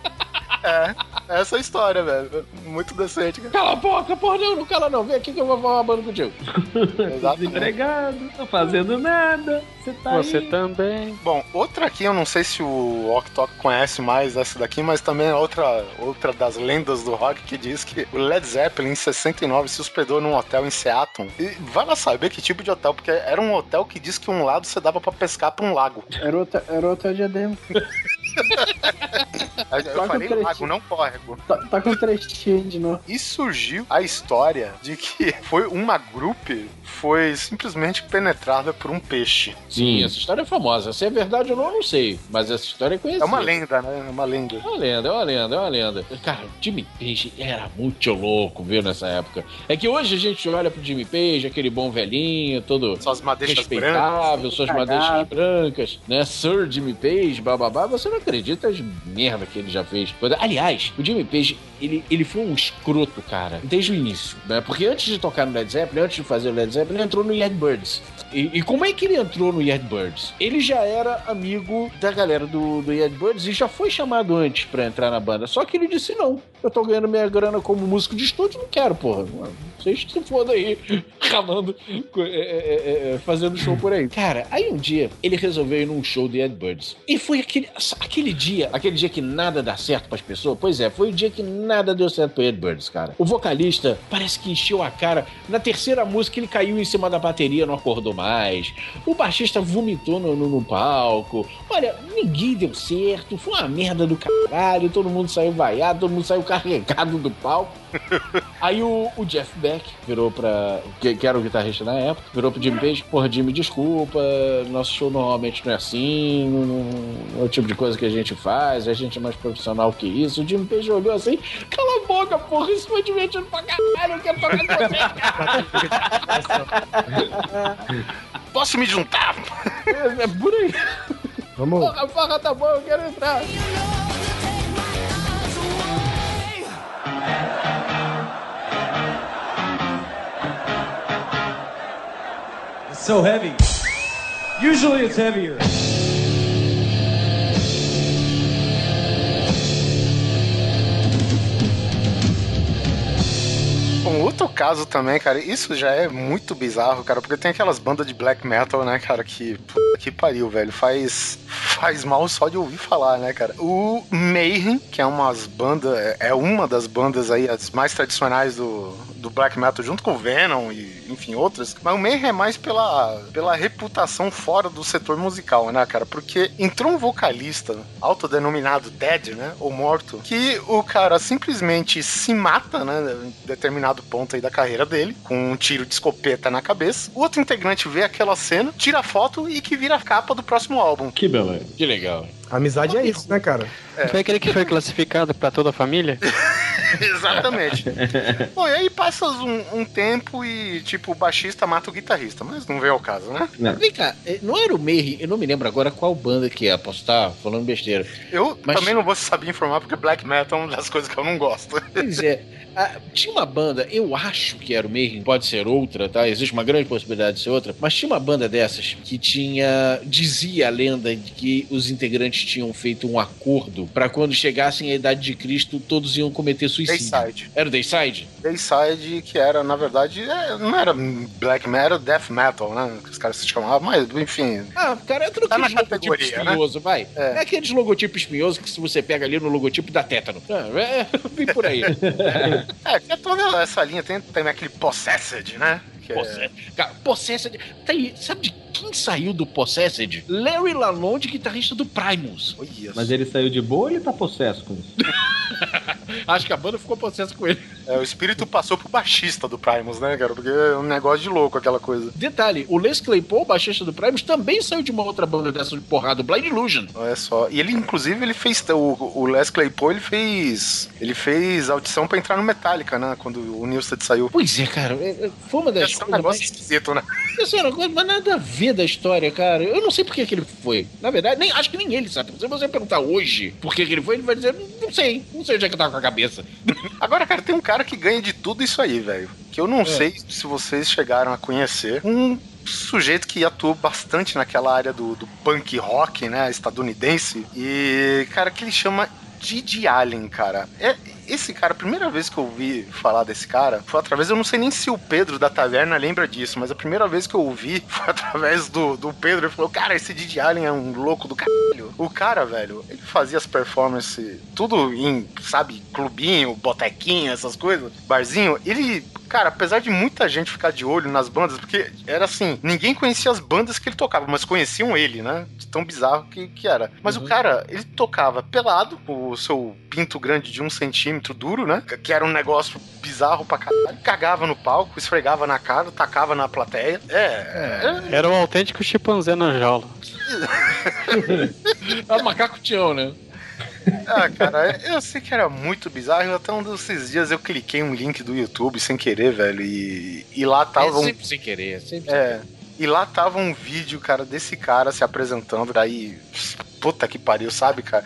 É, essa é a história, velho. Muito decente, cara. Cala a boca, porra, não, não cala não. Vem aqui que eu vou falar uma banda contigo. (laughs) Desempregado, não fazendo nada. Você tá Você aí. também. Bom, outra aqui, eu não sei se o Ok Tok conhece mais essa daqui, mas também é outra, outra das lendas do rock que diz que o Led Zeppelin, em 69, se hospedou num hotel em Seattle. E vai lá saber que tipo de hotel, porque era um hotel que diz que um lado você dava pra pescar pra um lago. Era outra, era outra diadema. (laughs) Eu Toca falei o trechinho. lago, não córrego. Tá, tá com trechinho de novo. E surgiu a história de que foi uma grupo foi simplesmente penetrada por um peixe. Sim, essa história é famosa. Se é verdade ou não, eu não sei. Mas essa história é conhecida. É uma lenda, né? É uma lenda. É uma lenda, é uma lenda, é uma lenda. Cara, o Jimmy Page era muito louco, viu, nessa época. É que hoje a gente olha pro Jimmy Page, aquele bom velhinho, todo Suas madeixas respeitável, brancas. suas Cagado. madeixas brancas, né? Sir Jimmy Page, bababá. Você não acredita as merda que ele já fez. Aliás, o Jimmy Page, ele, ele foi um escroto, cara, desde o início, né? Porque antes de tocar no Led Zeppelin, antes de fazer o Led Zeppelin, ele entrou no Yardbirds. E, e como é que ele entrou no Yardbirds? Ele já era amigo da galera do, do Yardbirds e já foi chamado antes pra entrar na banda. Só que ele disse: não, eu tô ganhando minha grana como músico de estúdio, não quero, porra. Vocês se fodam aí, (laughs) ralando, é, é, é, fazendo show por aí. Cara, aí um dia ele resolveu ir num show do Yardbirds. E foi aquele, aquele dia, aquele dia que nada dá certo pras pessoas. Pois é, foi o dia que nada deu certo pro Yardbirds, cara. O vocalista parece que encheu a cara. Na terceira música ele caiu em cima da bateria, não acordou mais. O baixista vomitou no, no, no palco. Olha, ninguém deu certo. Foi uma merda do caralho. Todo mundo saiu vaiado, todo mundo saiu (laughs) carregado do palco. Aí o, o Jeff Beck virou pra. Que, que era o guitarrista na época, virou pro Jimmy Page, porra, Jimmy, desculpa, nosso show normalmente não é assim, não, não é o tipo de coisa que a gente faz, a gente é mais profissional que isso. O Jimmy Page olhou assim, cala a boca, porra, isso foi divertido pra caralho, eu quero tocar com você. (laughs) Posso me juntar? É, é por aí. Vamos. Porra, a farra tá boa, eu quero entrar. It's so heavy. Usually it's heavier. Bom, outro caso também, cara, isso já é muito bizarro, cara, porque tem aquelas bandas de black metal, né, cara, que puta que pariu, velho, faz faz mal só de ouvir falar, né, cara. O Mayhem, que é umas bandas, é- é uma das bandas aí as mais tradicionais do, do black metal, junto com o Venom e, enfim, outras, mas o Mayhem é mais pela, pela reputação fora do setor musical, né, cara, porque entrou um vocalista autodenominado Dead, né, ou morto, que o cara simplesmente se mata, né, em determinado ponto aí da carreira dele, com um tiro de escopeta na cabeça. O outro integrante vê aquela cena, tira a foto e que vira a capa do próximo álbum. Que beleza. Que legal. Amizade é isso, né, cara? Foi aquele que foi classificado pra toda a família? (laughs) Exatamente. Bom, e aí passa um, um tempo e, tipo, o baixista mata o guitarrista, mas não veio ao caso, né? Vem cá, eh, não era o Mayhem, eu não me lembro agora qual banda que é, posso estar falando besteira. Eu Mas- também não vou saber informar porque black metal é uma das coisas que eu não gosto. Pois é. (laughs) Ah, tinha uma banda, eu acho que era o Mayhem, pode ser outra, tá? Existe uma grande possibilidade de ser outra, mas tinha uma banda dessas que tinha. dizia a lenda de que os integrantes tinham feito um acordo pra quando chegassem à idade de Cristo, todos iam cometer suicídio. Dayside. Era o Dayside? Dayside, que era, na verdade, é, não era black metal, death metal, né? Que os caras se chamavam, mas, enfim. Ah, cara, entra Tá na naqueles logotipo né? espinhoso, vai. É. aqueles logotipos espinhosos que se você pega ali no logotipo dá tétano. É, é, (laughs) vem por aí. (laughs) (laughs) É, tem toda essa linha, tem também aquele Possessed, né? Que é- Possessed. Cara, Possessed. Tem, sabe de quem saiu do Possessed? Larry Lalonde, guitarrista do Primus. Mas ele saiu de boa ou ele tá possesso com isso? (laughs) Acho que a banda ficou possessa com ele. É, o espírito passou pro baixista do Primus, né, cara? Porque é um negócio de louco aquela coisa. Detalhe, o Les Claypool, baixista do Primus, também saiu de uma outra banda dessa de porrada, o Blind Illusion. Olha só. E ele, inclusive, ele fez. O, o Les Claypool, ele fez. Ele fez audição pra entrar no Metallica, né? Quando o Newsted saiu. Pois é, cara. é- é- Foi uma das é um negócio mais- esquisito, né? Isso era mas nada a ver da história, cara. Eu não sei por que, que ele foi. Na verdade, nem, acho que nem ele sabe. Se você perguntar hoje por que, que ele foi, ele vai dizer, não sei. Não sei onde é que tava com a cabeça. Agora, cara, tem um cara que ganha de tudo isso aí, velho. Que eu não É. sei se vocês chegaram a conhecer. Um sujeito que atuou bastante naquela área do, do punk rock, né, estadunidense. E, cara, que ele chama Didi Allen, cara. É, esse cara, a primeira vez que eu ouvi falar desse cara foi através, eu não sei nem se o Pedro da taverna lembra disso, mas a primeira vez que eu ouvi (laughs) foi através do, do Pedro. Ele falou: Cara, esse Didi Allen é um louco do caralho. O cara, velho, ele fazia as performances tudo em, sabe, clubinho, botequinho, essas coisas, barzinho. Ele, cara, apesar de muita gente ficar de olho nas bandas, porque era assim, ninguém conhecia as bandas que ele tocava, mas conheciam ele, né? De tão bizarro que, que era. Mas o cara, ele tocava pelado, com o seu pinto grande de um centímetro duro, né? Que era um negócio bizarro pra caralho. Cagava no palco, esfregava na cara, tacava na plateia. É. Era o autêntico chimpanzé na jaula. (laughs) É o macaco Tião, né? Ah, cara, eu sei que era muito bizarro. Até um desses dias eu cliquei um link do YouTube sem querer, velho. E, e lá tava. É um- sempre sem querer, sempre É. E lá tava um vídeo, cara, desse cara se apresentando. Daí. Puta que pariu, sabe, cara?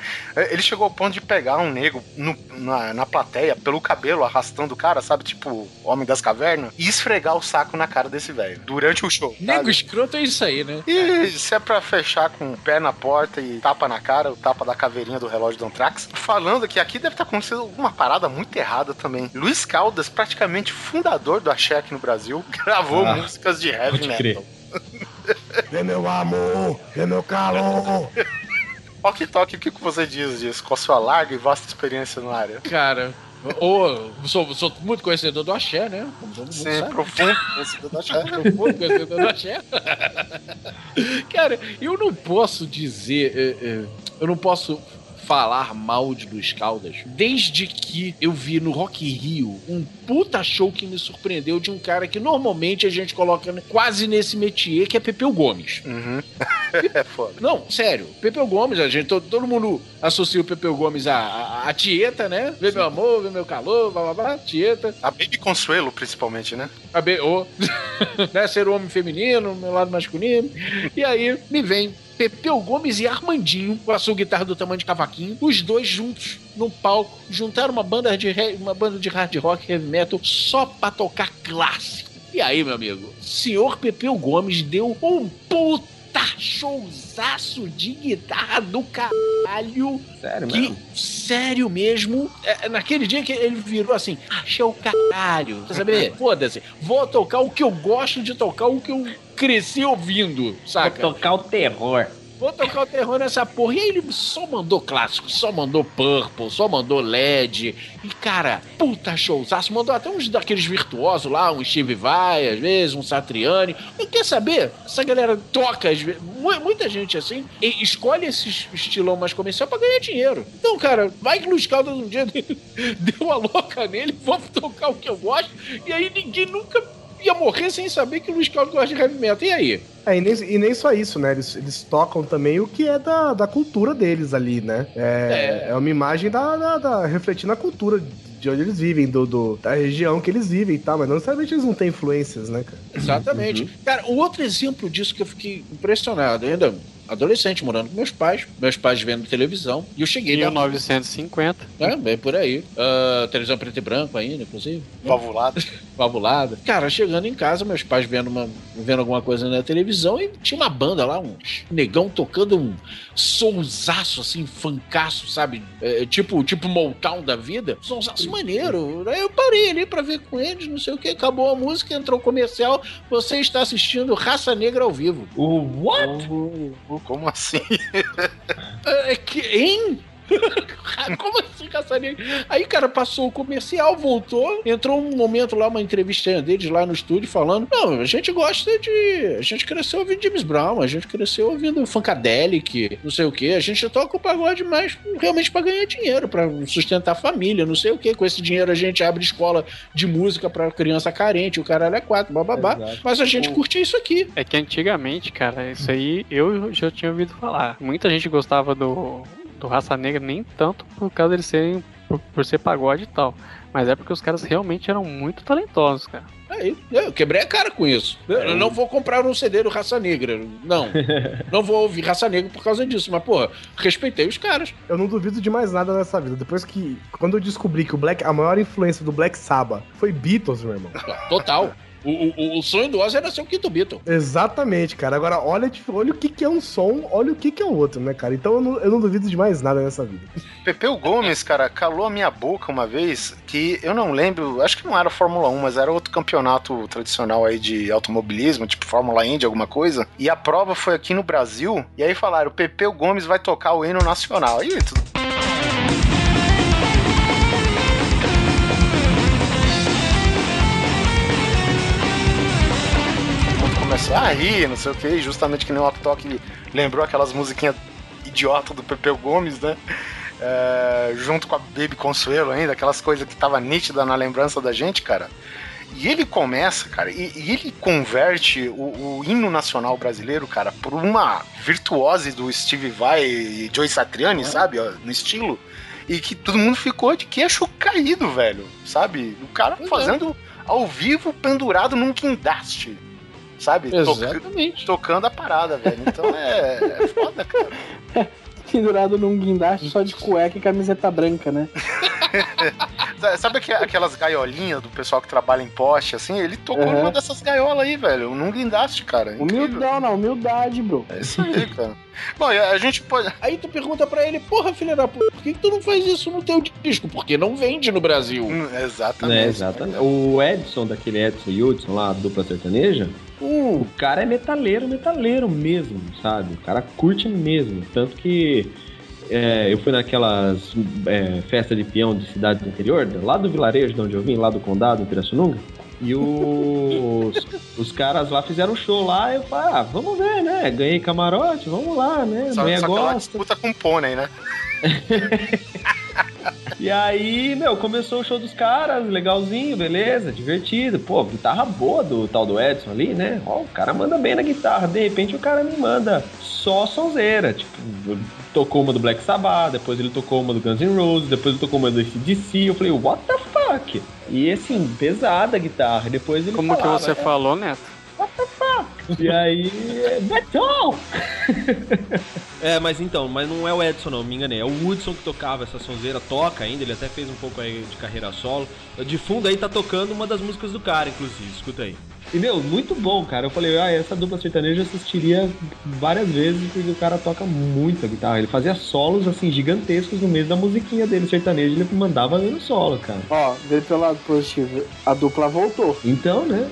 Ele chegou ao ponto de pegar um nego no- na, na plateia pelo cabelo, arrastando o cara, sabe? Tipo, Homem das Cavernas, e esfregar o saco na cara desse velho durante o show. Nego escroto é isso aí, né? E se é pra fechar com o pé na porta e tapa na cara, o tapa da caveirinha do relógio do Anthrax, falando que aqui deve estar acontecendo alguma parada muito errada também. Luiz Caldas, praticamente fundador do Axé aqui no Brasil, (laughs) gravou Ah, músicas de heavy metal. crer. Vê meu amor, vê meu calor. (laughs) Ok, Toque, o que que você diz disso? Com a sua larga e vasta experiência na área? Cara, ou sou, sou muito conhecedor do axé, né? Como todo mundo Sim, sabe. profundo conhecedor do axé. (laughs) Profundo conhecedor do axé. (laughs) Cara, eu não posso dizer. é, é, eu não posso falar mal de Luiz Caldas desde que eu vi no Rock Rio um puta show que me surpreendeu de um cara que normalmente a gente coloca quase nesse métier, que é Pepeu Gomes. Uhum. (laughs) é foda. Não, sério. Pepeu Gomes, a gente, todo, todo mundo associa o Pepeu Gomes à, à, à Tieta, né? Vê meu amor, vê meu calor, blá blá blá, Tieta. A Baby Consuelo, principalmente, né? A B, o, (laughs) né? Ser o homem feminino, meu lado masculino. E aí me vem Pepeu Gomes e Armandinho, com a sua guitarra do tamanho de cavaquinho, os dois juntos num palco, juntaram uma banda de, uma banda de hard rock heavy metal só pra tocar clássico. E aí, meu amigo, senhor Pepeu Gomes deu um puta showzaço de guitarra do caralho. Sério que, mesmo? Sério mesmo. É, naquele dia que ele virou assim, achei o caralho. Quer saber? (laughs) Foda-se. Vou tocar o que eu gosto de tocar, o que eu cresci ouvindo, saca? Vou tocar o terror. Vou tocar o terror nessa porra. E aí ele só mandou clássico, só mandou Purple, só mandou LED. E, cara, puta showzaço. Mandou até uns daqueles virtuosos lá, um Steve Vai, às vezes, um Satriani. E quer saber? Essa galera toca, às vezes, mu- muita gente assim, escolhe esse es- estilão mais comercial pra ganhar dinheiro. Então, cara, vai que Luiz Caldas um dia (laughs) deu a louca nele, vamos tocar o que eu gosto. E aí ninguém nunca ia morrer sem saber que o Luiz Caldas gosta de heavy metal. E aí? É, e, nem, e nem só isso, né? Eles, eles tocam também o que é da, da cultura deles ali, né? É, é. uma imagem da, da, da- refletindo a cultura de onde eles vivem, do, do- da região que eles vivem e tal, mas não necessariamente eles não têm influências, né, cara? Exatamente. Cara, o outro exemplo disso que eu fiquei impressionado, ainda adolescente, morando com meus pais, meus pais vendo televisão, e eu cheguei... da- 1950. É, bem por aí. Ah, televisão preto e branco ainda, inclusive. Valvulada. Valvulada. (laughs) Cara, chegando em casa, meus pais vendo, uma, vendo alguma coisa na televisão e tinha uma banda lá, um negão tocando um soulzaço, assim, fancaço, sabe? É, tipo, tipo Motown da vida. Soulzaço maneiro. Aí eu parei ali pra ver com eles, não sei o que. Acabou a música, entrou o comercial. Você está assistindo Raça Negra ao vivo. O what? Como assim? É que, hein? (laughs) Como assim, negra? Aí, cara, passou o comercial, voltou, entrou um momento lá, uma entrevista deles lá no estúdio, falando: Não, a gente gosta de. A gente cresceu ouvindo James Brown, a gente cresceu ouvindo Funkadelic, não sei o quê. A gente toca o pagode mais realmente pra ganhar dinheiro, pra sustentar a família, não sei o quê. Com esse dinheiro a gente abre escola de música pra criança carente, o caralho é quatro, bababá. Exato. Mas a gente O- curte isso aqui. É que antigamente, cara, isso aí eu já tinha ouvido falar. Muita gente gostava do, do Raça Negra, nem tanto por causa deles serem. Por, por ser pagode e tal. Mas é porque os caras realmente eram muito talentosos, cara. Aí, eu quebrei a cara com isso. Eu eu não vou comprar um CD do Raça Negra. Não. (laughs) não vou ouvir Raça Negra por causa disso. Mas, pô, respeitei os caras. Eu não duvido de mais nada nessa vida. Depois que. Quando eu descobri que o Black, a maior influência do Black Sabbath foi Beatles, meu irmão. Total. O, o, o sonho do Ozzy era ser o quinto Beatle. Exatamente, cara. Agora, olha, tipo, olha o que, que é um som, olha o que, que é o outro, né, cara? Então eu não, eu não duvido de mais nada nessa vida. Pepeu Gomes, cara, calou a minha boca uma vez que eu não lembro, acho que não era Fórmula 1, mas era outro campeonato tradicional aí de automobilismo, tipo Fórmula Indy, alguma coisa. E a prova foi aqui no Brasil, e aí falaram: Pepeu Gomes vai tocar o hino nacional. Aí tudo. Começou a rir, não sei o que, justamente que nem o Octok lembrou aquelas musiquinhas idiota do Pepeu Gomes, né? É, junto com a Baby Consuelo ainda, aquelas coisas que tava nítida na lembrança da gente, cara. E ele começa, cara, e, e ele converte o, o hino nacional brasileiro, cara, por uma virtuose do Steve Vai e Joey Satriani, sabe, ó, no estilo. E que todo mundo ficou de queixo caído, velho, sabe? O cara fazendo ao vivo pendurado num guindaste, sabe? Toca- Exatamente. tocando a parada, velho. Então é, é foda, cara. (laughs) Pendurado num guindaste só de cueca e camiseta branca, né? (laughs) Sabe aque- aquelas gaiolinhas do pessoal que trabalha em poste, assim? Ele tocou Aham. numa dessas gaiolas aí, velho. Num guindaste, cara. Humildão, não, humildade, bro. É isso aí, cara. Bom, a gente pode. Aí tu pergunta pra ele, porra, filha da puta, por que, tu não faz isso no teu disco? Porque não vende no Brasil. Exatamente. É, exatamente. O Edson, daquele Edson Hudson lá, dupla sertaneja, o cara é metaleiro, metaleiro mesmo, sabe? O cara curte mesmo. Tanto que é, eu fui naquelas é, festas de peão de cidade do interior, lá do vilarejo de onde eu vim, lá do condado, em Pirassununga. E os, os caras lá fizeram um show lá, eu falei, ah, vamos ver, né? Ganhei camarote, vamos lá, né? Só, Mulher só que ela gosta. disputa com pônei, né? (laughs) E aí, meu, começou o show dos caras, legalzinho, beleza, divertido. Pô, guitarra boa do tal do Edson ali, né? Ó, o cara manda bem na guitarra. De repente o cara me manda só sonzeira. Tipo, tocou uma do Black Sabbath, depois ele tocou uma do Guns N' Roses, depois ele tocou uma do DC. Eu falei, what the fuck? E assim, pesada a guitarra. Depois ele Como que falava, você é, falou, Neto? E aí, Beton! (laughs) É, mas então, mas não é o Edson não, me enganei. É o Woodson que tocava essa sonzeira, toca ainda, ele até fez um pouco aí de carreira solo. De fundo aí tá tocando uma das músicas do cara, inclusive, escuta aí. E meu, muito bom, cara. Eu falei, ah, essa dupla sertaneja eu assistiria várias vezes, porque o cara toca muito a guitarra. Ele fazia solos, assim, gigantescos no meio da musiquinha dele sertaneja, ele mandava no solo, cara. Ó, vê pelo lado positivo. A dupla voltou. Então, né?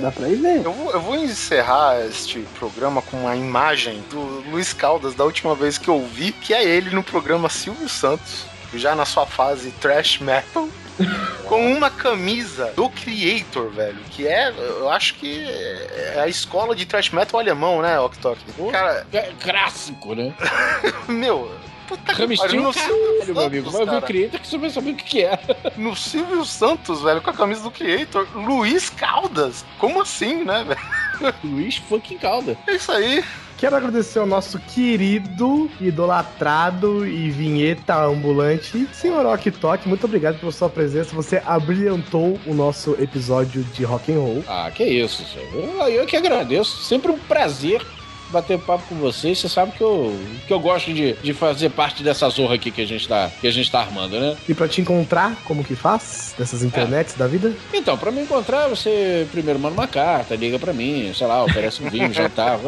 Dá pra ir ver. Eu vou, eu vou encerrar este programa com uma imagem do Luiz Caldas da última vez que eu vi, que é ele no programa Silvio Santos, já na sua fase trash metal. (laughs) Com uma camisa do Creator, velho. Que é, eu acho que é a escola de trash metal alemão, né, Octok? Cara, É clássico, né? (laughs) meu, puta pariu, no Silvio meu amigo. Santos, Vai ver o. Creator que você vai saber o que que é. No Silvio Santos, velho, com a camisa do Creator, Luiz Caldas. Como assim, né, velho? Luiz fucking Caldas. É isso aí. Quero agradecer ao nosso querido, idolatrado e vinheta ambulante, senhor Ok Tok. Muito obrigado pela sua presença. Você abrilhantou o nosso episódio de rock and roll. Ah, que isso, senhor. Eu, eu que agradeço. Sempre um prazer bater papo com vocês. Você sabe que eu, que eu gosto de, de fazer parte dessa zorra aqui que a gente tá, que a gente tá armando, né? E pra te encontrar, como que faz? Dessas internets da vida? Então, pra me encontrar, você primeiro manda uma carta, liga pra mim, sei lá, oferece um vinho, um (laughs) jantar.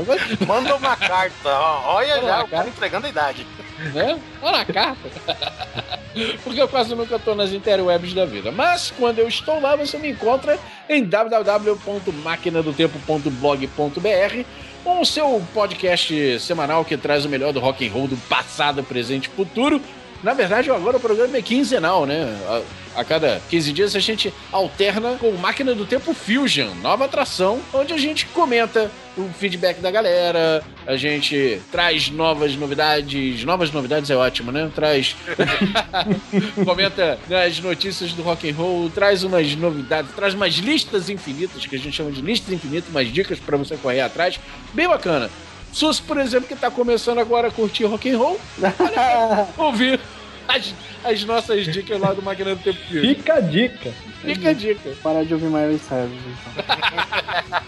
Manda uma carta, ó. Olha Manda já, o cara entregando a idade. né? Olha a carta. (laughs) Porque eu quase nunca tô nas interwebs da vida. Mas quando eu estou lá, você me encontra em www.maquinadotempo.blog.br o seu podcast semanal que traz o melhor do rock and roll do passado, presente e futuro. Na verdade, agora o programa é quinzenal, né? A, a cada 15 dias a gente alterna com Máquina do Tempo Fusion, nova atração, onde a gente comenta o feedback da galera, a gente traz novas novidades, novas novidades é ótimo, né? Traz (laughs) comenta as notícias do rock and roll, traz umas novidades, traz umas listas infinitas que a gente chama de listas infinitas, umas dicas para você correr atrás, bem bacana. Sus, por exemplo, que tá começando agora a curtir rock and roll, (laughs) olha, ouvir as, as nossas dicas lá do Máquina do Tempo Fusion. Fica a dica. Fica a dica. Parar de ouvir Miley Cyrus, então.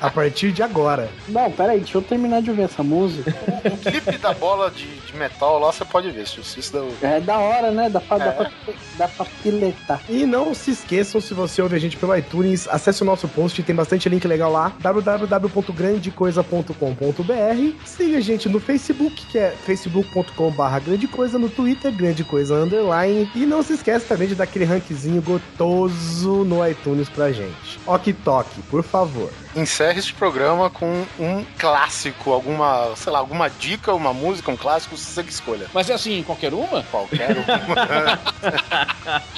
A partir de agora. Não, peraí, deixa eu terminar de ouvir essa música. O clipe da bola de, de metal lá você pode ver, se isso dá É da hora, né? Dá pra, dá É. pra, dá pra piletar. E não se esqueçam, se você ouve a gente pelo iTunes, acesse o nosso post, tem bastante link legal lá, www.grandecoisa.com.br. Siga a gente no Facebook, que é facebook.com.br grande coisa, no Twitter, grande coisa underline. E não se esqueça também de dar aquele rankzinho gotoso no iTunes pra gente. Ok Tok, por favor. Encerre este programa com um clássico, alguma, sei lá, alguma dica, uma música, um clássico, você que escolha. Mas é assim, qualquer uma? Qualquer uma. (laughs)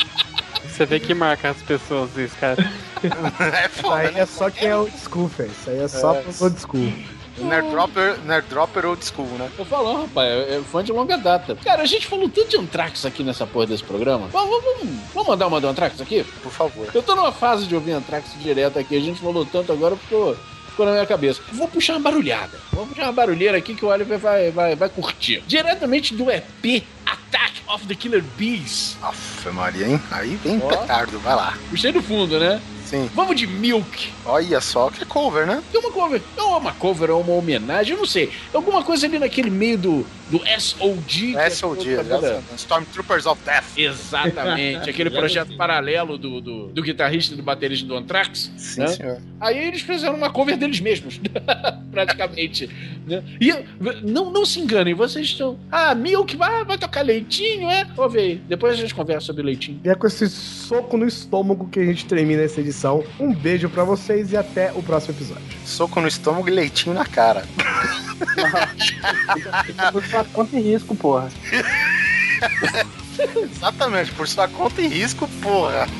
Você vê que marca as pessoas isso, cara. (laughs) é Isso foda, aí né? é só quem é old school, velho. Isso aí é só É. pro old school. Nerdropper, Nerdropper old school, né? Tô falando, rapaz, é fã de longa data. Cara, a gente falou tanto de Anthrax aqui nessa porra desse programa. Vamos, vamos, vamos mandar uma do Anthrax aqui? Por favor. Eu tô numa fase de ouvir Anthrax direto aqui. A gente falou tanto agora porque ficou, ficou na minha cabeça. Vou puxar uma barulhada. Vou puxar uma barulheira aqui que o Oliver vai, vai, vai curtir. Diretamente do EP Attack of the Killer Bees. Aff, Maria, hein? Aí vem Ó. petardo, vai lá. Puxei do fundo, né? Sim. Vamos de Milk. Olha só, que cover, né? É uma cover. É uma cover, é uma homenagem, eu não sei. Alguma coisa ali naquele meio do, do SOG. que é toda- Stormtroopers of Death. Exatamente, aquele projeto paralelo do, do, do guitarrista e do baterista do Anthrax. Sim, né? senhor. Aí eles fizeram uma cover deles mesmos, (laughs) praticamente. né? E não, não se enganem, vocês estão. Ah, Milk vai, vai tocar leitinho, é? Ouve aí, depois a gente conversa sobre leitinho. E é com esse soco no estômago que a gente termina essa edição. Um beijo pra vocês e até o próximo episódio. Soco no estômago e leitinho na cara. (laughs) Sua conta e risco, porra. (laughs) Exatamente, por sua conta e risco, porra. (laughs)